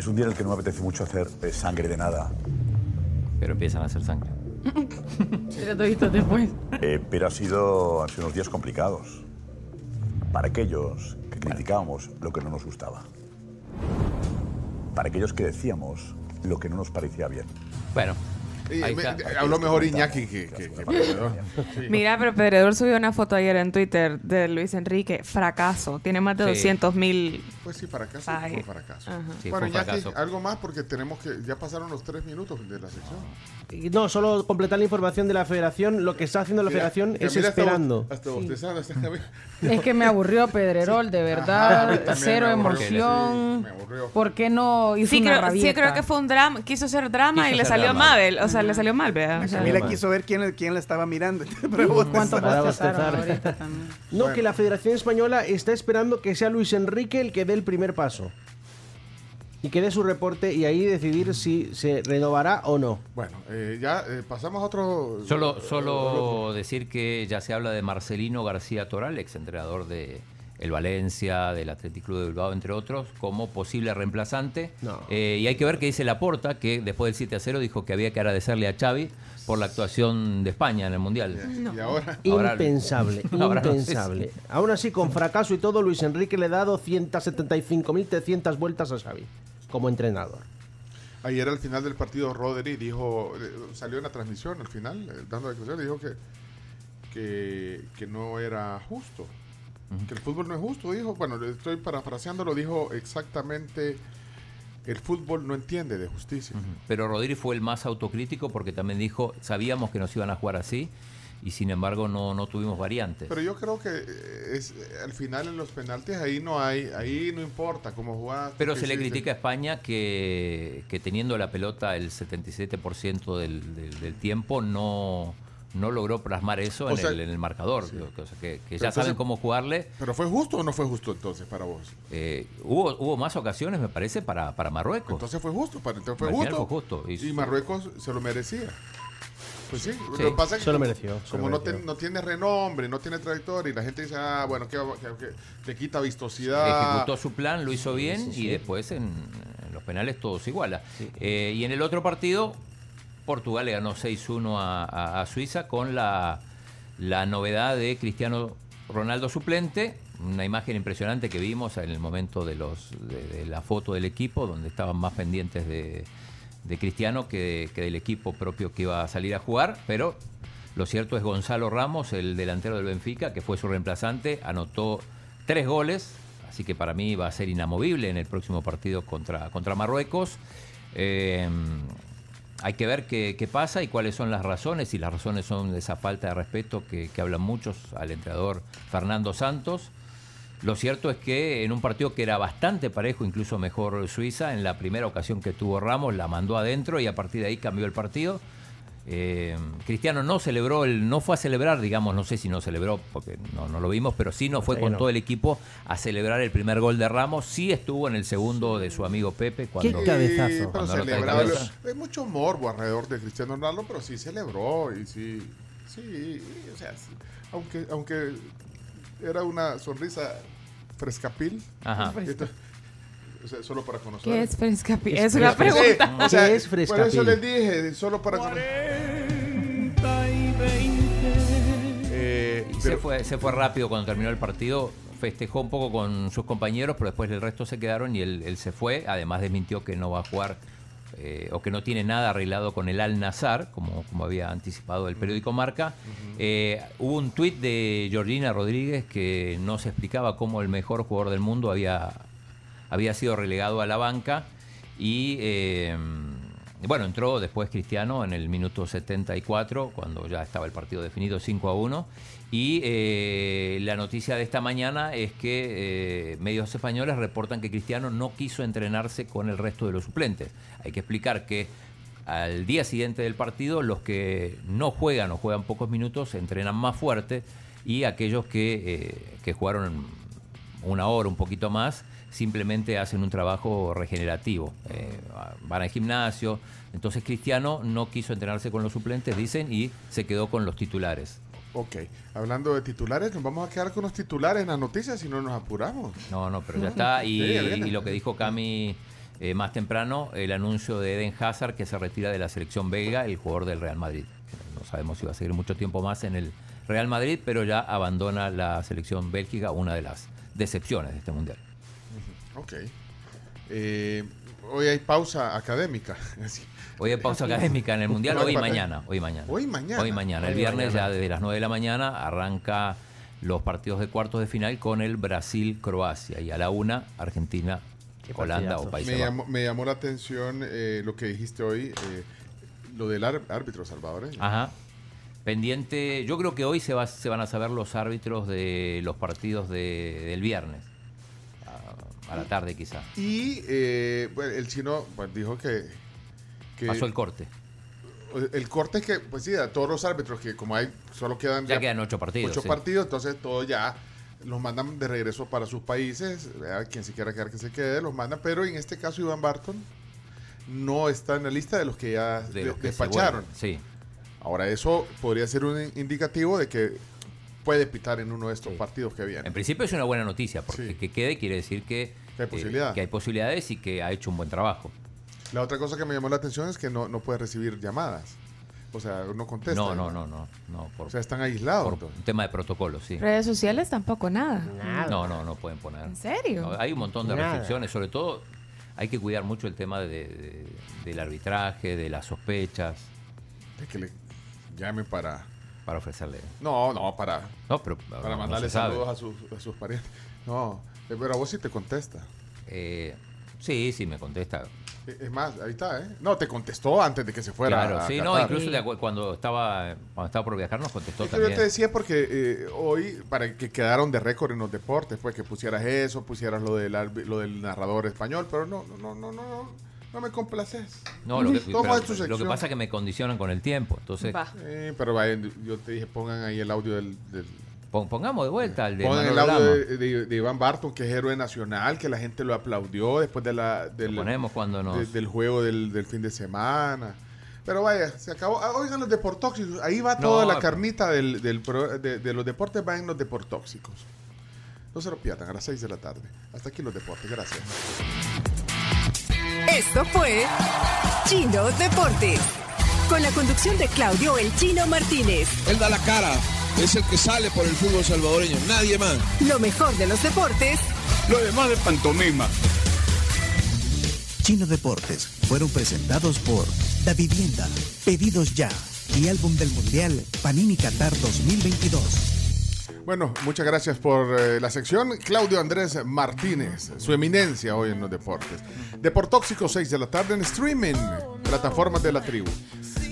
es un día en el que no me apetece mucho hacer eh, sangre de nada, Pero empiezan a hacer sangre. Pero todito después. eh, pero ha sido, han sido unos días complicados para aquellos que criticábamos lo que no nos gustaba, para aquellos que decíamos lo que no nos parecía bien. Bueno, ahí me- está. habló mejor Iñaki que, que, que. Sí. Mira, pero Pedredor subió una foto ayer en Twitter de Luis Enrique. Fracaso. Tiene más de Sí. 200 mil. Pues sí, fracaso Ay. fue fracaso. Ajá. Sí, bueno, fue fracaso. algo más porque tenemos que. Ya pasaron los tres minutos de la sección. Y No, solo completar la información de la federación. Lo que está haciendo la Mira, federación mira, es mira hasta esperando. bo- Hasta bostezando, hasta- Es que me aburrió Pedrerol, de Ajá, a verdad. también Cero me aburrió, emoción. sí, me aburrió. ¿Por qué no hizo Sí una creo, sí, creo que fue un drama. Quiso ser drama Quiso y le salió drama. mal. O sea, le salió mal, sea, Camila quiso ver quién, quién la estaba mirando. ¿Cuánto? No, que la Federación Española está esperando que sea Luis Enrique el que dé el primer paso. Y que dé su reporte y ahí decidir si se renovará o no. Bueno, eh, ya eh, pasamos a otro. Solo, solo decir que ya se habla de Marcelino García Toral, ex entrenador de el Valencia, del Athletic Club de Bilbao, entre otros, como posible reemplazante. No. Eh, y hay que ver qué dice Laporta, que después del 7 a 0 dijo que había que agradecerle a Xavi por la actuación de España en el Mundial. Y ahora. Ahora- impensable, ahora no sé impensable. Aún así, con fracaso y todo, Luis Enrique le da 275.300 vueltas a Xavi como entrenador. Ayer al final del partido Rodri dijo, eh, salió en la transmisión al final, eh, dando declaraciones, dijo que, que, que no era justo, que el fútbol no es justo, dijo, bueno, le estoy parafraseando, lo dijo exactamente, el fútbol no entiende de justicia. Pero Rodríguez fue el más autocrítico porque también dijo, sabíamos que nos iban a jugar así y sin embargo no, no tuvimos variantes. Pero yo creo que eh, es al final en los penaltis ahí no hay, ahí no importa cómo jugaste. Pero se le critica a España que, que teniendo la pelota el 77% del, del- del tiempo no, no logró plasmar eso en, sea, el, en el marcador. Que, o sea, que- ya entonces- saben cómo jugarle. ¿Pero fue justo o no fue justo entonces para vos? Eh, hubo, hubo más ocasiones, me parece, para, para Marruecos. Entonces fue justo, para, entonces fue justo. fue justo. Y- Y, Marruecos se lo merecía. Pues sí, Sí, lo que pasa es que se lo como- mereció, se Como lo no, ten- no tiene renombre, no tiene trayectoria, y la gente dice, ah, bueno, que, que- que le quita vistosidad. Ejecutó su plan, lo hizo bien Sí, sí, y sí. después en, en los penales todo se iguala. Eh, y en el otro partido, Portugal le ganó 6-1 a, Suiza con la, la novedad de Cristiano Ronaldo suplente. Una imagen impresionante que vimos en el momento de, los, de la foto del equipo, donde estaban más pendientes de, de Cristiano que, que del equipo propio que iba a salir a jugar. Pero lo cierto es Gonzalo Ramos, el delantero del Benfica, que fue su reemplazante, anotó tres goles, así que para mí va a ser inamovible en el próximo partido contra, contra Marruecos. Eh, hay que ver qué, pasa y cuáles son las razones, y las razones son de esa falta de respeto que, que hablan muchos al entrenador Fernando Santos. Lo cierto es que en un partido que era bastante parejo, incluso mejor Suiza, en la primera ocasión que tuvo Ramos la mandó adentro y a partir de ahí cambió el partido. Eh, Cristiano no celebró, el, no fue a celebrar, digamos, no sé si no celebró, porque no, no lo vimos, pero sí no fue Sí, con no. todo el equipo a celebrar el primer gol de Ramos. Sí estuvo en el segundo de su amigo Pepe. Cuando, Sí, pero cuando cabeza. Hay mucho morbo alrededor de Cristiano Ronaldo, pero sí celebró y sí, sí, o sea, sí. aunque, aunque era una sonrisa frescapil. Ajá. Esto- o sea, solo para conocer. ¿Qué es frescapil? Es Es una pregunta. Sí, o sea, ¿Qué es Por eso les dije, solo para conocer. Eh, Y se pero- fue, se fue rápido cuando terminó el partido. Festejó un poco con sus compañeros, pero después el resto se quedaron y él, él se fue. Además desmintió que no va a jugar eh, o que no tiene nada arreglado con el Al Nazar, como, como había anticipado el periódico Marca. Eh, hubo un tuit de Georgina Rodríguez que no se explicaba cómo el mejor jugador del mundo había, había sido relegado a la banca y eh, bueno, entró después Cristiano en el minuto 74, cuando ya estaba el partido definido 5 a 1. Y eh, la noticia de esta mañana es que eh, medios españoles reportan que Cristiano no quiso entrenarse con el resto de los suplentes. Hay que explicar que al día siguiente del partido los que no juegan o juegan pocos minutos entrenan más fuerte y aquellos que, que jugaron una hora, un poquito más, simplemente hacen un trabajo regenerativo. Eh, van al gimnasio. Entonces Cristiano no quiso entrenarse con los suplentes, dicen, y se quedó con los titulares. Ok, hablando de titulares, nos vamos a quedar con los titulares en las noticias si no nos apuramos. No, no, pero ya está. Y, Sí, ya viene. y lo que dijo Cami eh, más temprano, el anuncio de Eden Hazard que se retira de la selección belga, el jugador del Real Madrid. No sabemos si va a seguir mucho tiempo más en el Real Madrid, pero ya abandona la selección bélgica, una de las decepciones de este mundial. Ok. Eh, hoy hay pausa académica. Hoy hay pausa académica en el mundial, hoy y mañana. Hoy y mañana. Hoy y mañana. Hoy mañana. El Hoy viernes mañana. ya desde las 9 de la mañana arranca los partidos de cuartos de final con el Brasil-Croacia y a la una Argentina, Holanda o Países Me Bajos. llamó, me llamó la atención eh, lo que dijiste hoy, eh, lo del árbitro salvadoreño. Ajá. Pendiente, yo creo que hoy se, va, se van a saber los árbitros de los partidos de- del viernes. A, la tarde quizá. Y eh, bueno, el chino pues, dijo que, que- Pasó el corte. El corte es que, pues sí, a todos los árbitros que como hay, solo quedan... Ya quedan ocho partidos, Ocho sí. partidos, entonces todos ya los mandan de regreso para sus países. ¿verdad? Quien se quiera quedar que se quede, los mandan. Pero en este caso Iván Barton no está en la lista de los que ya De de- los que se despacharon. Sí. Ahora, eso podría ser un indicativo de que puede pitar en uno de estos partidos que vienen. En principio es una buena noticia, porque que quede quiere decir que, Que hay eh, que hay posibilidades y que ha hecho un buen trabajo. La otra cosa que me llamó la atención es que no, no puede recibir llamadas. O sea, no contesta. No, no, no, no. no por, O sea, están aislados. por un tema de protocolo, sí. Redes sociales tampoco nada. No, no, no pueden poner. ¿En serio? No, hay un montón de Nada. restricciones, sobre todo hay que cuidar mucho el tema de, de- del arbitraje, de las sospechas. De que le llamen para... Para ofrecerle. No, no, para... No, pero Para no mandarle saludos a sus, a sus parientes. No, eh, pero a vos sí te contesta. Eh, sí, sí, me contesta. Eh, Es más, ahí está, ¿eh? No, te contestó antes de que se fuera. Claro, a sí, no, Qatar. incluso de acu- cuando estaba cuando estaba por viajar nos contestó Es que también. yo te decía porque eh, hoy, para que quedaron de récord en los deportes, pues que pusieras eso, pusieras lo del, lo del narrador español, pero no, no, no, no, no, no me complaces. No, lo que, Toma pero lo que pasa es que me condicionan con el tiempo. Entonces, Sí, pero vaya, yo te dije, pongan ahí el audio del... del- pongamos de vuelta al de pongan el audio de, de- de Iván Barton, que es héroe nacional, que la gente lo aplaudió después de la, del, ponemos cuando nos- de- del juego del, del fin de semana. Pero vaya, se acabó. Ah, oigan los deportóxicos. Ahí va No, toda la carnita del, del pro- de, de los deportes, va en los deportóxicos. No se lo pierdan, a las 6 de la tarde. Hasta aquí los deportes. Gracias. Esto fue Chino Deportes. Con la conducción de Claudio El Chino Martínez. Él da la cara, es el que sale por el fútbol salvadoreño, nadie más. Lo mejor de los deportes Lo demás de pantomima. Chino Deportes fueron presentados por Da Vivienda, Pedidos Ya y Álbum del Mundial Panini Qatar 2022. Bueno, muchas gracias por eh, la sección. Claudio Andrés Martínez, su eminencia hoy en los deportes. Deportóxico 6 de la tarde en streaming, plataformas de la tribu.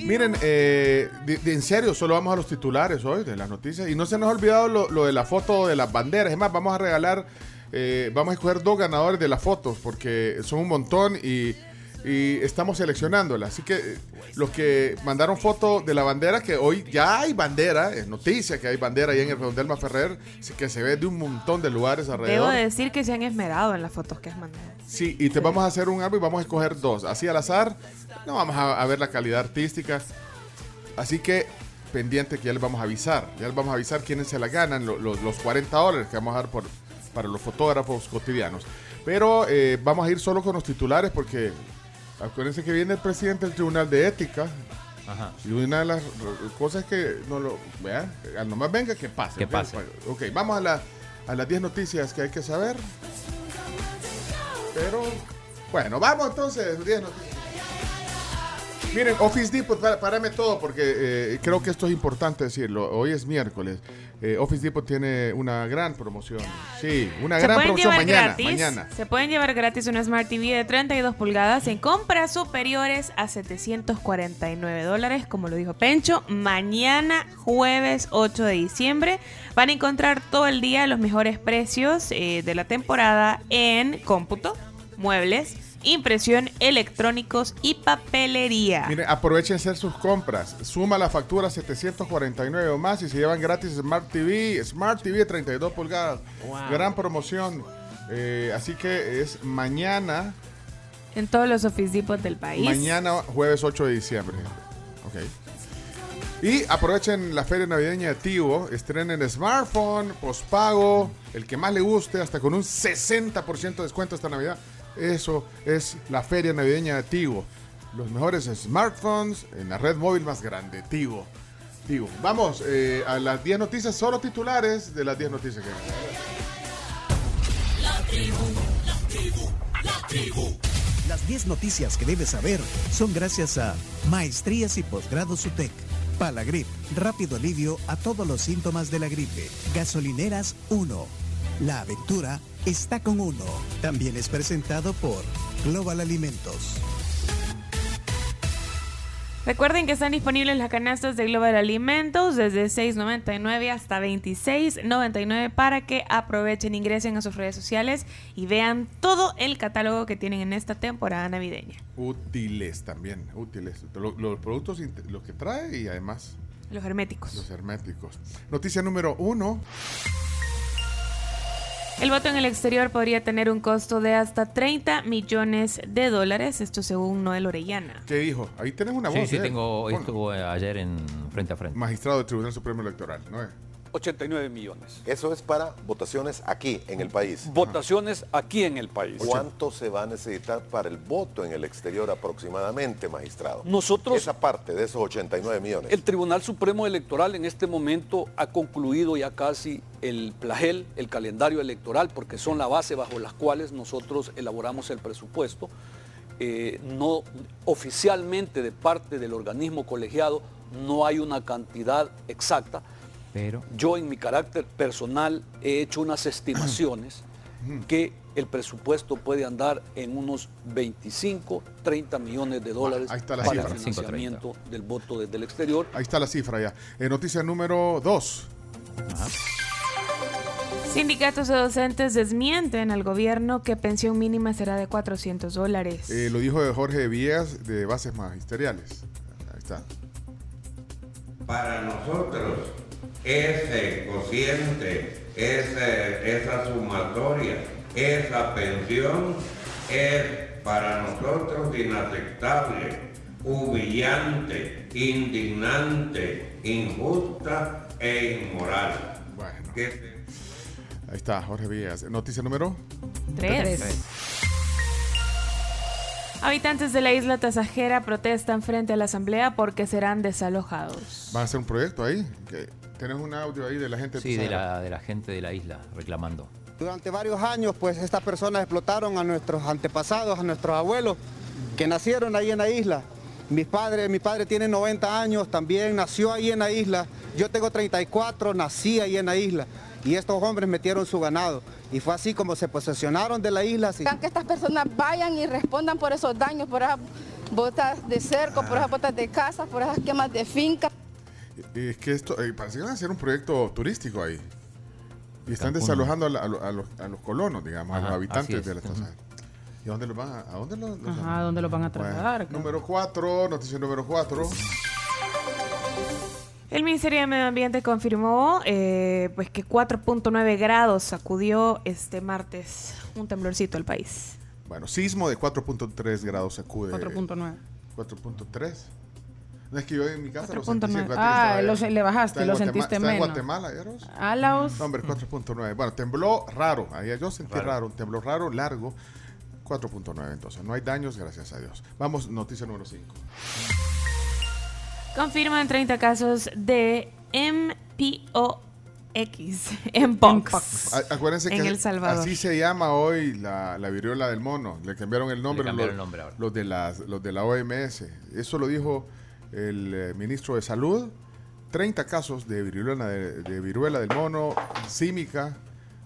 Miren, eh, de- de- en serio, solo vamos a los titulares hoy de las noticias. Y no se nos ha olvidado lo, lo de la foto de las banderas. Es más, vamos a regalar, eh, vamos a escoger dos ganadores de las fotos porque son un montón y, y estamos seleccionándolas. Así que eh, los que mandaron foto de la bandera, que hoy ya hay bandera, es noticia que hay bandera ahí en el Redondel Maferrer, sí que se ve de un montón de lugares Debo alrededor. de decir que se han esmerado en las fotos que has mandado. Sí, y te vamos a hacer un álbum y vamos a escoger dos. Así al azar, no vamos a, a ver la calidad artística. Así que pendiente que ya les vamos a avisar. Ya les vamos a avisar quiénes se la ganan, lo- lo- los 40 dólares que vamos a dar por, para los fotógrafos cotidianos. Pero eh, vamos a ir solo con los titulares porque acuérdense que viene el presidente del Tribunal de Ética. Y una de las cosas que no lo vean, al nomás venga que pase. Que pase. Ok, vamos a, la- a las 10 noticias que hay que saber. Pero, bueno, vamos entonces. 10 noticias. Miren, Office Depot, párame todo porque eh, creo que esto es importante decirlo. Hoy es miércoles. Eh, Office Depot tiene una gran promoción. Sí, una gran promoción llevar mañana. gratis. Mañana. Se pueden llevar gratis una Smart TV de 32 pulgadas en compras superiores a 749 dólares, como lo dijo Pencho. Mañana, jueves 8 de diciembre, van a encontrar todo el día los mejores precios eh, de la temporada en cómputo, muebles, impresión, electrónicos y papelería. Miren, aprovechen hacer sus compras. Suma la factura 749 o más y se llevan gratis Smart TV. Smart TV de 32 pulgadas. Wow. Gran promoción. Eh, así que es mañana, En todos los Office Depot del país. mañana jueves 8 de diciembre. Ok. Y aprovechen la feria navideña de Tivo. Estrenen smartphone, pospago, el que más le guste, hasta con un 60% de descuento esta Navidad. Eso es la feria navideña de Tivo. Los mejores smartphones en la red móvil más grande, Tivo. Tivo. Vamos eh, a las 10 noticias, solo titulares de las 10 noticias que hay. La tribu, la tribu, la tribu. Las 10 noticias que debes saber son gracias a Maestrías y Posgrados UTEC, Palagrip, rápido alivio a todos los síntomas de la gripe, Gasolineras 1. La aventura está con uno. También es presentado por Global Alimentos. Recuerden que están disponibles las canastas de Global Alimentos desde 6.99 hasta 26.99 para que aprovechen, ingresen a sus redes sociales y vean todo el catálogo que tienen en esta temporada navideña. Útiles también, útiles. Lo- los productos, int- lo que trae y además Los herméticos. los herméticos. Noticia número uno. El voto en el exterior podría tener un costo de hasta 30 millones de dólares, esto según Noel Orellana. ¿Qué dijo? Ahí tenés una Sí, voz. sí, ¿eh? tengo, estuvo ayer en frente a frente. Magistrado del Tribunal Supremo Electoral, ¿no? 89 millones. Eso es para votaciones aquí en el país. Votaciones aquí en el país. ¿Cuánto se va a necesitar para el voto en el exterior aproximadamente, magistrado? Nosotros- Esa parte de esos 89 millones. El Tribunal Supremo Electoral en este momento ha concluido ya casi el plagel, el calendario electoral, porque son la base bajo las cuales nosotros elaboramos el presupuesto. Eh, no oficialmente de parte del organismo colegiado no hay una cantidad exacta. Pero Yo en mi carácter personal he hecho unas estimaciones que el presupuesto puede andar en unos 25, 30 millones de dólares Ahí está la para cifra. el financiamiento del voto desde el exterior. Ahí está la cifra ya. Eh, noticia número dos. Sindicatos de docentes desmienten al gobierno que pensión mínima será de 400 dólares. Eh, lo dijo Jorge Villegas de Bases Magisteriales. Ahí está. Para nosotros, ese cociente, ese- esa sumatoria, esa pensión es para nosotros inaceptable, humillante, indignante, injusta e inmoral. Bueno. Que- Ahí está, Jorge Villegas. Noticia número Tres. Habitantes de la isla Tasajera protestan frente a la asamblea porque serán desalojados. Van a hacer un proyecto ahí. que ¿Tenés un audio ahí de la gente? Sí, de la, de la gente de la isla reclamando. Durante varios años, pues estas personas explotaron a nuestros antepasados, a nuestros abuelos, que nacieron ahí en la isla. Mis padres, mi padre tiene 90 años, también nació ahí en la isla. Yo tengo 34, nací ahí en la isla. Y estos hombres metieron su ganado. Y fue así como se posesionaron de la isla. así. que estas personas vayan y respondan por esos daños, por esa- botas de cerco, por esas botas de casa, por esas quemas de finca. Es que esto, eh, parece que van a hacer un proyecto turístico ahí. Y están Cancún. desalojando a, la- a lo- a los, a los colonos, digamos, a Ajá, los habitantes así es. de la estación. ¿Y a dónde los van a, a dónde los, los- Ajá, ¿a dónde los van a Bueno, trasladar? número 4, noticia número 4. El Ministerio de Medio Ambiente confirmó eh, pues que 4.9 grados sacudió este martes un temblorcito al país. Bueno, sismo de 4.3 grados sacude. 4.9. 4.3. No es que yo en mi casa lo sentí 4.9. fíjate que Ah, le bajaste, lo sentiste está en menos. Guatemala. Alaos. No, hombre, 4.9. Bueno, tembló raro. Ahí yo sentí raro. un temblor raro, largo. 4.9 entonces. No hay daños, gracias a Dios. Vamos, noticia número 5. Confirman 30 casos de MPOX, Mpox, Acuérdense en que El Salvador. así se llama hoy la, la viruela del mono. Le cambiaron el nombre, cambiaron los, el nombre ahora. los de las, los de la OMS. Eso lo dijo el eh, ministro de Salud. 30 casos de viruela, de, de viruela del mono, símica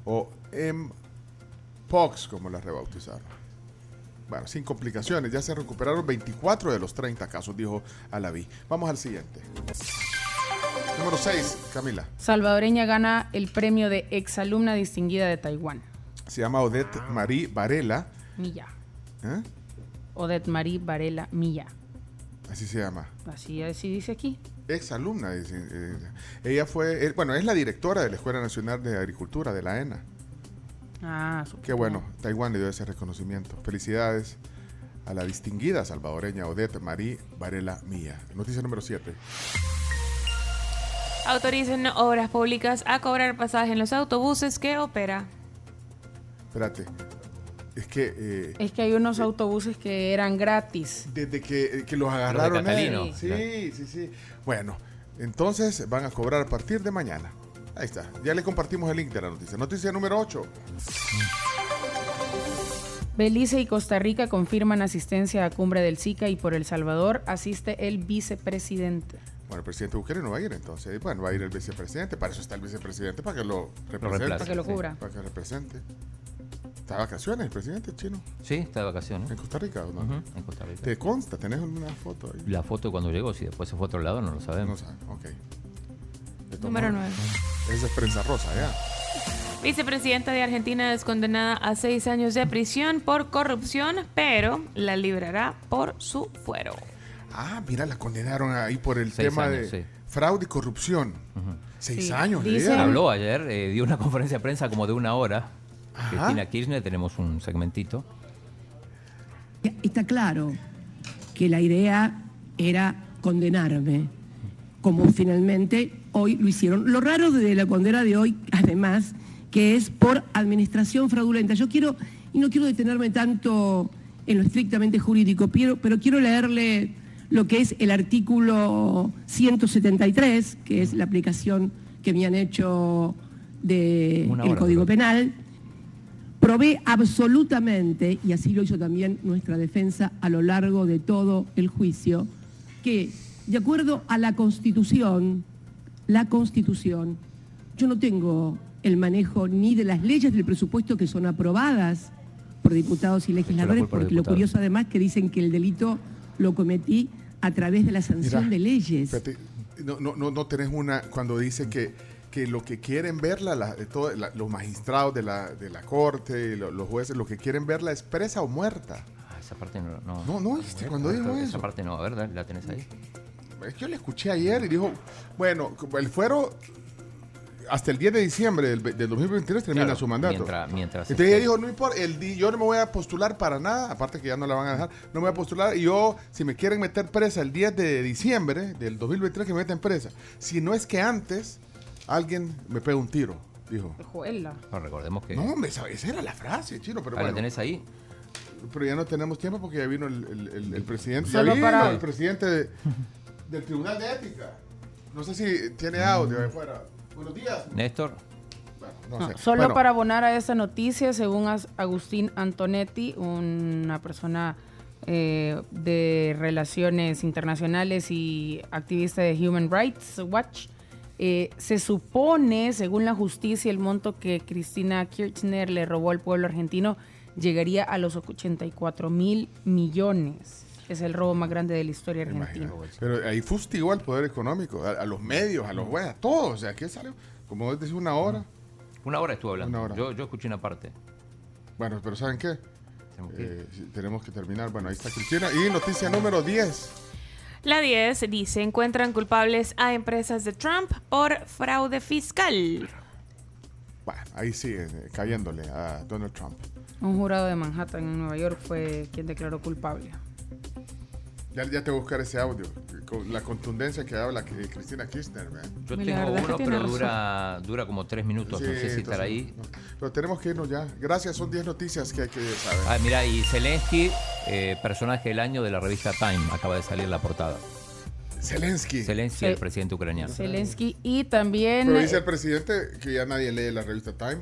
o Mpox, como la rebautizaron. Bueno, sin complicaciones. Ya se recuperaron 24 de los 30 casos, dijo Alaví. Vamos al siguiente. Número 6, Camila. Salvadoreña gana el premio de exalumna distinguida de Taiwán. Se llama Odette Marie Varela. Milla. ¿eh? Odette Marie Varela Milla. Así se llama. Así, así dice aquí. Ex alumna. dice, eh, ella fue, eh, bueno, es la directora de la Escuela Nacional de Agricultura de la ENA. Ah, súper Qué bueno, Taiwán le dio ese reconocimiento. Felicidades a la distinguida salvadoreña Odette Marie Varela Mía. Noticia número 7. Autorizan obras públicas a cobrar pasaje en los autobuses que opera. Espérate. Es que eh, Es que hay unos autobuses que eran gratis. desde que, eh, que los agarraron. Catalino. eh, Sí, sí, sí. Bueno, entonces van a cobrar a partir de mañana. Ahí está. Ya le compartimos el link de la noticia. Noticia número 8. Belice y Costa Rica confirman asistencia a cumbre del SICA y por El Salvador asiste el vicepresidente. Bueno, el presidente Bukele no va a ir entonces. Bueno, va a ir el vicepresidente. Para eso está el vicepresidente, para que lo represente. Para que lo sí. cubra. Para que represente. ¿Está de vacaciones el presidente chino? Sí, está de vacaciones. ¿En Costa Rica o no? En Costa Rica. ¿Te consta? ¿Tenés una foto ahí? La foto de cuando llegó, si después se fue a otro lado, no lo sabemos. No sabe, ok. Número maneras, 9. Esa es prensa rosa, ya. Vicepresidenta de Argentina es condenada a seis años de prisión por corrupción, pero la librará por su fuero. Ah, mira, la condenaron ahí por el Seis tema años, de sí. fraude y corrupción. Seis Sí, años, dieron. Habló ayer, eh, dio una conferencia de prensa como de una hora. Ajá. Cristina Kirchner, tenemos un segmentito. Está claro que la idea era condenarme, como finalmente hoy lo hicieron. Lo raro de la condena de hoy, además, que es por administración fraudulenta. Yo quiero, y no quiero detenerme tanto en lo estrictamente jurídico, pero, pero quiero leerle lo que es el artículo 173, que es la aplicación que me han hecho del Código Penal, provee absolutamente, y así lo hizo también nuestra defensa a lo largo de todo el juicio, que de acuerdo a la Constitución, la Constitución, yo no tengo el manejo ni de las leyes del presupuesto que son aprobadas por diputados y legisladores, porque lo curioso además que dicen que el delito lo cometí a través de la sanción Mira, de leyes. Espérate, no, no, no, no tenés una cuando dice que, que lo que quieren verla, la, todo- la- los magistrados de la, de la corte, lo- los jueces, lo que quieren verla es presa o muerta. Ah, esa parte no. No, No, no, ¿viste cuando dijo esa eso? parte no, a ver, la tenés ahí. Es que yo le escuché ayer y dijo, bueno, el fuero hasta el 10 de diciembre del, del 2023 termina Claro, su mandato. mientras- mientras Entonces ella dijo, no importa, el yo no me voy a postular para nada, aparte que ya no la van a dejar, no me voy a postular y yo, si me quieren meter presa el 10 de diciembre del 2023, que me meten presa. Si no es que antes alguien me pega un tiro, dijo. Juela. No, recordemos que. No, hombre, esa, esa era la frase, chino, pero Ah, ¿la bueno. tenés ahí? Pero ya no tenemos tiempo porque ya vino el, el- el- el presidente. Solo ya vino para- el presidente de- del Tribunal de Ética. No sé si tiene audio de afuera. Buenos días. Néstor. No No, sé. solo Bueno, para abonar a esta noticia, según Agustín Antonetti, una persona eh, de relaciones internacionales y activista de Human Rights Watch, eh, se supone, según la justicia, el monto que Cristina Kirchner le robó al pueblo argentino llegaría a los 84 mil millones. Es el robo más grande de la historia argentina. Pero ahí fustigó al poder económico, a, a los medios, a los jueces, a todos. O sea, aquí salió, como decís, una hora. Una hora estuvo hablando. Una hora. Yo, yo escuché una parte. Bueno, pero ¿saben qué? Eh, tenemos que terminar. Bueno, ahí está Cristina. Y noticia número 10. La 10 dice, encuentran culpables a empresas de Trump por fraude fiscal. Bueno, ahí sigue eh, cayéndole a Donald Trump. Un jurado de Manhattan en Nueva York fue quien declaró culpable. Ya, ya te voy a buscar ese audio. Con la contundencia que habla que- Cristina Kirchner. ¿verdad? Yo tengo uno, pero dura, dura como tres minutos. no Sí, sé si entonces, estará ahí. no. Pero tenemos que irnos ya. Gracias, son 10 noticias que hay que saber. Ah, mira, y Zelensky, eh, personaje del año de la revista Time, acaba de salir la portada. Zelensky. Zelensky, el presidente ucraniano. Zelensky y también... Pero dice el presidente que ya nadie lee la revista Time.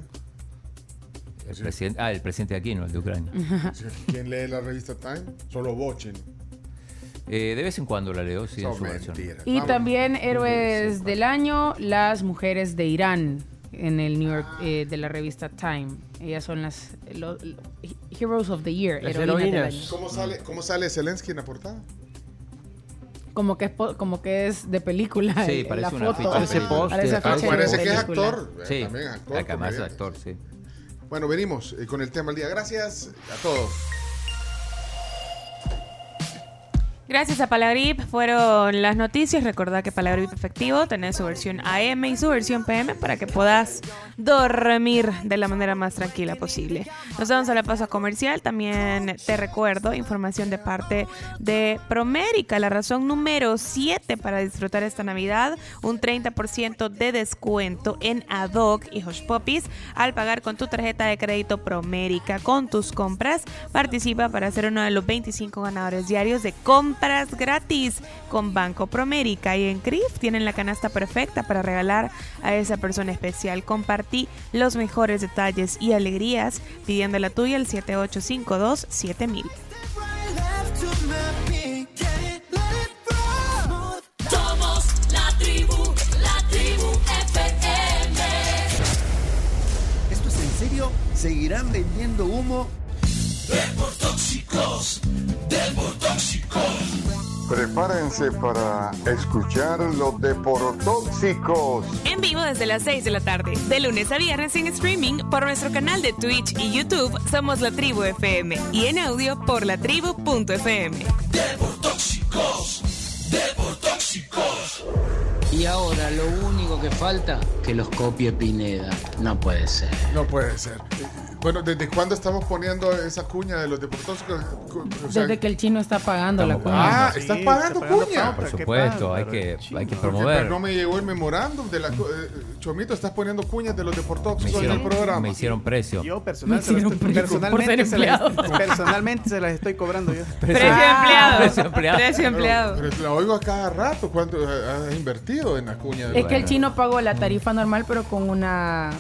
El presidente, ah, el presidente de aquí, no el de Ucrania. ¿Quién lee la revista Time? Solo Bochin. Eh, de vez en cuando la leo, sí, en su versión. Y también héroes del año, las mujeres de Irán en el New York eh, de la revista Time. Ellas son las lo- lo- Heroes of the Year, Las heroínas del heroínas. año. ¿Cómo sale, ¿Cómo sale Zelensky en la portada? Como que es como que es de película. Sí, eh, parece la una foto. Parece. Parece Ah, Parece que es actor. eh, Sí, También actor. acá más comediante. actor, sí. Bueno, venimos eh, con el tema del día. Gracias a todos. Gracias a Palagrip fueron las noticias. Recordá que Palagrip efectivo tenés su versión AM y su versión PM para que puedas dormir de la manera más tranquila posible. Nos vamos a la pausa comercial. También te recuerdo información de parte de Promérica, la razón número 7 para disfrutar esta Navidad. Un 30% de descuento en Adoc y Hush Puppies al pagar con tu tarjeta de crédito Promérica. Con tus compras, participa para ser uno de los 25 ganadores diarios de compras gratis con Banco Promérica. Y en CRIF tienen la canasta perfecta para regalar a esa persona especial. Compartí los mejores detalles y alegrías pidiendo la tuya al 7852 7000. Somos la tribu, la tribu FM. ¿Esto es en serio? ¿Seguirán vendiendo humo? Deportóxicos, deportóxicos. Prepárense para escuchar los deportóxicos. En vivo desde las 6 de la tarde, de lunes a viernes en streaming por nuestro canal de Twitch y YouTube Somos la Tribu FM y en audio por latribu.fm. Deportóxicos, deportóxicos. Y ahora lo único que falta, que los copie Pineda. No puede ser. No puede ser. Bueno, ¿desde cuándo estamos poniendo esa cuña de los o sea, Desde que el chino está pagando la cuña. Ah, ¿estás pagando cuña? Por supuesto, hay que, hay que Porque, promover. pero no me llegó el memorándum de la... cu- eh, Chomito, estás poniendo cuñas de los Me deportóxicos en el programa. me hicieron precio. Yo personal, Me hicieron estoy- precio por personalmente, ser se las, empleado. personalmente se las estoy cobrando yo. Precio empleado. Precio empleado. Precio empleado. Pero, pero la oigo a cada rato. ¿Cuánto has has invertido en la cuña? de Es que el chino pagó la tarifa normal, pero con una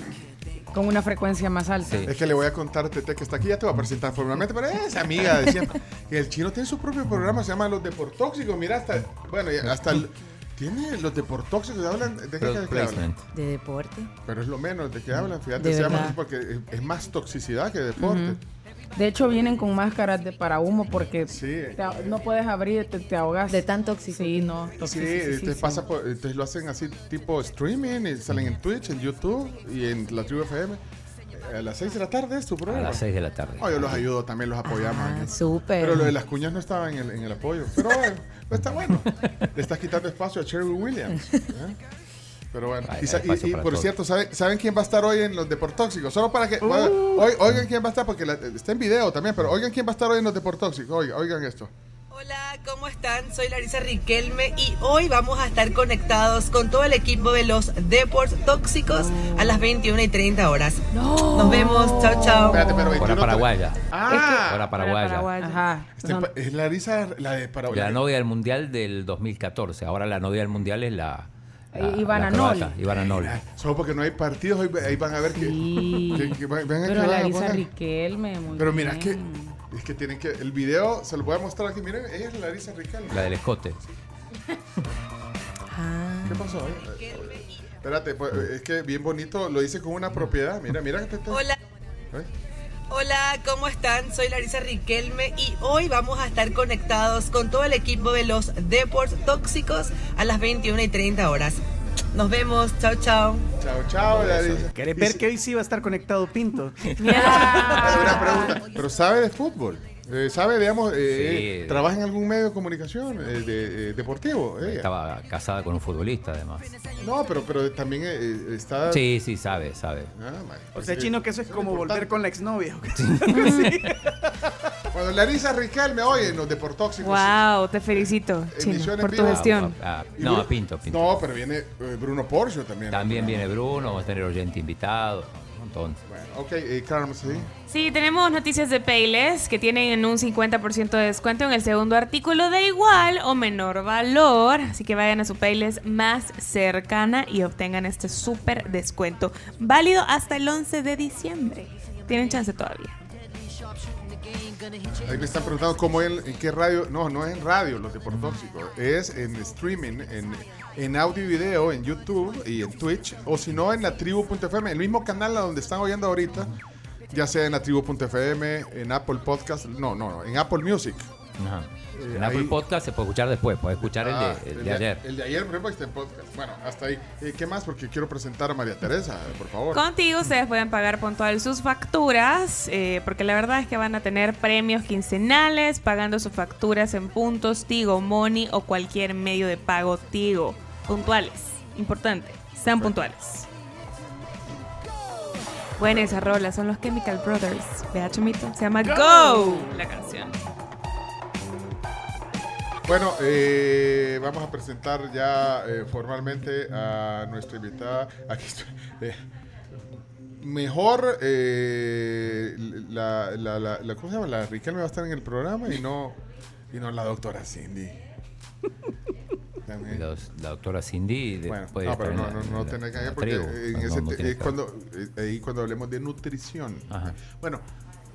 con una frecuencia más alta. Es que le voy a contar a Tete que está aquí, ya te va a presentar formalmente, pero es amiga de siempre. El chino tiene su propio programa, se llama Los Deportóxicos. Mira, hasta, bueno, ya hasta el- tiene los deportóxicos, hablan, ¿de qué, de qué hablan? De deporte. Pero es lo menos de qué hablan, fíjate, De se llama porque es, más toxicidad que deporte. De hecho, vienen con máscaras de para humo porque Sí. te no puedes abrir, te, te ahogas. De tan tóxico. Sí, no. Sí, pasa por- entonces lo hacen así tipo streaming y salen en Twitch, en YouTube y en la Tribu FM. Eh, A las 6 de la tarde es tu A programa. las 6 de la tarde. Oh, yo los ayudo, también los apoyamos. Ah, súper. Pero lo de las cuñas no estaba en el, en el apoyo. Pero bueno, pues está bueno. Le estás quitando espacio a Cherry Williams. ¿eh? Pero bueno. Hay- y por todo. cierto, ¿saben, ¿saben quién va a estar hoy en los Deportóxicos? Solo para que. Uh. oigan, oigan quién va a estar, porque la- está en video también, pero oigan quién va a estar hoy en los Deportóxicos. Oigan, oigan esto. Hola, ¿cómo están? Soy Larisa Riquelme y hoy vamos a estar conectados con todo el equipo de los Deportes Tóxicos a las 21 y 30 horas. Nos vemos, chao, chao. Espérate, pero Hora 21 paraguaya. Ah, Hora paraguaya. Ajá. Este pa- es Larisa, la de Paraguay. La novia del mundial del 2014. Ahora la novia del mundial es la. La- Eh, Ivana la croata, Noli. Ivana Noli. Solo porque no hay partidos, hoy ahí van a ver que. que- que van- van a Pero Larisa a- Riquelme, muy Pero mira, bien. que. Es que tienen que. El video se lo voy a mostrar aquí. Miren, ella es Larisa Riquelme. La del escote. ¿Qué pasó? eh? Espérate, pues, es que bien bonito, lo hice con una propiedad. Mira, mira. Hola. ¿Eh? Hola, ¿cómo están? Soy Larisa Riquelme y hoy vamos a estar conectados con todo el equipo de los Deportes Tóxicos a las 21 y 30 horas. Nos vemos, chao, chao. Chao, chao, Larisa. ¿Querés ver que hoy sí va a estar conectado Pinto? Una pregunta, pero sabe de fútbol. Eh, ¿Sabe, digamos, eh, Sí. trabaja en algún medio de comunicación eh, de- eh, deportivo? ella? Estaba casada con un futbolista, además. No, pero, pero también eh, está... Sí, sí, sabe, sabe. Ah, man, O sea, chino, que eso es como volver con la exnovia. Bueno, Larisa Riquelme hoy en los Deportóxicos. Wow, te felicito, Chino, por tu vivo. gestión. Ah, Y no, Bru- a Pinto, Pinto. No, pero viene eh, Bruno Porcio también. También viene Bruno, vamos a tener oyente invitado, montón. Bueno, ok, eh, Carmen, ¿sí? Sí, tenemos noticias de Payless que tienen un 50% de descuento en el segundo artículo de igual o menor valor. Así que vayan a su Payless más cercana y obtengan este súper descuento. Válido hasta el 11 de diciembre. Tienen chance todavía. Ahí me están preguntando cómo en, en qué radio. No, no es en radio los Deportóxicos. Es en streaming, en, en audio y video, en YouTube y en Twitch. O si no, en la tribu.fm, el mismo canal a donde están oyendo ahorita. Ya sea en la tribu.fm, en Apple Podcast. No, no, no, en Apple Music. Ajá. Eh, en Apple ahí- Podcast se puede escuchar después, puede escuchar el Ah, de, el de ayer. El de ayer, por ejemplo, está en podcast. Bueno, hasta ahí. Eh, ¿Qué más? Porque quiero presentar a María Teresa, por favor. Contigo ustedes pueden pagar puntual sus facturas, eh, porque la verdad es que van a tener premios quincenales pagando sus facturas en puntos Tigo, Money o cualquier medio de pago Tigo. Puntuales, importante, sean puntuales. Buena esa rola, son los Chemical Brothers. Vea, Chomito, se llama Go, la canción. Bueno, eh, vamos a presentar ya eh, formalmente a nuestra invitada. Aquí estoy. Eh, mejor, eh, la, la, la, la- ¿cómo se llama? La Riquelme va a estar en el programa y no, y no la doctora Cindy. Los- la doctora Cindy Bueno, no, estar pero en no, la- no, no tiene que porque tribu. en ese no es cuando, eh, ahí cuando hablemos de nutrición. Bueno,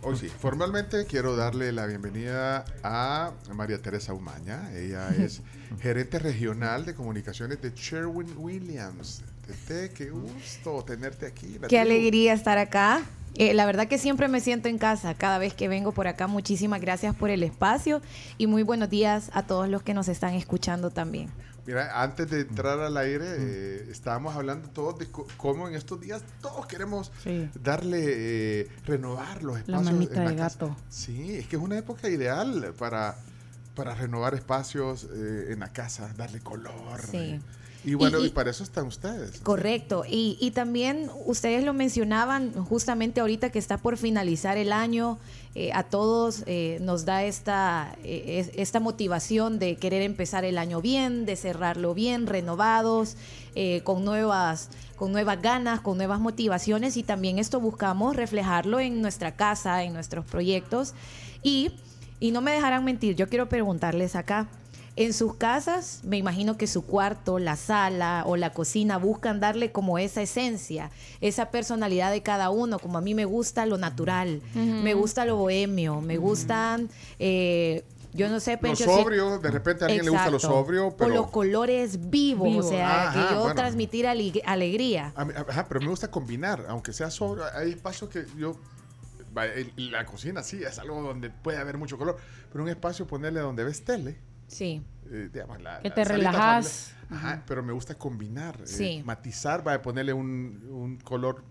hoy sí, formalmente quiero darle la bienvenida a María Teresa Umaña. Ella es gerente regional de comunicaciones de Sherwin Williams. Tete, qué gusto tenerte aquí. la Qué alegría estar acá. Eh, la verdad que siempre me siento en casa cada vez que vengo por acá. Muchísimas gracias por el espacio y muy buenos días a todos los que nos están escuchando también. Mira, antes de entrar al aire, eh, estábamos hablando todos de cómo en estos días todos queremos Sí. darle, eh, renovar los La espacios. manita en de casa. gato. Sí, es que es una época ideal para, para renovar espacios eh, en la casa, darle color. Sí. Y bueno, Y- para eso están ustedes. Correcto. Y, y también ustedes lo mencionaban justamente ahorita que está por finalizar el año. eh, a todos eh, nos da esta, eh, es- esta motivación de querer empezar el año bien, de cerrarlo bien, renovados, con, nuevas, con nuevas ganas, con nuevas motivaciones. Y también esto buscamos reflejarlo en nuestra casa, en nuestros proyectos. Y, y no me dejarán mentir, yo quiero preguntarles acá. En sus casas, me imagino que su cuarto, la sala o la cocina buscan darle como esa esencia, esa personalidad de cada uno, como a mí me gusta lo natural, me gusta lo bohemio, me gustan, eh, yo no sé, Lo Pencho, si- sobrio, de repente a alguien le gusta lo Exacto. sobrio, O los pero... colores vivos, Vivo. o sea, Ajá, que yo bueno. transmitir aleg- alegría. A mí- ajá, pero me gusta combinar, aunque sea sobrio. Hay espacios que yo. La cocina sí es algo donde puede haber mucho color, pero un espacio ponerle donde ves tele. Sí. eh, digamos, la- Que te relajas. Ajá, pero me gusta combinar, eh, Sí. matizar, va a ponerle un, un color.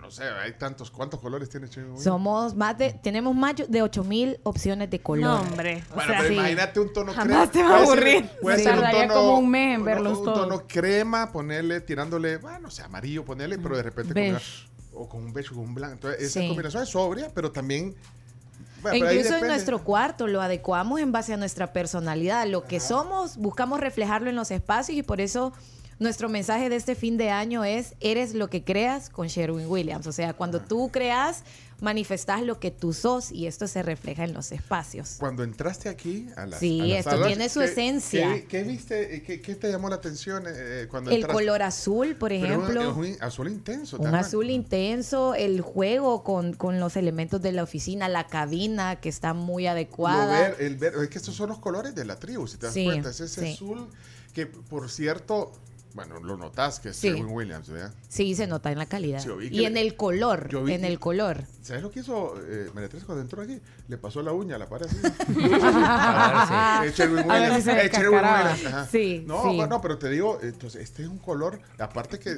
No sé, hay tantos. ¿Cuántos colores tiene Chino? Somos más de, tenemos más de 8000 opciones de color. No, hombre. Bueno, pero imagínate un tono Jamás crema. te va a Puede ser- aburrir. Puede Sí. ser un Tardaría tono, como un mes en verlos un todos. tono crema, ponerle, tirándole, bueno, o sea, amarillo, ponerle, pero de repente Beige. combinar- o con un beige o con un blanco. Entonces, esa Sí. combinación es sobria, pero también. Bueno, E incluso en nuestro cuarto lo adecuamos en base a nuestra personalidad. Lo que somos, buscamos reflejarlo en los espacios y por eso nuestro mensaje de este fin de año es, eres lo que creas con Sherwin Williams. O sea, cuando tú creas, manifestas lo que tú sos y esto se refleja en los espacios. Cuando entraste aquí a las Sí, a las esto salas, tiene su ¿qué- esencia. ¿Qué, qué viste? eh, ¿Qué, qué te llamó la atención eh, cuando El entraste? color azul, por Pero ejemplo. es un azul intenso. Un también. azul intenso, el juego con, con los elementos de la oficina, la cabina que está muy adecuada. ver- el ver- es que estos son los colores de la tribu, si te das Sí, cuenta. Es ese sí. azul que, por cierto, Bueno, lo notas que es Sí. Sherwin Williams, ¿verdad? Sí, se nota en la calidad. Sí, y en el color, yo vi en que- el color. ¿Sabes lo que hizo eh, María Teresa cuando entró aquí? Le pasó la uña a la pared así. A ver Eh, Sherwin A ver si Williams. se eh, Sherwin descascaraba. Williams, ajá. Sí, No, sí. bueno, pero te digo, entonces, este es un color, aparte que,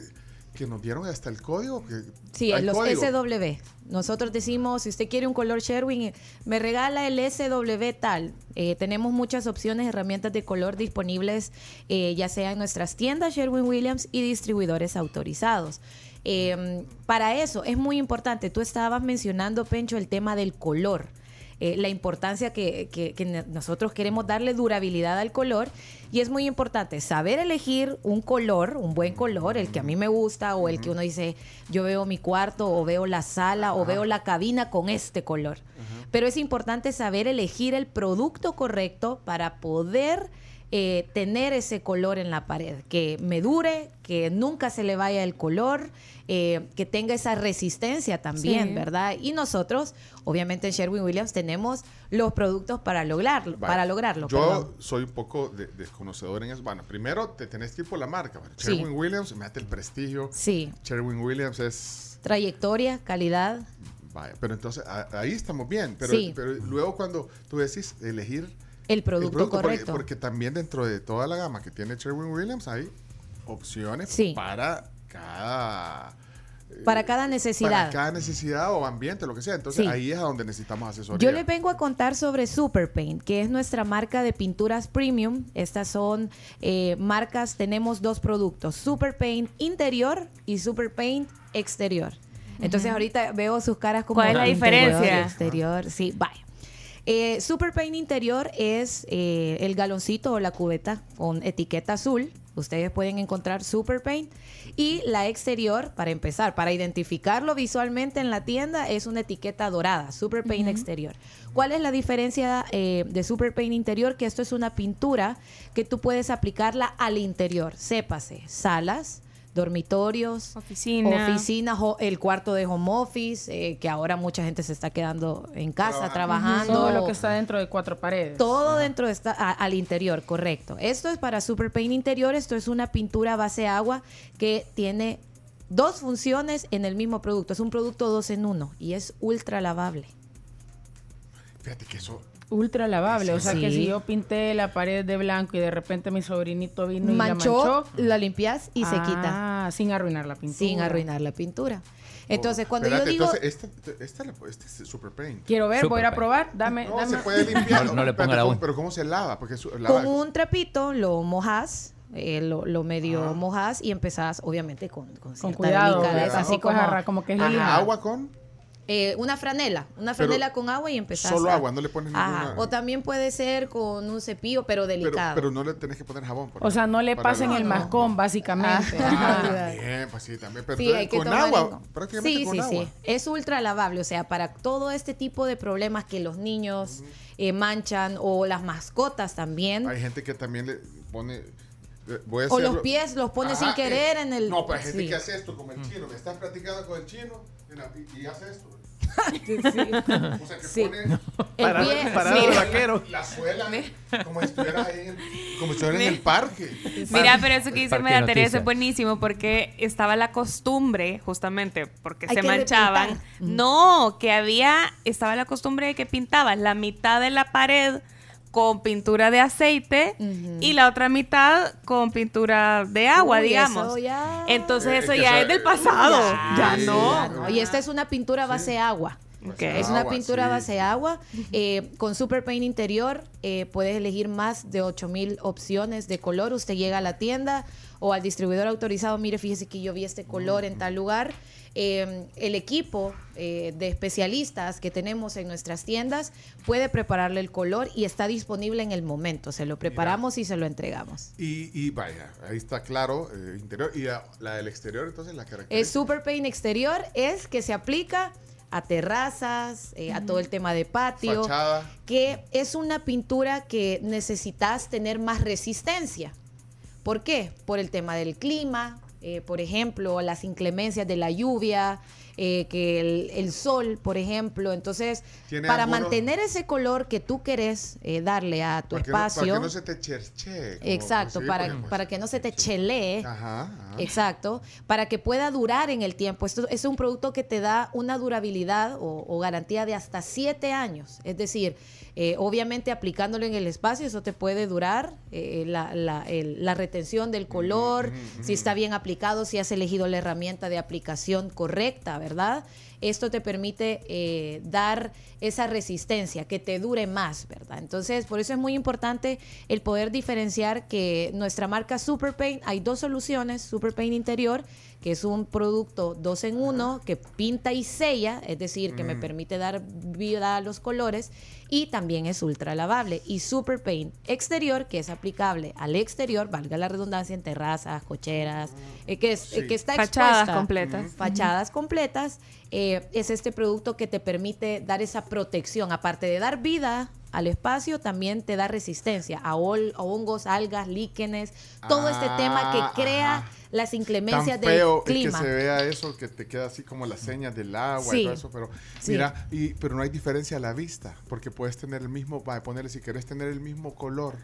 que nos dieron hasta el código. Que Sí, los código. SW. Nosotros decimos, si usted quiere un color Sherwin, eh, me regala el SW tal. Eh, tenemos muchas opciones, herramientas de color disponibles, eh, ya sea en nuestras tiendas Sherwin Williams y distribuidores autorizados. Eh, para eso es muy importante. Tú estabas mencionando, Pencho, el tema del color. Eh, la importancia que, que- nosotros queremos darle durabilidad al color. Y es muy importante saber elegir un color, un buen color, el que a mí me gusta o el que uno dice, yo veo mi cuarto o veo la sala o veo la cabina con este color. Pero es importante saber elegir el producto correcto para poder eh, tener ese color en la pared, que me dure, que nunca se le vaya el color, eh, que tenga esa resistencia también, Sí. ¿verdad? Y nosotros, obviamente en Sherwin Williams tenemos los productos para lograrlo, Vale. para lograrlo. Yo perdón. soy un poco de- desconocedor en eso. Bueno, primero te tenés tipo la marca. ¿vale? Sí. Sherwin Williams, mete el prestigio. Sí. Sherwin Williams es. Trayectoria, calidad. Vaya, pero entonces a- ahí estamos bien. Pero, Sí. pero luego cuando tú decís elegir El producto, porque- correcto. Porque, también dentro de toda la gama que tiene Sherwin Williams hay opciones Sí. para cada para cada necesidad. para cada necesidad o ambiente, lo que sea. Entonces Sí. ahí es a donde necesitamos asesoría. Yo les vengo a contar sobre Super Paint, que es nuestra marca de pinturas premium. Estas son eh, marcas, tenemos dos productos, Super Paint interior y Super Paint exterior. Entonces ahorita veo sus caras como ¿Cuál es la interior diferencia? Exterior, sí, vaya. Eh, Super Paint interior es eh, el galoncito o la cubeta con etiqueta azul. Ustedes pueden encontrar Super Paint. Y la exterior, para empezar, para identificarlo visualmente en la tienda, es una etiqueta dorada, Super Paint exterior. ¿Cuál es la diferencia eh, de Super Paint interior? Que esto es una pintura que tú puedes aplicarla al interior. Sépase, salas, dormitorios, Oficina. oficinas, o- el cuarto de home office, eh, que ahora mucha gente se está quedando en casa trabajando. Todo lo que está dentro de cuatro paredes. Todo dentro de esta, a- al interior, correcto. Esto es para Super Paint interior. Esto es una pintura a base agua que tiene dos funciones en el mismo producto. Es un producto dos en uno y es ultra lavable. Fíjate que eso. Ultra lavable, o sea que si yo pinté la pared de blanco y de repente mi sobrinito vino y Manchó, la manchó, la limpias y se quita. Ah, sin arruinar la pintura. Sin arruinar la pintura. Entonces, cuando Espérate, yo digo... entonces, esta, esta, la- este es Super Paint. Quiero ver, voy a ir a probar. Dame, No, dame. se puede limpiar. No- no le ponga la ¿cómo- uña. Pero ¿cómo se lava? Porque su- lava- Con un trapito lo mojas, eh, lo, lo medio mojas y empezás, obviamente, con, con, Con cierta cuidado, delicadeza, ¿verdad? así como, arra- como que es Ajá. lija. agua con Eh, una franela, una Pero franela con agua y empezás solo a- agua, no le pones Ajá. ninguna- O también puede ser con un cepillo, pero pero, delicado. pero no le tenés que poner jabón. por O sea, no le pasen el mascón, básicamente. Ah, Ajá. Bien, pues sí, también. Pero Sí, hay que con agua, en- prácticamente Sí, con sí, agua. sí. Es ultra lavable, o sea, para todo este tipo de problemas que los niños eh, manchan o las mascotas también. Hay gente que también le pone. eh, Voy a O los pies los pone Ajá, sin querer eh, en el- No, pero hay gente sí. que hace esto como el chino, que estás platicando con el chino y- y hace esto. Sí. O sea, que Sí. pone El Para- pie- parado vaquero. la suela como si estuviera ahí en el, como si estuviera en el parque. Mira, pero eso que dice Parque María Teresa es buenísimo porque estaba la costumbre, justamente, porque Hay se manchaban. repintar. No, que había, estaba la costumbre de que pintabas la mitad de la pared con pintura de aceite y la otra mitad con pintura de agua, Uy, digamos. eso ya- Entonces Eh, eso ya es del pasado, ya, sí, no. Ya no. Y esta es una pintura base agua. Ok. Es una Agua, pintura sí. base agua. Eh, con Super Paint interior eh, puedes elegir más de 8000 opciones de color. Usted llega a la tienda o al distribuidor autorizado. Mire, fíjese que yo vi este color en tal lugar. Eh, el equipo eh, de especialistas que tenemos en nuestras tiendas puede prepararle el color y está disponible en el momento. Se lo preparamos y se lo entregamos. Y, y vaya, ahí está claro, eh, interior. Y la, la del exterior, entonces la característica. Super Paint exterior, es que se aplica a terrazas, eh, a todo el tema de patio, Fachada. que es una pintura que necesitas tener más resistencia. ¿Por qué? Por el tema del clima, eh, por ejemplo, las inclemencias de la lluvia, eh, que el, el sol, por ejemplo. Entonces, para algunos- mantener ese color que tú querés eh, darle a tu Para que, no, para espacio. que no se te cherche. Exacto, para, para que no se te chelee. Ajá, ajá. Exacto, para que pueda durar en el tiempo. Esto es un producto que te da una durabilidad o, o garantía de hasta siete años. Es decir, eh, obviamente aplicándolo en el espacio, eso te puede durar eh, la, la- el- la retención del color, si está bien aplicado, si has elegido la herramienta de aplicación correcta, ¿verdad? Esto te permite eh, dar esa resistencia, que te dure más, ¿verdad? Entonces, por eso es muy importante el poder diferenciar que nuestra marca Super Paint, hay dos soluciones, Super Paint Interior, que es un producto dos en uno, que pinta y sella, es decir, que me Mm. permite dar vida a los colores, y también es ultra lavable. Y Super Paint Exterior, que es aplicable al exterior, valga la redundancia, en terrazas, cocheras, eh, que, es, eh, que está Fachadas expuesta. completas. Fachadas completas. eh, es este producto que te permite dar esa protección. Aparte de dar vida al espacio, también te da resistencia a, a hongos, algas, líquenes, todo este tema Ah, que crea ajá. las inclemencias Tan del feo es clima. que se vea eso, que te queda así como las señas del agua Sí. y todo eso, pero Sí. mira, y, pero no hay diferencia a la vista, porque puedes tener el mismo, va a ponerle si querés tener el mismo color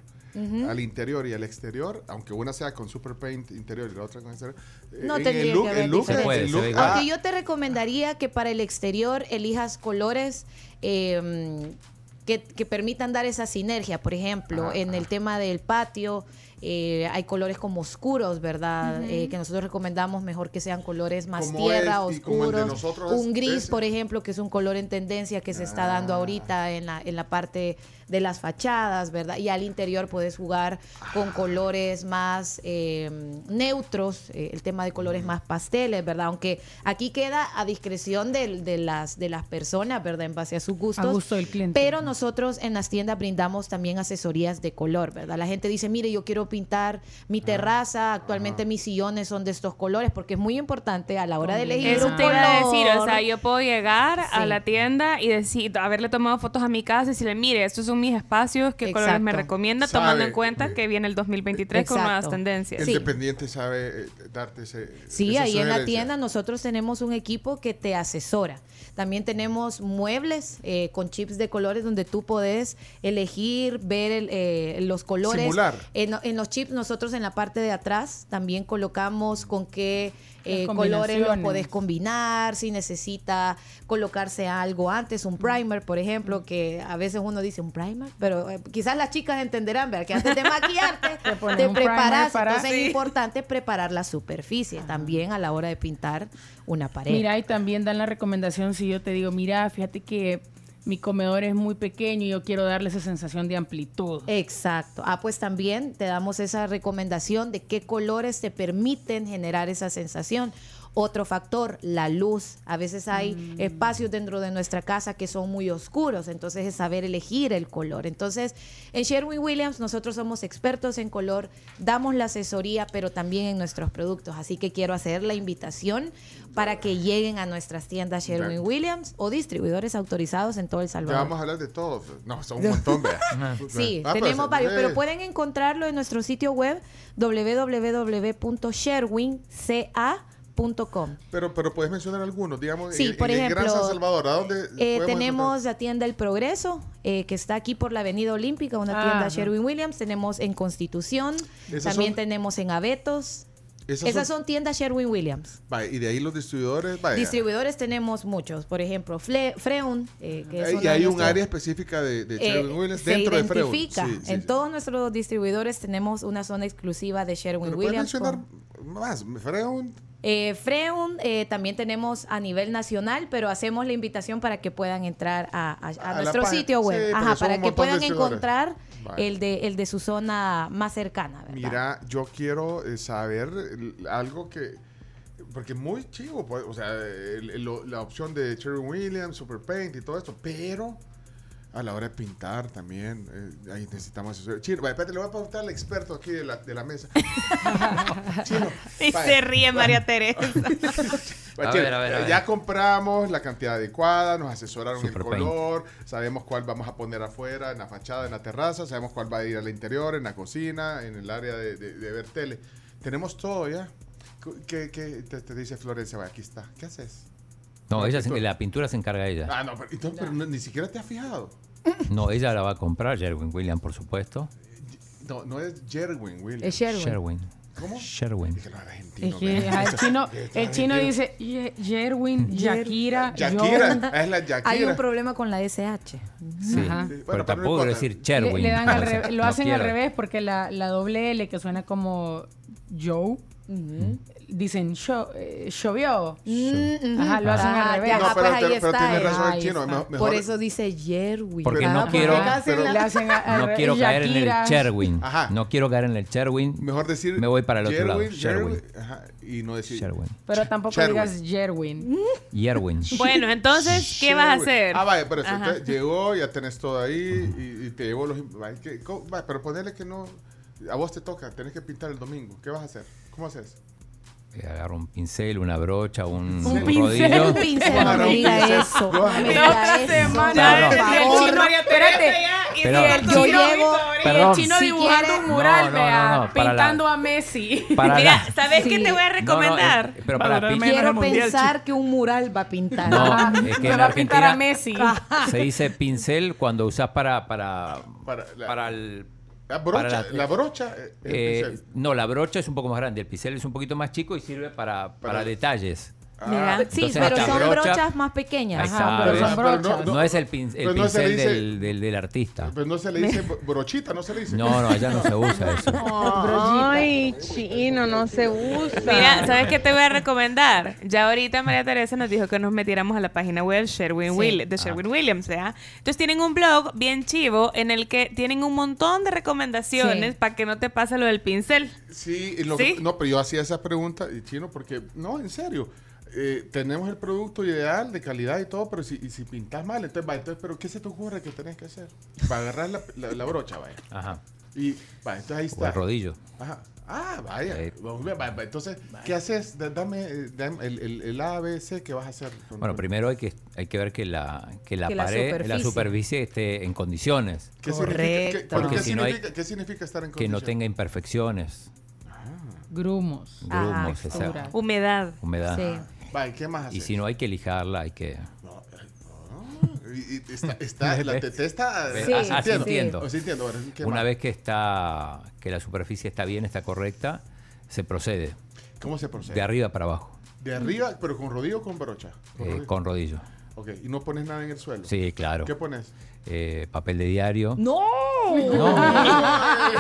al interior y al exterior, aunque una sea con super paint interior y la otra con exterior. eh, No en tendría el look, que haber el look, diferencia. el look- Aunque ah, yo te recomendaría que para el exterior elijas colores eh, que, que permitan dar esa sinergia. Por ejemplo, en el tema del patio eh, hay colores como oscuros, ¿verdad? Eh, que nosotros recomendamos mejor que sean colores más Como tierra, es- y como el de oscuros. Un gris, ese. por ejemplo, que es un color en tendencia que se está dando ahorita en la, en la parte de las fachadas, ¿verdad? Y al interior puedes jugar con colores más eh, neutros, eh, el tema de colores más pasteles, ¿verdad? Aunque aquí queda a discreción de, las, de las personas, ¿verdad? En base a sus gustos. A gusto del cliente. Pero nosotros en las tiendas brindamos también asesorías de color, ¿verdad? La gente dice, mire, yo quiero pintar mi terraza, actualmente mis sillones son de estos colores, porque es muy importante a la hora de elegir Eso un te iba a decir, o color. sea, yo puedo llegar a la tienda y decir, haberle tomado fotos a mi casa y decirle, mire, estos son mis espacios, qué colores me recomienda, Sabe. tomando en cuenta que viene el 2023 con nuevas tendencias. el dependiente sabe eh, darte ese. Sí, ahí en la tienda nosotros tenemos un equipo que te asesora. También tenemos muebles eh, con chips de colores donde tú podés elegir, ver el, eh, los colores. Simular. En, en los chips nosotros en la parte de atrás también colocamos con qué eh, colores los podés combinar, si necesita colocarse algo antes, un primer, por ejemplo, que a veces uno dice un primer, pero eh, quizás las chicas entenderán, ¿verdad? Que antes de maquillarte te primer preparas, para- entonces Sí. es importante preparar la superficie también a la hora de pintar una pared. Mira, y también dan la recomendación si yo te digo, mira, fíjate que mi comedor es muy pequeño y yo quiero darle esa sensación de amplitud. Exacto. Ah, pues también te damos esa recomendación de qué colores te permiten generar esa sensación. Otro factor, la luz. A veces hay Mm. espacios dentro de nuestra casa que son muy oscuros, entonces es saber elegir el color. Entonces, en Sherwin Williams nosotros somos expertos en color, damos la asesoría, pero también en nuestros productos. Así que quiero hacer la invitación para que lleguen a nuestras tiendas Sherwin williams o distribuidores autorizados en todo El Te Salvador. vamos a hablar de todos. No, son un montón, vea. Sí, Ah, pero tenemos varios, pero pueden encontrarlo en nuestro sitio web www.sherwinca.com. Pero, pero puedes mencionar algunos, digamos, Sí, en, por en el Gran ejemplo, San Salvador, ¿a dónde Eh, tenemos la tienda El Progreso, eh, que está aquí por la Avenida Olímpica, una Ah, tienda ajá. Sherwin Williams. Tenemos en Constitución, también son- tenemos en Abetos. Esas Esas, son- son... tiendas Sherwin Williams. Vaya, y de ahí los distribuidores, vaya. Distribuidores tenemos muchos, por ejemplo, Fle- Freun, eh, que es y hay un área específica de, de eh, Sherwin Williams se dentro de. Sí, sí, en sí. todos nuestros distribuidores tenemos una zona exclusiva de Sherwin Pero puedes Williams. mencionar con- más, Freud. Eh, Freun eh, también tenemos a nivel nacional, pero hacemos la invitación para que puedan entrar a, a- a A la nuestro sitio web. Sí, Ajá, para que puedan encontrar Vale. el de, el de su zona más cercana. ¿verdad? Mira, yo quiero eh, saber algo que. Porque muy chivo, pues, o sea, el- la opción de Sherwin Williams, Super Paint y todo esto, pero a la hora de pintar también, eh, ahí necesitamos asesoría. Chino, vaya, espérate, le voy a preguntar al experto aquí de la, de la mesa. Chino, Y vaya. se ríe María Teresa. Vaya, A Chino, ver, a ver, a ver. Ya compramos la cantidad adecuada, nos asesoraron el Paint. color, sabemos cuál vamos a poner afuera, en la fachada, en la terraza, sabemos cuál va a ir al interior, en la cocina, en el área de, de- de ver tele. Tenemos todo ya. ¿Qué, qué te, te dice Florencia? Vaya, aquí está. ¿Qué haces? No, ella se- la pintura se encarga ella. Ah, no, pero, entonces, pero no- ni siquiera te has fijado. No, ella la va a comprar, Sherwin Williams, por supuesto. No, no es Jerwin, Williams. Es Sherwin. Sherwin. ¿Cómo? Sherwin. Es que ajá, el chino, el chino dice Ye- Yerwin, Yakira, Yakira, Joe. es la Yakira. Hay un problema con la SH. Sí, Ajá. pero tampoco quiero decir Le, Sherwin. le dan al lo hacen al revés porque la, la doble L que suena como Joe, dicen "Sho- eh, llovió. Ajá, lo hacen Ah, al revés. ya, No, ah, pero pues pero está, tiene eh. razón el chino. mejor- Por eso dice Jerwin. Porque Ah, no quiero, no revés. quiero caer en el. Sherwin. Ajá. No quiero caer en el Sherwin. Mejor decir Me voy para el otro lado. Jerwin, Sherwin. Y no decir Sherwin. Pero tampoco Sherwin. digas Yerwin. Yerwin. Bueno, entonces, ¿qué vas a hacer? Ah, vaya, pero llegó, ya tenés todo ahí y, y te llevó los... vaya, ¿qué- cómo- vaya, pero ponele que no... A vos te toca, tenés que pintar el domingo. ¿Qué vas a hacer? ¿Cómo haces? Agarro un pincel, una brocha, un, Un rodillo. pincel. Un pincel, no Agarra me un pincel. eso. Yo- No me La otra eso. semana, No, no. y el chino, espérate, y el chino, llevo- el chino Si dibujando quiere- un mural, No, no, vea, no, no, pintando a Messi. Mira, la- ¿sabes qué te voy a No, no, recomendar? pero para. Quiero pensar que un mural va a pintar. No, es que Se en va a pintar a Argentina Messi. se dice pincel cuando usas para para para el La brocha, para la, brocha... eh, eh, no, la brocha es un poco más grande, el pincel es un poquito más chico y sirve para, para, Para- detalles. Mira, Ah, sí, pero son brocha- brochas más pequeñas. Ajá, pero son Pero brochas. no, es el, pin- el Pero no pincel dice- del, del, del artista. Pues no se le dice bro- brochita, no se le dice. No, no, allá no se usa eso. Ay, chino, no se usa. Mira, ¿sabes qué te voy a recomendar? Ya ahorita María Teresa nos dijo que nos metiéramos a la página web Sherwin Sí. Will- de Sherwin Williams, ¿ya? Entonces tienen un blog bien chivo en el que tienen un montón de recomendaciones Sí. para que no te pase lo del pincel. Sí, y lo ¿Sí? que- no, pero yo hacía esa pregunta, y chino, porque, no, en serio, eh, tenemos el producto ideal, de calidad y todo, pero si, y si pintas mal, entonces, va, entonces, pero ¿qué se te ocurre que tenés que hacer? Para agarrar la, la- la brocha, vaya. Ajá. Y, va, entonces ahí O está. el rodillo. Ajá. Ah, vaya. Eh. Entonces, ¿qué haces? Da- Dame, eh, dame el, el, el A, B, C, ¿qué vas a hacer? Bueno, primero hay que hay que ver que la que la Que pared, la superficie. superficie esté en condiciones, ¿Qué significa, Correcto. qué- pero Porque ¿qué si no hay- significa- qué significa estar en que no tenga imperfecciones, Grumos. grumos, esa texturas. Humedad. humedad. Sí. ¿Y qué más haces? Y si no hay que lijarla, hay que Y- y está, está, la TT está Sí, asintiendo. asintiendo. Asintiendo, bueno, ¿qué Una más? vez que está que la superficie está bien, está correcta, se procede ¿Cómo se procede? de arriba para abajo, De arriba, pero con rodillo o con brocha. Con eh, rodillo. con rodillo. Ok, y no pones nada en el suelo. Sí, claro. ¿Qué pones? Eh, papel de diario. No.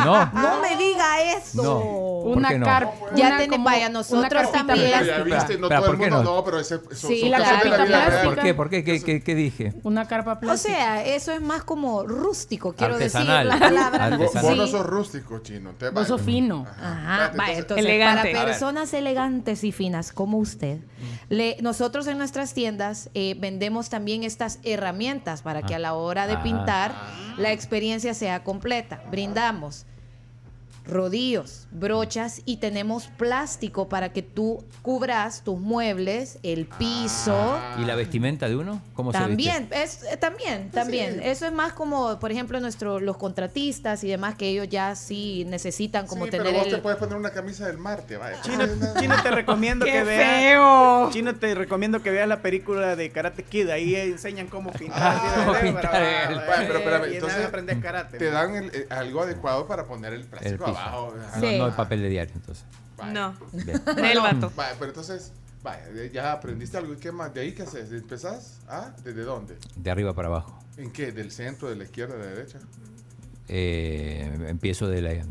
No. No me diga eso. No. ¿Por Una no? carpa. Ya tenemos, vaya, nosotros también. Ya viste, no Pero, todo el ¿por qué mundo, no? no, pero ese son, Sí, son la cosas de la carpita vida real. plástica. ¿Por qué? ¿Por qué? ¿Qué, qué- qué dije? Una carpa O plástica. sea, eso es más como rústico, quiero Artesanal. decir la palabra. Vos, Artesanal. vos no sos rústico, chino. Te Vos sos fino. Ajá, vaya, entonces Elegante. para personas elegantes y finas como usted, le, nosotros en nuestras tiendas eh, vendemos también estas herramientas para que a la hora de Ah. pintar la experiencia sea completa. Brindamos rodillos, brochas y tenemos plástico para que tú cubras tus muebles, el piso. ¿Y la vestimenta de uno? ¿Cómo se También, es, eh, también, también. Sí. Eso es más como, por ejemplo, nuestro, los contratistas y demás, que ellos ya sí necesitan como sí, tener pero vos el... te puedes poner una camisa del Marte, vaya. Chino, Chino, te recomiendo ¡Qué que veas. feo! Chino, te recomiendo que veas la película de Karate Kid. Ahí enseñan cómo pintar. Ah, pintar el- Bueno, pero espérame, entonces, karate. Te dan el- eh, algo adecuado para poner el El plástico No, Ajá. Sí. no el papel de diario, entonces. Vaya. No. Bien. Del vato. Vaya, pero entonces, vaya, ya aprendiste algo. ¿Y qué más? ¿De ahí qué haces? ¿Empezás? ¿Ah? ¿Desde dónde? De arriba para abajo. ¿En qué? ¿Del centro, de la izquierda, de la derecha? Eh, empiezo de la, de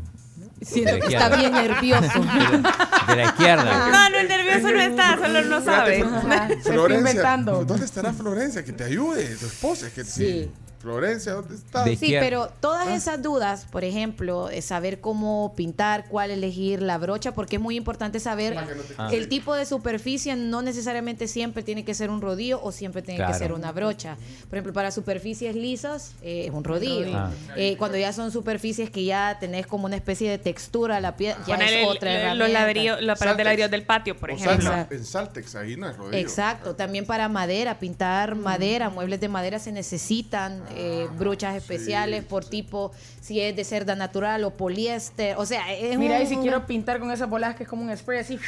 Siento que izquierda. está bien nervioso. De la, de la izquierda. No, no, el nervioso no está, solo no sabe. Espérate, Se está Florencia, inventando. ¿dónde estará Florencia? Que te ayude, tu esposa. Que Sí. Florencia, ¿dónde estás? De Sí, izquierda. pero todas esas dudas, por ejemplo, es saber cómo pintar, cuál elegir la brocha, porque es muy importante saber no Ah. el tipo de superficie no necesariamente siempre tiene que ser un rodillo o siempre tiene que ser una brocha. Por ejemplo, para superficies lisas eh, es un rodillo. Ah. Eh, cuando ya son superficies que ya tenés como una especie de textura a la piel, ya Poner es el- otra el- herramienta. los ladrillos, la pared de ladrillos del patio, por O ejemplo. Saltex, Exacto. en Saltex, ahí no es rodillo. Exacto, también para madera, pintar madera, muebles de madera se necesitan eh, brochas especiales por tipo, si es de cerda natural o poliéster, o sea, es Mira, un- y si quiero pintar con esas bolas que es como un spray así.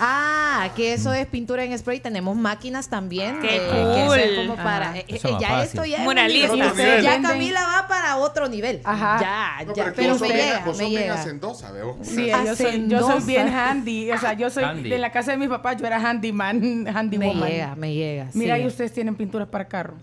Ah, que eso es pintura en spray. Tenemos máquinas también. Qué eh, que cool. son como para. Eh, Eso eh, ya fácil. esto ya es un Muralista. nivel. Ya Camila va para otro nivel. Ajá. Ya, No, ya. pero, Pero me llega, vos me llega. hacendosa, veo. Sí, yo soy, yo soy bien handy. O sea, yo soy Handy. de la casa de mis papás, yo era handyman, handy Me woman. llega, me llega. Mira, sí. y ustedes tienen pinturas para carro.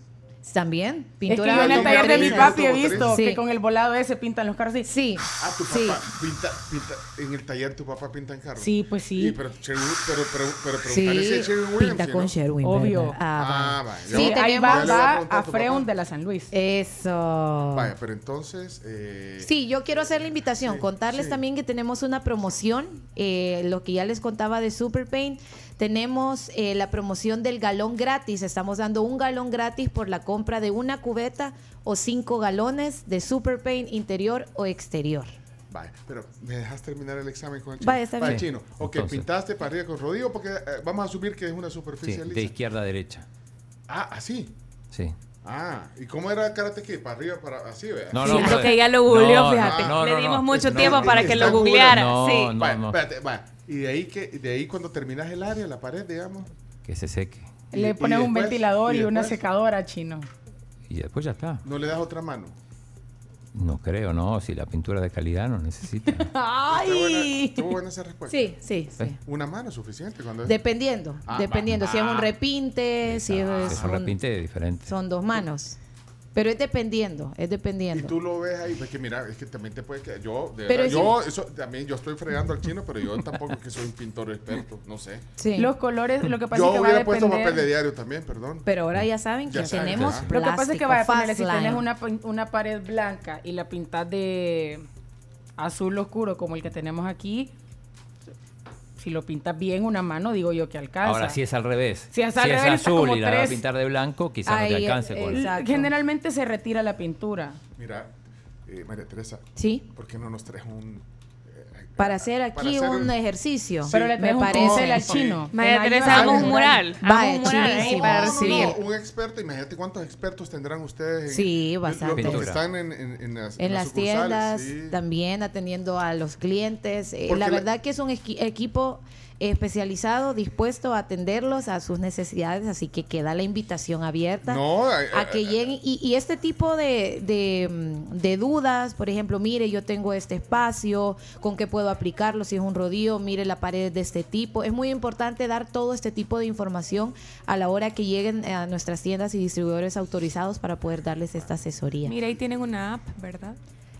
También, Es que pintura yo en el taller de mi papi he visto Sí. que con el volado ese pintan los carros así. Sí, Ah, tu sí. papá pinta, pinta, en el taller tu papá pinta en carro. Sí, pues sí. Y pero, Sherwin- pero, pero, pero Sí, preguntarle si es Sherwin Williams. pinta ¿sí, con no? Sherwin. Obvio. ¿verdad? Ah, Ah, vale. vaya. Sí, ahí va, a va a Freun papá. de la San Luis. Eso. Vaya, pero entonces. Eh, Sí, yo quiero hacer la invitación, Sí, contarles sí. también que tenemos una promoción, eh, lo que ya les contaba de Super Paint, tenemos eh, la promoción del galón gratis, estamos dando un galón gratis por la compra de una cubeta o cinco galones de Super Paint interior o exterior. Vaya, pero ¿me dejas terminar el examen con el chino? Vaya, está bien. chino. Ok, Entonces. pintaste para arriba con rodillo porque eh, vamos a asumir que es una Sí, superficie de lisa. izquierda a derecha. Ah, así. Sí. Ah, ¿y cómo era el karate kid? Para arriba, para así, vea. No, Sí, no, pero- que ella lo googleó, no, fíjate. no, Le dimos mucho No, tiempo para que lo googleara. No, sí. no. Vaya, espérate, vaya. Y de ahí que de ahí cuando terminas el área, la pared, digamos. Que se seque. Le y pones un después- ventilador y, y una secadora chino. Y después ya está. No le das otra mano. No creo, no. Si la pintura de calidad no necesita. Buena, estuvo buena esa respuesta. Sí, sí, sí. Una mano es suficiente cuando es- Dependiendo, Ah, dependiendo si es un repinte, si es es un un- repinte diferente. son dos manos. Pero es dependiendo, es Y dependiendo. tú lo ves ahí, porque mira, es que también te puede quedar. Yo, de Pero verdad, es yo, eso, también yo estoy fregando al chino, pero yo tampoco es que soy un pintor experto, no sé. Sí. Los colores, lo que pasa Yo es que va a hubiera puesto depender. papel de diario también, perdón. Pero ahora ya saben que Ya saben, tenemos ajá. Lo que pasa es que plástico, va a ponerle, si tienes una, una pared blanca y la pintas de azul oscuro como el que tenemos aquí, si lo pintas bien una mano, digo yo que alcanza. Ahora, si es al revés. Si es al revés, está azul y la vas a pintar de blanco, quizás no te alcance. con- exacto. Generalmente se retira la pintura. Mira, eh, María Teresa, Sí. ¿por qué no nos traes un. Para hacer aquí para hacer un un- ejercicio. Pero le me parece. Sí. chino. María Teresa, hagamos un mural. Vaya, un mural ahí para No, no, recibir. no, un experto, imagínate cuántos expertos tendrán ustedes. En, Sí, los- bastante. Los, que están en, en- en las, En en las sucursales, tiendas, sí. también atendiendo a los clientes. Eh, la la- verdad que es un equipo especializado, dispuesto a atenderlos a sus necesidades, así que queda la invitación abierta No, eh, a que lleguen. Y, y este tipo de, de, mm, de dudas, por ejemplo, mire, yo tengo este espacio, ¿con qué puedo aplicarlo? Si es un rodillo, mire la pared de este tipo. Es muy importante dar todo este tipo de información a la hora que lleguen a nuestras tiendas y distribuidores autorizados para poder darles esta asesoría. Mira, ahí tienen una app, ¿verdad?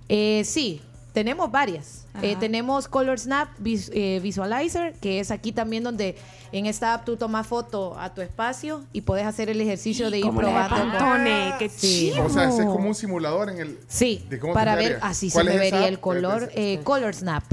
Eh, sí, tenemos varias. Eh, tenemos Color Snap Vis- eh, Visualizer, que es aquí también donde en esta app tú tomas foto a tu espacio y puedes hacer el ejercicio de ir como de probando. con- Pantone, qué Sí. O sea, ese es como un simulador en el. Sí, de cómo para ver, así se ¿Cuál me vería app? el color. Eh, Color Snap.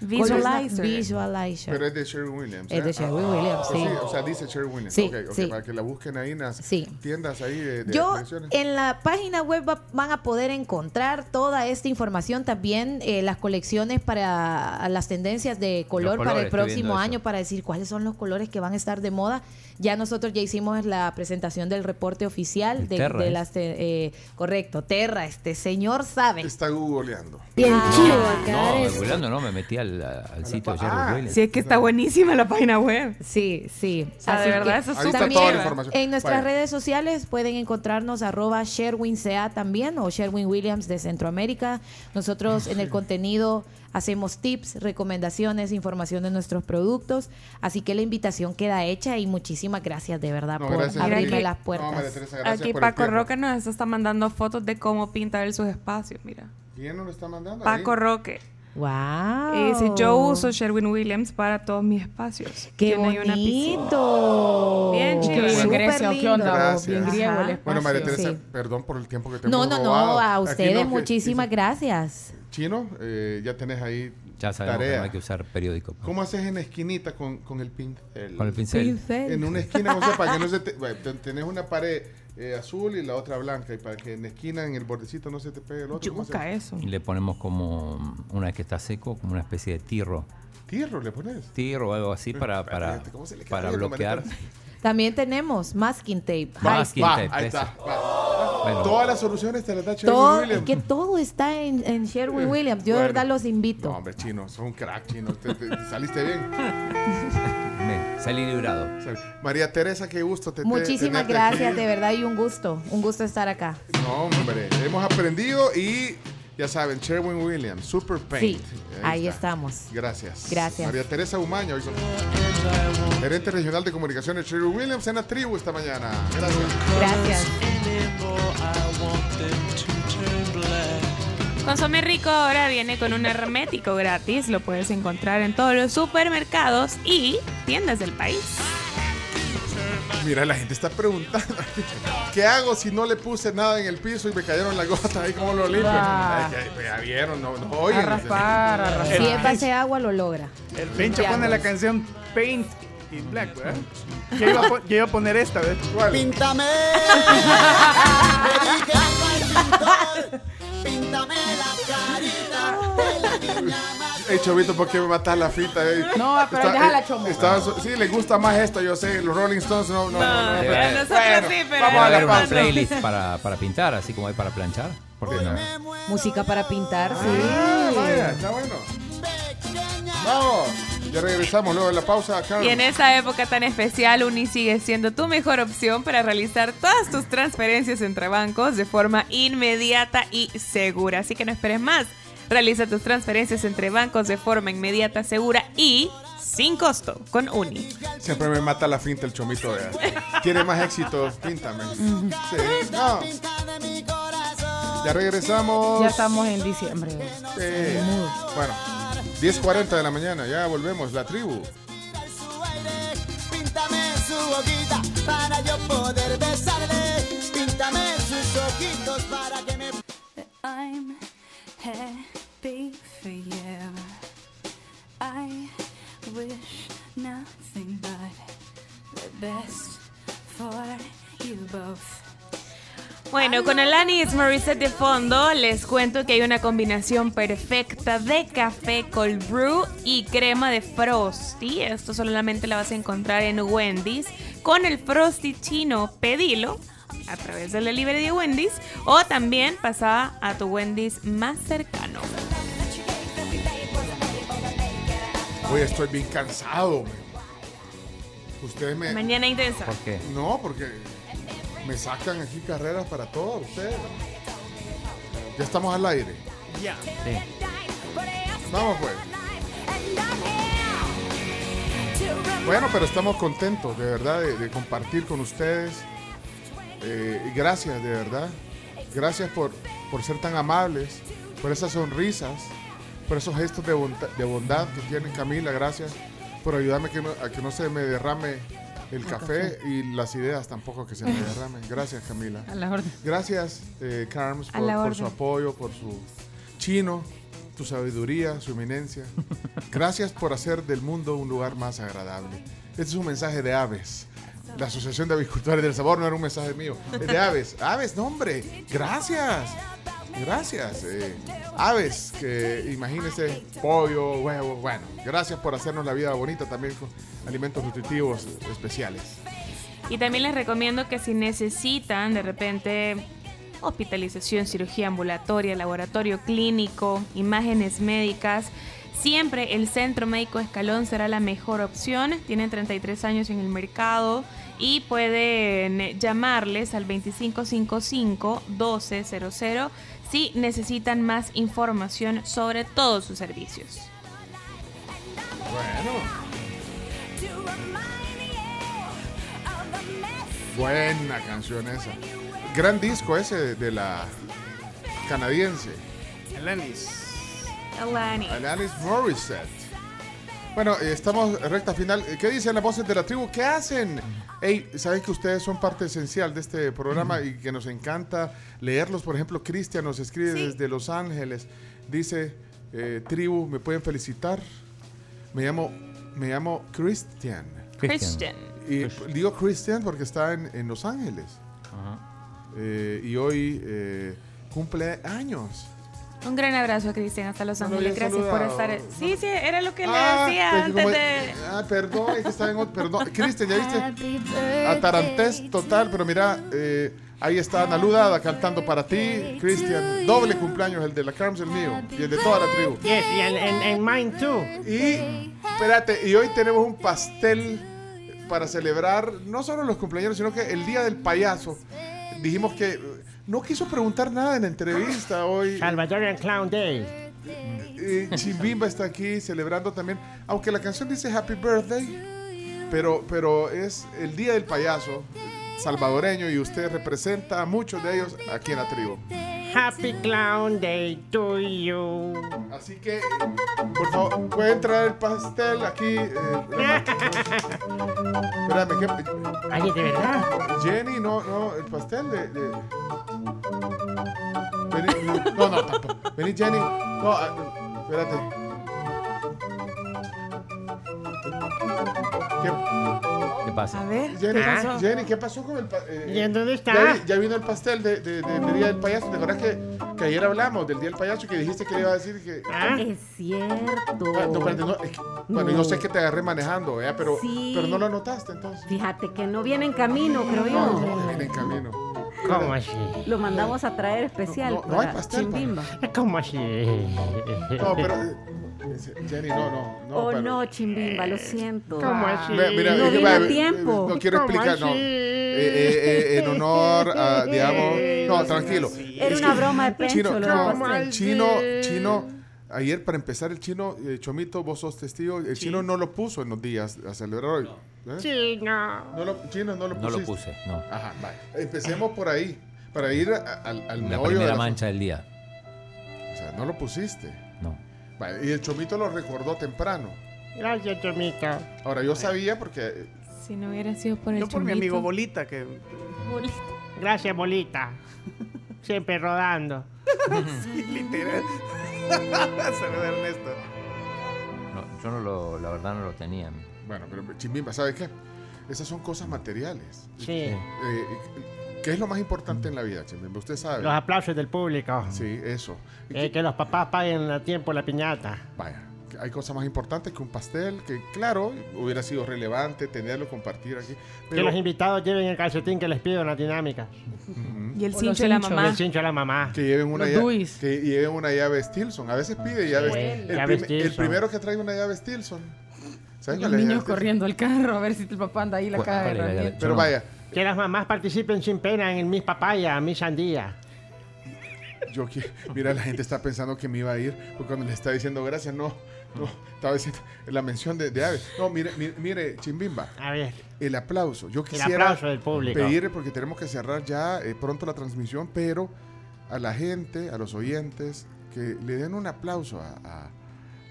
Visualizer. Visualizer. Pero es de Sherwin Williams. Es de ¿eh? Sherwin Ah, Williams, sí. O sea, dice Sherwin Williams. Sí, ok, ok, sí. Para que la busquen ahí en las Sí. tiendas ahí de, de Yo en la página web va- van a poder encontrar toda esta información, también eh, las colecciones para las tendencias de color colores, para el próximo año, eso. para decir cuáles son los colores que van a estar de moda. Ya nosotros ya hicimos la presentación del reporte oficial de, Terra, de ¿es? las... eh, correcto, Terra, este señor sabe. Está googleando. Bien chido acá No, googleando no, me metí al, al sitio de Jerry Ah. Williams. Sí, es que está buenísima la página web. Sí, sí. sea, de verdad, eso es está también toda la información. En nuestras Vaya. redes sociales pueden encontrarnos arroba SherwinCA también o Sherwin Williams de Centroamérica. Nosotros en el contenido hacemos tips, recomendaciones, información de nuestros productos. Así que la invitación queda hecha y muchísimas gracias de verdad No, por gracias. abrirme las No, puertas. María Teresa, gracias Aquí Paco. Roque nos está mandando fotos de cómo pinta él sus espacios, mira. ¿Quién nos lo está mandando? Paco Ahí. Roque. wow. Y dice, yo uso Sherwin Williams para todos mis espacios. Qué Tiene una bonito. Bien chido. Que vive en Súper Grecia, ¿o qué onda? Bien griego el espacio. Bueno, María Teresa, Sí. perdón por el tiempo que te No, hemos no, no, robado. a Aquí ustedes no, muchísimas gracias. Chino, eh, ya tenés ahí Ya sabemos que tarea. no hay que usar periódico. ¿Cómo haces en esquinita con, con el pincel? Con el pincel. Pincel. En una esquina, o sea, para que no se te... tenés una pared eh, azul y la otra blanca, y para que en la esquina, en el bordecito, no se te pegue el otro. ¿cómo Yuca haces? eso. Y le ponemos como, una vez que está seco, como una especie de tirro. Tierro le pones. Tirro o algo así para, para, Espérate, ¿cómo se le queda para viendo, bloquear. También tenemos masking tape. Masking Va, tape, ahí está. va. Bueno. Todas las soluciones te las da Sherwin Todo, Williams. que todo está en, en Sherwin Williams. Yo de Bueno. verdad los invito. No, hombre, chino, sos un crack, chino. Te- te- saliste bien. Me Salí librado. María Teresa, qué gusto te Muchísimas gracias, aquí. de verdad, y un gusto. Un gusto estar acá. No, hombre, hemos aprendido y ya saben, Sherwin Williams, Super Paint. Sí, ahí estamos. Gracias. Gracias. María Teresa Umaño, hoy gerente regional de comunicaciones Sherwin Williams en la tribu esta mañana. Gracias. Gracias. Consome Rico ahora viene con un hermético gratis. Lo puedes encontrar en todos los supermercados y tiendas del país. Mira, la gente está preguntando. ¿Qué hago si no le puse nada en el piso y me cayeron las gotas ahí? ¿Cómo lo limpio? Ah. Ay, que- ya vieron, no, no oyen. A raspar, a raspar. Si es base agua, lo logra. El Pencho Ya, pone pues. la canción Paint in Black, ¿verdad? Yo iba, a pon- yo iba a poner esta, ¿ves? Píntame. Dije pintor, píntame la carita de la niña Hey, Chovito, ¿por qué me matas la fita? eh? No, pero déjala, Chomo. estaba su- sí, le gusta más esto, yo sé. Los Rolling Stones no. no, no, no, pero pero- nosotros bueno, sí, pero Vamos Va a haber una playlist para, para pintar, así como hay para planchar. ¿Por qué no? Música para pintar, Ah, sí. vaya, está bueno. Vamos. Ya regresamos luego de la pausa. Y en esa época tan especial, Uni sigue siendo tu mejor opción para realizar todas tus transferencias entre bancos de forma inmediata y segura. Así que no esperes más. Realiza tus transferencias entre bancos de forma inmediata, segura y sin costo con Uni. Siempre me mata la finta el chomito. vea. Tiene más éxito, píntame. Sí, no. Ya regresamos. Ya estamos en diciembre. Sí. Bueno, 10.40 de la mañana, ya volvemos, la tribu. Píntame su boquita para yo poder besarle. Píntame sus ojitos para que me. I'm happy for you. I wish nothing but the best for you both. Bueno, con Alanis Morissette de fondo, les cuento que hay una combinación perfecta de café cold brew y crema de Frosty. Esto solamente la vas a encontrar en Wendy's. Con el Frosty chino, pedilo a través del delivery de Wendy's o también pasa a tu Wendy's más cercano. Hoy estoy bien cansado. Ustedes me. Mañana intensa. ¿Por qué? No, porque me sacan aquí carreras para todos ustedes. Ya estamos al aire. Ya. Sí. Vamos pues. Bueno, pero estamos contentos de verdad de, de compartir con ustedes. Eh, gracias, de verdad. Gracias por, por ser tan amables, por esas sonrisas, por esos gestos de bondad, de bondad que tienen Camila. Gracias por ayudarme que no- a que no se me derrame el café, y las ideas tampoco que se me derramen. Gracias, Camila. A la orden. Gracias, eh, Carms, por, por su apoyo, por su chino, tu sabiduría, su eminencia. Gracias por hacer del mundo un lugar más agradable. Este es un mensaje de Aves. La Asociación de Avicultores del Sabor no era un mensaje mío, es de Aves. Aves, no hombre, gracias. Gracias. eh, aves, que imagínense, pollo, huevo, bueno. Gracias por hacernos la vida bonita también con alimentos nutritivos especiales. Y también les recomiendo que si necesitan de repente hospitalización, cirugía ambulatoria, laboratorio clínico, imágenes médicas, siempre el Centro Médico Escalón será la mejor opción. Tienen 33 años en el mercado y pueden llamarles al 2555-1200 si necesitan más información sobre todos sus servicios. Bueno. Buena canción esa. Gran disco ese de, la canadiense. Alanis. Alanis. Alanis Morissette. Bueno, eh, estamos en recta final. Eh, ¿Qué dicen las voces de la tribu? ¿Qué hacen? Hey, saben que ustedes son parte esencial de este programa y que nos encanta leerlos. Por ejemplo, Cristian nos escribe desde Los Ángeles. Dice, eh, tribu, ¿me pueden felicitar? Me llamo, me llamo Christian. Christian. Y digo Christian porque está en, en Los Ángeles. Eh, y hoy eh, cumple años. Un gran abrazo a Cristian hasta Los Ángeles. Gracias por estar. Sí, sí, era lo que le Ah, decía pues, antes como- de. Ah, perdón, es que estaba en otro. Perdón. Cristian, ¿ya viste? Atarantés total, pero mira, eh, ahí está Ana Ludada cantando para ti. Cristian, doble cumpleaños, el de la Carms, el mío, y el de toda la tribu. Yes, y en, en, en mine too. Y, espérate, y hoy tenemos un pastel para celebrar no solo los cumpleaños, sino que el día del payaso. Dijimos que no quiso preguntar nada en la entrevista hoy. Salvadorian Clown Day. Eh, Chimbimba está aquí celebrando también, aunque la canción dice Happy Birthday, pero, pero es el día del payaso salvadoreño y usted representa a muchos de ellos aquí en la tribu. Happy Clown Day to you. Así que, por favor, pueden traer el pastel aquí. eh, Espérame, ¿qué? Ay, de verdad. Jenny, no, no, el pastel de. de- Vení, no, no, tampoco. Jenny. No, ah, espérate. ¿Qué, ¿Qué pasa? A ver, Jenny, ¿qué pasó? Jenny, ¿qué pasó con el eh, ¿Y en dónde está? Ya, ya vino el pastel de, de- de- del Día del Payaso. ¿Te acuerdas que, que ayer hablamos del Día del Payaso que dijiste que le iba a decir que... Es cierto. Ah, no, espérate, no, es que- bueno, yo sé que te agarré manejando, ¿verdad? Pero, Sí. pero no lo notaste entonces. Fíjate que no viene en camino, creo No, yo. no, viene en camino. ¿Cómo así? Lo mandamos a traer especial No, no, no hay para pastel, pa. Chimbimba. ¿Cómo así? No, pero... eh, Jenny, no, no. no oh pero- no, Chimbimba, lo siento. ¿Cómo así? Mira, mira, No es que, viene a va, eh, tiempo. No quiero ¿Cómo explicar, no. Eh, eh, eh, en honor a, digamos. No, tranquilo. Era Es una broma de Pencho, Chino, lo no, chino, chino. Ayer, para empezar, el chino, eh, Chomito, vos sos testigo, el chino no lo puso en los días a celebrar hoy. ¿Eh? Chino. No lo, chino, no lo No lo pusiste. puse, no. Ajá, vale. Empecemos por ahí, para ir a- al, al La meollo de primera la- mancha del día. O sea, no lo pusiste. No. Vale, y el Chomito lo recordó temprano. Gracias, Chomito. Ahora, yo sabía porque eh, Si no hubiera sido por el Yo por mi amigo Bolita, que Gracias, bolita. Siempre rodando. sí, literal. Saludos Ernesto. No, yo no lo, la verdad no lo tenía. Bueno, pero Chimbimba, ¿sabes qué? Esas son cosas materiales. Sí. Eh, ¿Qué es lo más importante en la vida, Chimbimba? Usted sabe. Los aplausos del público. Sí, eso. Eh, que los papás paguen a tiempo la piñata. Vaya, que hay cosas más importantes que un pastel, que claro, hubiera sido relevante tenerlo, compartir aquí. Que Pero, los invitados lleven el calcetín que les pido en la dinámica. Y el cincho de la mamá. El cincho a la mamá. que lleven una llave, que lleven una llave Stilson. A veces pide llaves. Sí, el, llave prim- el Stilson. primero que trae una llave Stilson. ¿Sabes Los niños corriendo al carro a ver si el papá anda ahí la ¿Cuál- caja de herramientas. Pero no. vaya, Que las mamás participen sin pena en mis papaya, mis sandía. yo qui- mira, la gente está pensando que me iba a ir, porque cuando le está diciendo gracias, no, no, estaba diciendo la mención de, de aves. No, mire, mire, mire, Chimbimba, A ver. el aplauso. Yo El quisiera aplauso del público. pedir, porque tenemos que cerrar ya eh, pronto la transmisión, pero a la gente, a los oyentes, que le den un aplauso a, a-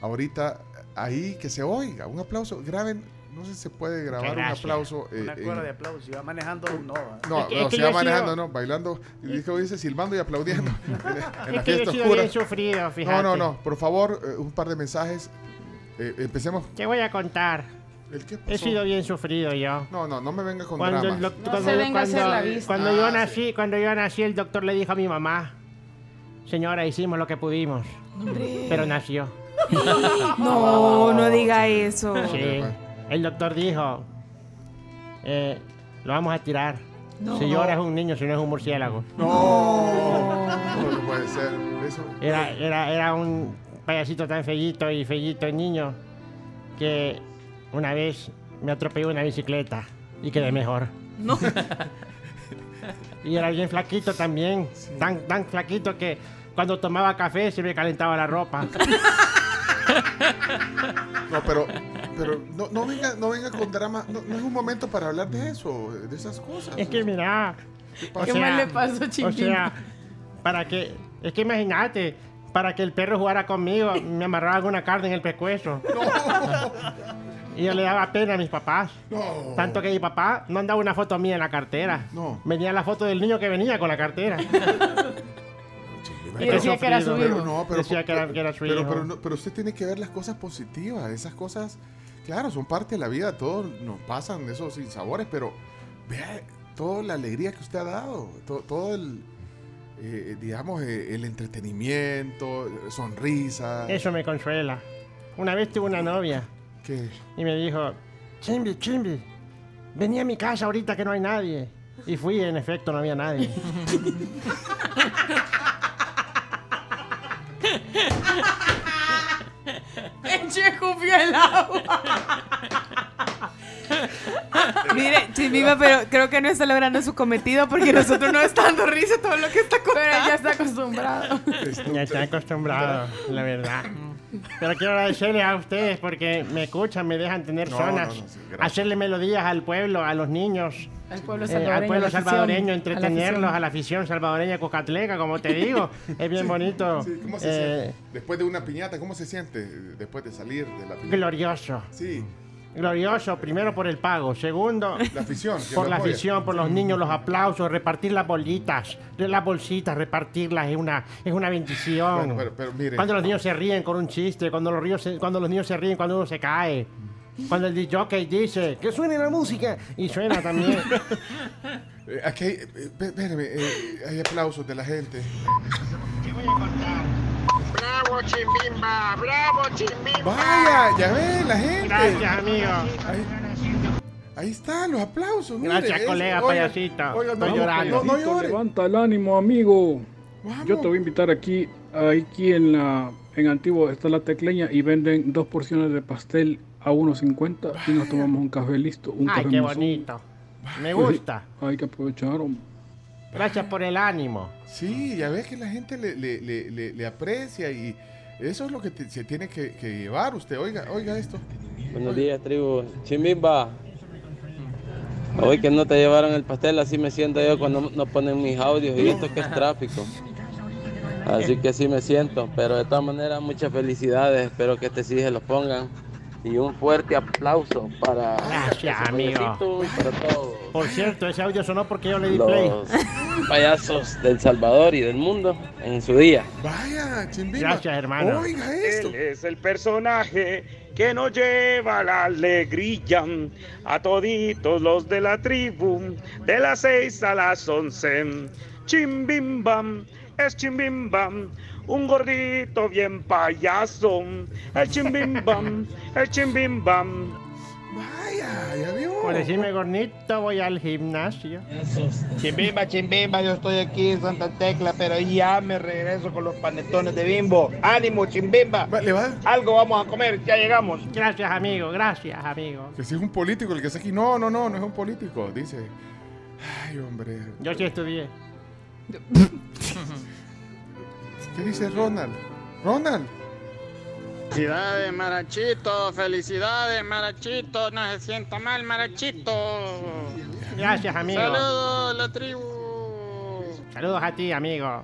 ahorita ahí, que se oiga, un aplauso, graben, no sé si se puede grabar un aplauso. eh, Una cuerda de aplausos. Si va manejando, no. no, Es que- no, es que se yo va he sido- manejando, no, bailando, y dijo, dice silbando y aplaudiendo en, la- en la Es que yo fiesta he sido oscura. bien sufrido, fíjate. No, no, no, por favor, eh, un par de mensajes. Eh, empecemos. Te voy a contar. ¿El qué He pasó? sido bien sufrido yo. No, no, no me venga con Cuando, dramas. doc- No cuando, se venga a hacer cuando- la vista. cuando Ah, yo sí. nací, cuando yo nací, el doctor le dijo a mi mamá, señora, hicimos lo que pudimos, pero nació. No, no diga eso. Sí. El doctor dijo, eh, lo vamos a tirar. No. Si llora es un niño, si no es un murciélago. No, no, no puede ser. Eso. Era, era, era un payasito tan fellito y fellito niño que una vez me atropelló una bicicleta y quedé mejor. No. Y era bien flaquito también, tan, tan flaquito que cuando tomaba café se me calentaba la ropa. No, pero, pero no, no venga, no venga con drama. No, no es un momento para hablar de eso, de esas cosas. Es que mira, o ¿Qué sea, más le pasó, o Chimpín? sea, para que, es que imagínate, para que el perro jugara conmigo, me amarraban una carne en el pescuezo. Y yo le daba pena a mis papás. No. Tanto que mi papá no andaba una foto mía en la cartera. No. Venía la foto del niño que venía con la cartera. Y decía que era su hijo. no, pero, Decía que era, que era su pero, hijo. pero, no- pero usted tiene que ver las cosas positivas. Esas cosas, claro, son parte de la vida. Todos nos pasan esos sinsabores, pero vea toda la alegría que usted ha dado. to- Todo, el, eh, digamos, eh, el entretenimiento, sonrisas. Eso me consuela. Una vez tuve una novia ¿Qué? y me dijo, Chimbi, Chimbi, vení a mi casa ahorita que no hay nadie. Y fui, en efecto, no había nadie. Escupió el agua. Sí, viva, pero creo que no está logrando su cometido porque nosotros no está dando risa todo lo que está contando. Pero ya está acostumbrado. Ya estoy acostumbrado, la verdad. Pero quiero agradecerles a ustedes porque me escuchan, me dejan tener No, zonas, no, no, sí, gracias. hacerle melodías al pueblo, a los niños. Al pueblo eh, salvadoreño. al pueblo entretenerlos, a la afición salvadoreña cocatleca, como te digo. es bien bonito. Sí, ¿Cómo se eh, siente? Después de una piñata, ¿cómo se siente después de salir de la piñata? glorioso. Sí, Glorioso, primero por el pago, segundo la afición. que por lo la apoya. afición, por los niños, los aplausos, repartir las bolitas, de las bolsitas, repartirlas es una, es una bendición. Bueno, pero, pero mire. Cuando los niños se ríen con un chiste, cuando los, ríos se- cuando los niños se ríen cuando uno se cae. Cuando el jockey dice que suene la música y suena también. Eh, aquí hay, eh, espérame, eh, hay aplausos de la gente. ¡Bravo, Chimbimba! ¡Bravo, Chimbimba! Vaya, ya ve la gente. Gracias, amigo. Ahí, ahí están los aplausos. mire, Gracias, eso. colega Oiga, payasito. Oiga, no, Estoy llorando. no, no. Levanta el ánimo, amigo. Vamos. Yo te voy a invitar aquí, aquí en la en Antiguo está la tecleña y venden dos porciones de pastel a 1.50 y nos tomamos un café listo, un Ay, café qué mazón. bonito. Me Pues gusta. hay que aprovechar, hombre. Gracias por el ánimo. Sí, ya ves que la gente le, le- le- le- le aprecia y eso es lo que te- se tiene que, que llevar usted. Oiga, oiga esto. Buenos días, tribu. Chimbimba. Hoy que no te llevaron el pastel, así me siento yo cuando no ponen mis audios y esto que es tráfico. Así que así me siento, pero de todas maneras muchas felicidades, espero que este sí se los pongan. Y un fuerte aplauso para Gracias, ese amigo. y para todos Por cierto, ese audio sonó porque yo le di play. payasos del Salvador y del mundo en su día. Vaya, Chimbimba. Gracias, hermano. Oiga esto. Él es el personaje que nos lleva la alegría a toditos los de la tribu, de las seis a las once. Chimbimbam, es chimbimbam, un gordito bien payaso. El chimbimbam, el chimbimbam. Ya vio. Por decirme gornito, voy al gimnasio. Chimbimba, chimbimba, yo estoy aquí en Santa Tecla, pero ya me regreso con los panetones de bimbo. ¡Ánimo, chimbimba! ¿Le va? Algo vamos a comer, ya llegamos. Gracias, amigo. Gracias, amigo. Que si es un político el que está aquí. No, no, no, no es un político. Dice. Ay, hombre. Yo sí estudié. ¿Qué dice Ronald? Ronald. Felicidades, Marachito, felicidades, Marachito, no se sienta mal, Marachito. Gracias, amigo. Saludos, la tribu. Saludos a ti, amigo.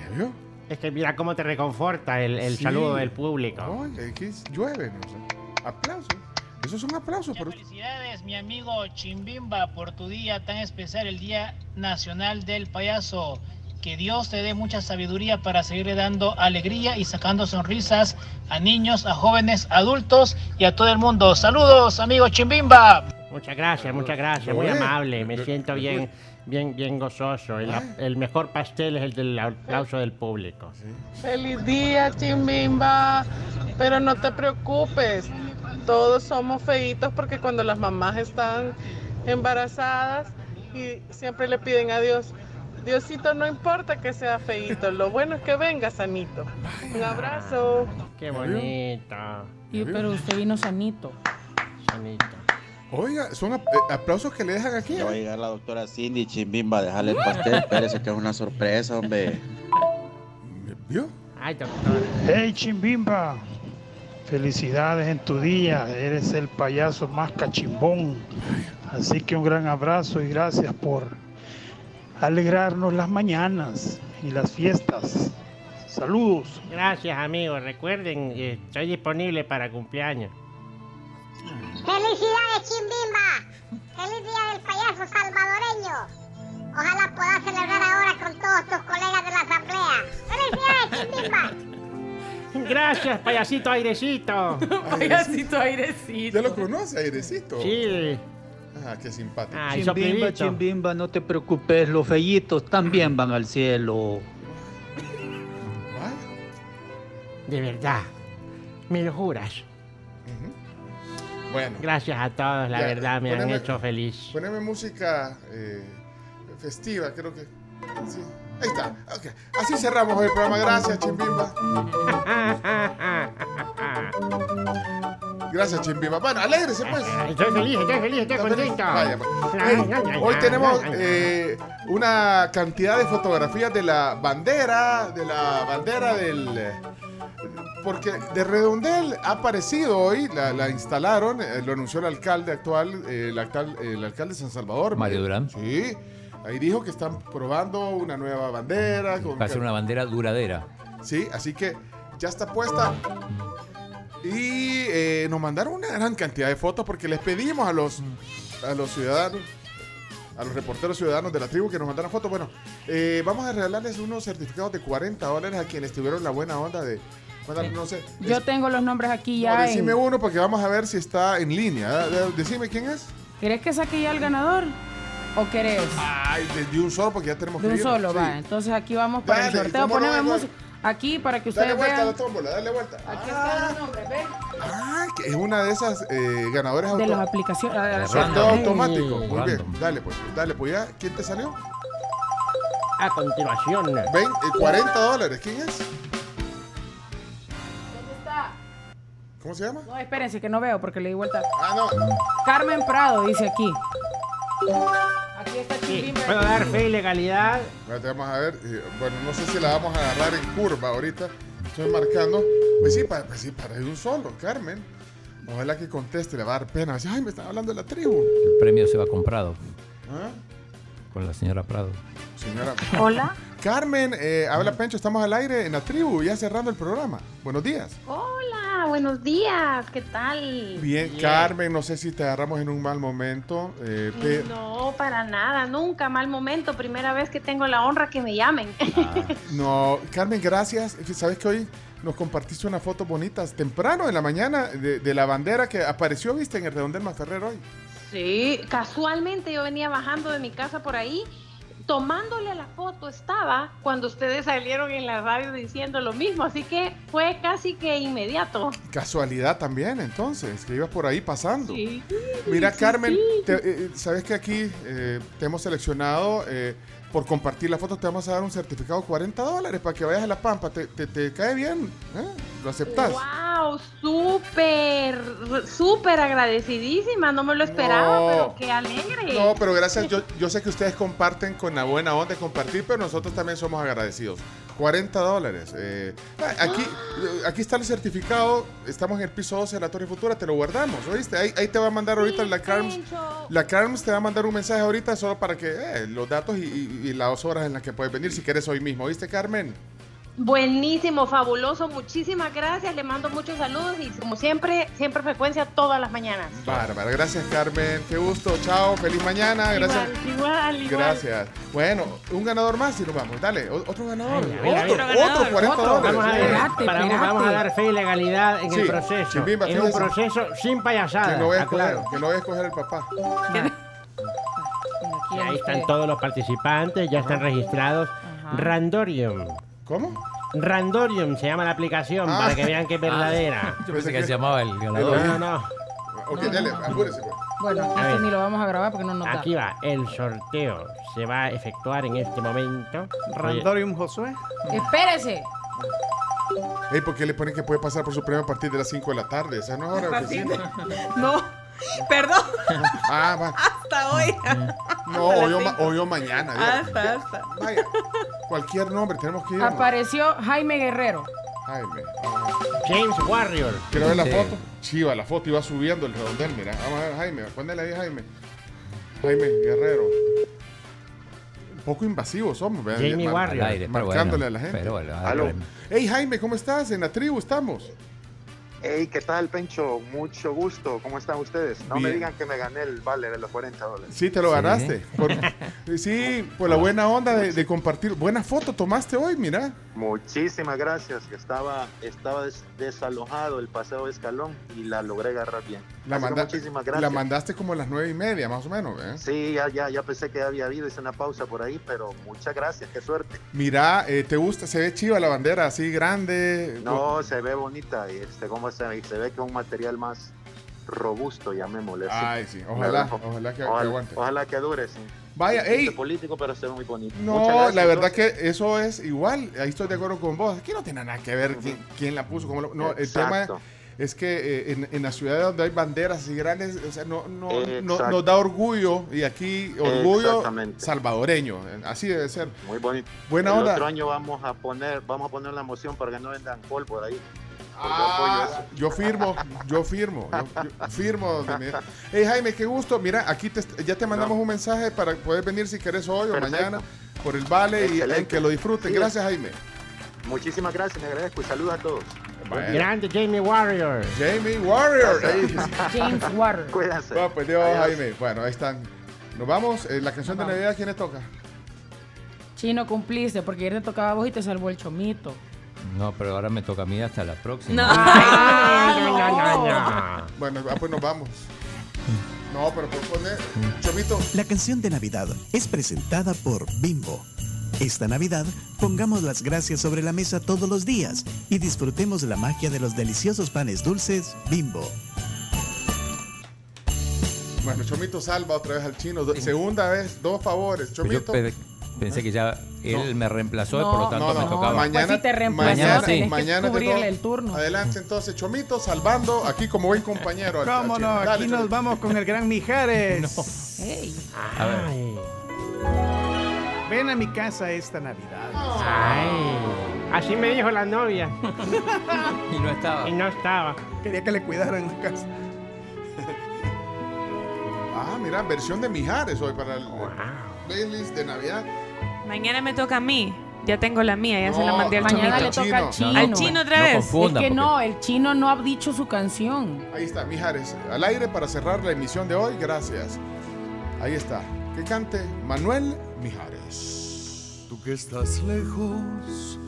¿Ya vio? Es que mira cómo te reconforta el, el Sí. saludo del público. Oye, que es- llueve. ¿no? O sea, aplausos. Esos son aplausos para usted. Felicidades, mi amigo Chimbimba, por tu día tan especial, el Día Nacional del Payaso. Que Dios te dé mucha sabiduría para seguirle dando alegría y sacando sonrisas a niños, a jóvenes, adultos y a todo el mundo. Saludos, amigo Chimbimba. Muchas gracias, muchas gracias. Muy amable. Me siento bien, bien, bien gozoso. El, el mejor pastel es el del aplauso del público. Feliz día, Chimbimba. Pero no te preocupes. Todos somos feitos porque cuando las mamás están embarazadas y siempre le piden a Dios, Diosito, no importa que sea feito, lo bueno es que venga sanito. Un abrazo. Qué bonito. Y- pero usted vino sanito. Sanito. Oiga, son ap- eh, aplausos que le dejan aquí. Ya va a llegar la doctora Cindy Chimbimba a dejarle el pastel. Espérese que es una sorpresa, hombre. ¿Vio? Ay, doctor. Hey, Chimbimba. Felicidades en tu día. Eres el payaso más cachimbón. Así que un gran abrazo y gracias por alegrarnos las mañanas y las fiestas. Saludos. Gracias, amigo. Recuerden, eh, estoy disponible para cumpleaños. ¡Felicidades, Chimbimba! ¡Feliz día del payaso salvadoreño! Ojalá puedas celebrar ahora con todos tus colegas de la asamblea. ¡Felicidades, Chimbimba! Gracias, payasito airecito. Payasito airecito. ¿Ya lo conoce, Airecito? Sí. Ah, qué simpático. Ay, Chimbimba, chimbimba, no te preocupes, los fellitos también van al cielo. De verdad. ¿Me lo juras? Bueno. Gracias a todos, la Ya, verdad, me han hecho feliz. Poneme música eh, festiva, creo que. Sí. Ahí está. Así cerramos hoy el programa. Gracias, Chimbimba. Gracias, Chimbimba. Bueno, alégrese, pues. Estoy feliz, estoy feliz, estoy contento. Vaya, pues. Hoy tenemos eh, una cantidad de fotografías de la bandera, de la bandera del... Porque de Redondel ha aparecido hoy, la, la instalaron, eh, lo anunció el alcalde actual, eh, el, actual- el alcalde de San Salvador. Mario Durán. Sí, ahí dijo que están probando una nueva bandera. con- Va a ser una bandera duradera. Sí, así que ya está puesta. Y eh, nos mandaron una gran cantidad de fotos porque les pedimos a los, a los ciudadanos, a los reporteros ciudadanos de la tribu que nos mandaran fotos. Bueno, eh, vamos a regalarles unos certificados de 40 dólares a quienes tuvieron la buena onda de... no sé. Yo tengo los nombres aquí No, ya. en- decime uno porque vamos a ver si está en línea. ¿eh? Decime quién es. ¿Querés que saque ya el ganador? ¿O querés? Ay, de, de un solo porque ya tenemos De que un ir. solo, Sí. va. Entonces aquí vamos para el sorteo. ¿cómo no? Poneme música aquí para que Dale ustedes vuelta a vean. la tómbola, dale vuelta. Aquí están los nombres, ¿ven? Ah, que es una de esas eh, ganadores De las aplicaciones. ah, Sorteo automático. Muy bien. Dale pues, dale pues ya. ¿Quién te salió? A continuación. Ven, eh, 40 dólares. ¿Quién es? ¿Dónde está? ¿Cómo se llama? No, espérense que no veo porque le di vuelta. Ah, no. Carmen Prado dice aquí. Aquí está. Puedo dar fe y legalidad. Espérate, vamos a ver. Bueno, no sé si la vamos a agarrar en curva ahorita. Estoy marcando. Pues sí, para, pues sí, para de un solo, Carmen. Ojalá que conteste, le va a dar pena. Ay, me están hablando de la tribu. El premio se va comprado ¿Ah? Con la señora Prado. Señora. Hola. Carmen, eh, habla Pencho, estamos al aire en la tribu, ya cerrando el programa. Buenos días. Hola, buenos días. ¿Qué tal? Bien, Carmen, no sé si te agarramos en un mal momento. eh, No, para nada, nunca mal momento. Primera vez que tengo la honra que me llamen. No, Carmen, gracias. Sabes que hoy nos compartiste unas fotos bonitas temprano en la mañana de, de la bandera que apareció, viste, en el redondel Maferrer hoy. Sí, casualmente yo venía bajando de mi casa por ahí, tomándole la foto estaba cuando ustedes salieron en la radio diciendo lo mismo, así que fue casi que inmediato. Casualidad también, entonces, que ibas por ahí pasando. Sí. Mira, sí, Carmen, sí. te- eh, sabes que aquí eh, te hemos seleccionado eh, por compartir la foto, te vamos a dar un certificado de 40 dólares para que vayas a La Pampa. ¿Te, te- te cae bien? ¿Eh? ¿Lo aceptas? Wow, súper, súper agradecidísima, no me lo esperaba, No. pero qué alegre. No, pero gracias. Yo, yo sé que ustedes comparten con la buena onda de compartir, pero nosotros también somos agradecidos. 40 dólares. eh, aquí, aquí está el certificado. Estamos en el piso 12 de la Torre Futura. Te lo guardamos, ¿oíste? Ahí, ahí te va a mandar ahorita la Carms. La Carms te va a mandar un mensaje ahorita solo para que eh, los datos y, y- y las horas en las que puedes venir si quieres hoy mismo. ¿Oíste, Carmen? Buenísimo, fabuloso, muchísimas gracias, le mando muchos saludos y como siempre, siempre frecuencia todas las mañanas. Bárbara. Gracias, Carmen. Qué gusto. Chao. Feliz mañana. Gracias. Igual, igual, igual. Gracias. Bueno, un ganador más y nos vamos. Dale, otro ganador. mira, otro, mira. otro, 40 Otro. dólares. Vamos a, para- vamos a dar fe y legalidad en Sí, el proceso. Chimbimba, en un proceso sin payasada. Que no voy a escoger, que no voy a escoger el papá. Y ahí están todos los participantes, ya están registrados. Randorium. ¿Cómo? Randorium se llama la aplicación Ah. para que vean que es verdadera. Yo pensé que se llamaba el ganador. No, no. Ok, dale, apúrese. pues. Bueno, A este ver. ni lo vamos a grabar porque no nos da. Aquí va, el sorteo se va a efectuar en este momento. Randorium Josué. Espérese. Ey, ¿por qué le ponen que puede pasar por su premio a partir de las 5 de la tarde? Esa no es hora de oficina. No, perdón, Ah, va. hasta hoy. No, hoy o, ma- hoy o mañana. ya. Hasta, hasta. Vaya, cualquier nombre, tenemos que ir. Apareció Jaime Guerrero. Jaime. James Warrior. Quiero ver la Sí. foto. Chiva, la foto iba subiendo el redondel, mira. Vamos a ver, Jaime, ponle ahí, Jaime. Jaime Guerrero. Un poco invasivos somos, ¿verdad? Jamie Warrior. Aire, Marcándole bueno, a la gente. pero bueno, Aló. al- Hey, Jaime, ¿cómo estás? En la tribu estamos. Hey, ¿qué tal, Pencho? Mucho gusto. ¿Cómo están ustedes? No me digan que me gané el vale de los 40 dólares. Sí, te lo Sí. ganaste. Por- sí, por la buena onda de, de compartir. Buena foto tomaste hoy, mira. Muchísimas gracias. Estaba, estaba des- desalojado el paseo de escalón y la logré agarrar bien. La, manda- muchísimas gracias. la mandaste como a las nueve y media, más o menos. ¿eh? Sí, ya, ya, ya pensé que había habido, hice una pausa por ahí, pero muchas gracias, qué suerte. Mira, eh, ¿te gusta? Se ve chiva la bandera, así grande. No, se ve bonita y este, ¿cómo se, se ve que es un material más robusto, llamémosle así. Ay, sí, ojalá, ojalá que- que ojalá, aguante. ojalá que dure, sí. Vaya, Es ey. político, pero se ve muy bonito. No, gracias, la verdad entonces. que eso es igual. Ahí estoy de acuerdo con vos. Aquí no tiene nada que ver quién, quién la puso. Cómo lo- no, el tema, Exacto. es que eh, en, en las ciudades donde hay banderas así grandes, o sea, no, no, no- Exacto. nos da orgullo y aquí orgullo salvadoreño, así debe ser. Muy bonito. Buena el onda. otro año vamos a poner, vamos a poner la moción para que no vendan por ahí. Porque Ah, yo firmo, yo firmo, yo, yo firmo. Hey Jaime, qué gusto. Mira, aquí te- ya te mandamos un mensaje para poder venir si querés hoy o mañana por el vale y eh, que lo disfruten. Sí. Gracias Jaime. Muchísimas gracias, le agradezco y saludos a todos. Grande Jamie Warrior. Jamie Warrior. James Warrior. Cuídense. Bueno, pues Dios, Adiós. Jaime. Bueno, ahí están. Nos vamos. Eh, la canción de Navidad, ¿quién le toca? Chino, cumpliste, porque ayer te tocaba a vos y te salvó el chomito. No, pero ahora me toca a mí hasta la próxima. No. Ay. Bueno, ah, pues nos vamos. No, pero por poner. Chomito. La canción de Navidad es presentada por Bimbo. Esta Navidad, pongamos las gracias sobre la mesa todos los días y disfrutemos la magia de los deliciosos panes dulces Bimbo. Bueno, Chomito salva otra vez al chino. Segunda vez, dos favores. Pues yo Chomito. Pensé que ya él me reemplazó y por lo tanto no, me no. tocaba. Mañana, Pues si te reemplazó, mañana, tenés que mañana cubrirle toca. el turno. Adelante, entonces, Chomito salvando aquí como buen compañero. ¿Cómo no? Dale, Aquí nos Chomito. vamos con el gran Mijares. A ver. Ven a mi casa esta Navidad. Ay, así me dijo la novia. Y no estaba. Y no estaba. Quería que le cuidaran en la casa. Ah, mira, versión de Mijares hoy para el playlist de Navidad. Mañana me toca a mí. Ya tengo la mía, ya se la mandé al Mañana le chomito. toca al chino. Al chino otra No vez. confunda. es que porque- no, el chino no ha dicho su canción. Ahí está, Mijares. Al aire para cerrar la emisión de hoy. Gracias. Ahí está. Que cante Manuel Mijares. Tú que estás lejos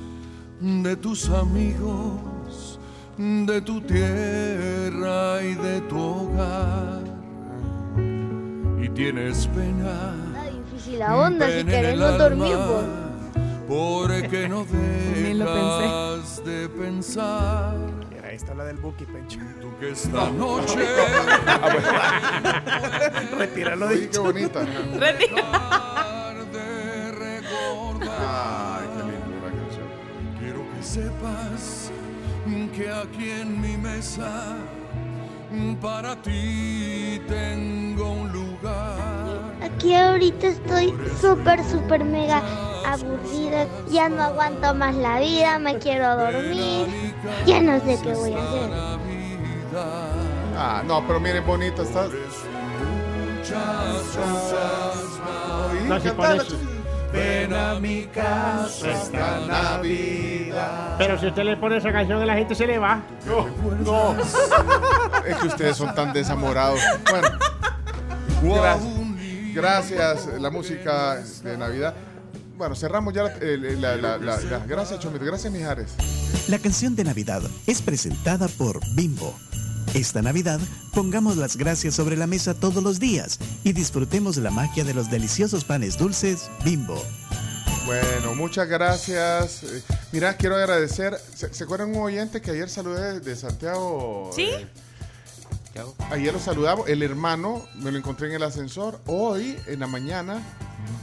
de tus amigos, de tu tierra y de tu hogar. Y tienes pena. La onda si querés no dormir, alma, pues. Porque no dejas de pensar. Ahí está la del Buki, Pencho. Tú que esta noche Retíralo Oye, de qué bonita. de recordar. Ay, qué linda la canción. Quiero que sepas que aquí en mi mesa para ti tengo un lugar. Aquí ahorita estoy súper, súper mega aburrida. Ya no aguanto más la vida, me quiero dormir. Ya no sé qué voy a hacer. Ah, no, pero miren, bonita está. No, si Cantala, pones- Chomito. Ven a mi casa esta Navidad. Pero si usted le pone esa canción a la gente se le va. No. Es que ustedes son tan desamorados. Bueno. Gracias. Gracias, la música de Navidad. Bueno, cerramos ya eh, la, la- la- la- Gracias, Chomito. Gracias, Mijares. La canción de Navidad es presentada por Bimbo. Esta Navidad, pongamos las gracias sobre la mesa todos los días y disfrutemos la magia de los deliciosos panes dulces Bimbo. Bueno, muchas gracias. Eh, Mira, quiero agradecer. ¿Se, se acuerdan un oyente que ayer saludé de Santiago? ¿Sí? Eh, ayer lo saludamos. El hermano me lo encontré en el ascensor. Hoy, en la mañana,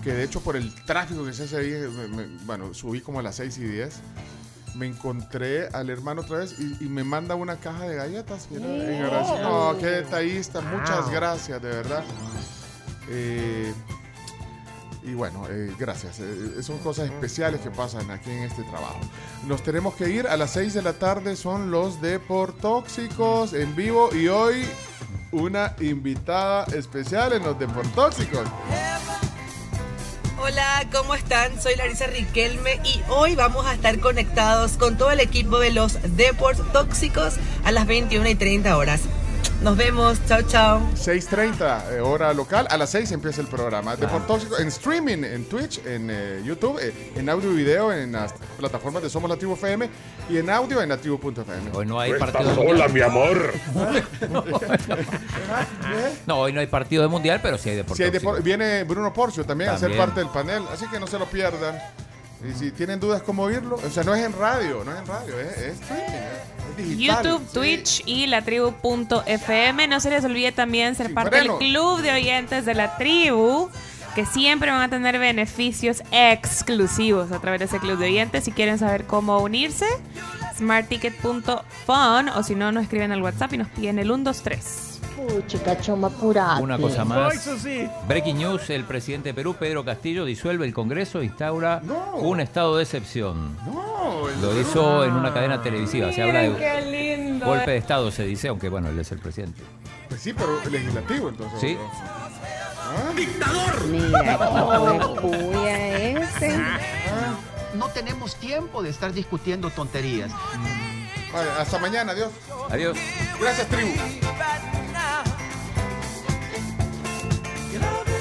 que de hecho por el tráfico que se hace ahí, me- me- bueno, subí como a las 6 y 10. Me encontré al hermano otra vez y, y me manda una caja de galletas. mira, en agradecimiento. No, qué detallista. Muchas gracias, de verdad. Eh, y bueno, eh, gracias. Eh, son cosas especiales que pasan aquí en este trabajo. Nos tenemos que ir a las 6 de la tarde. Son los Deportóxicos en vivo. Y hoy una invitada especial en los Deportóxicos. Hola, ¿cómo están? Soy Larisa Riquelme y hoy vamos a estar conectados con todo el equipo de los Deportes Tóxicos a las 21 y 30 horas. Nos vemos, chao, chao. 6.30 eh, hora local. A las 6 empieza el programa. Deportóxicos en streaming, en Twitch, en eh, YouTube, eh, en audio y video, en las plataformas de Somos Lativo FM y en audio en nativo.fm. Hoy no hay Tú partido estás de sola, mundial. mi amor. No, hoy no hay partido de mundial, pero sí hay deporte. Si hay depor- viene Bruno Porcio también, a ser También. parte del panel, así que no se lo pierdan. Y si tienen dudas cómo oírlo, o sea, no es en radio, no es en radio, es, es streaming, es digital. YouTube, Sí. Twitch y la tribu.fm. No se les olvide también ser parte del club de oyentes de la tribu, que siempre van a tener beneficios exclusivos a través de ese club de oyentes. Si quieren saber cómo unirse, smartticket.fun o si no, nos escriben al WhatsApp y nos piden el 123. Pucha, choma, apurate. Una cosa más. Eso sí. Breaking news, el presidente de Perú, Pedro Castillo, disuelve el Congreso e instaura un estado de excepción. Lo hizo en una cadena televisiva. Se habla de qué lindo. golpe de estado, se dice, aunque bueno, él es el presidente. Pues sí, pero legislativo entonces. Sí. ¡Dictador! Mira, ese. No tenemos tiempo de estar discutiendo tonterías. Vale, hasta mañana, adiós. Adiós. Gracias, tribu.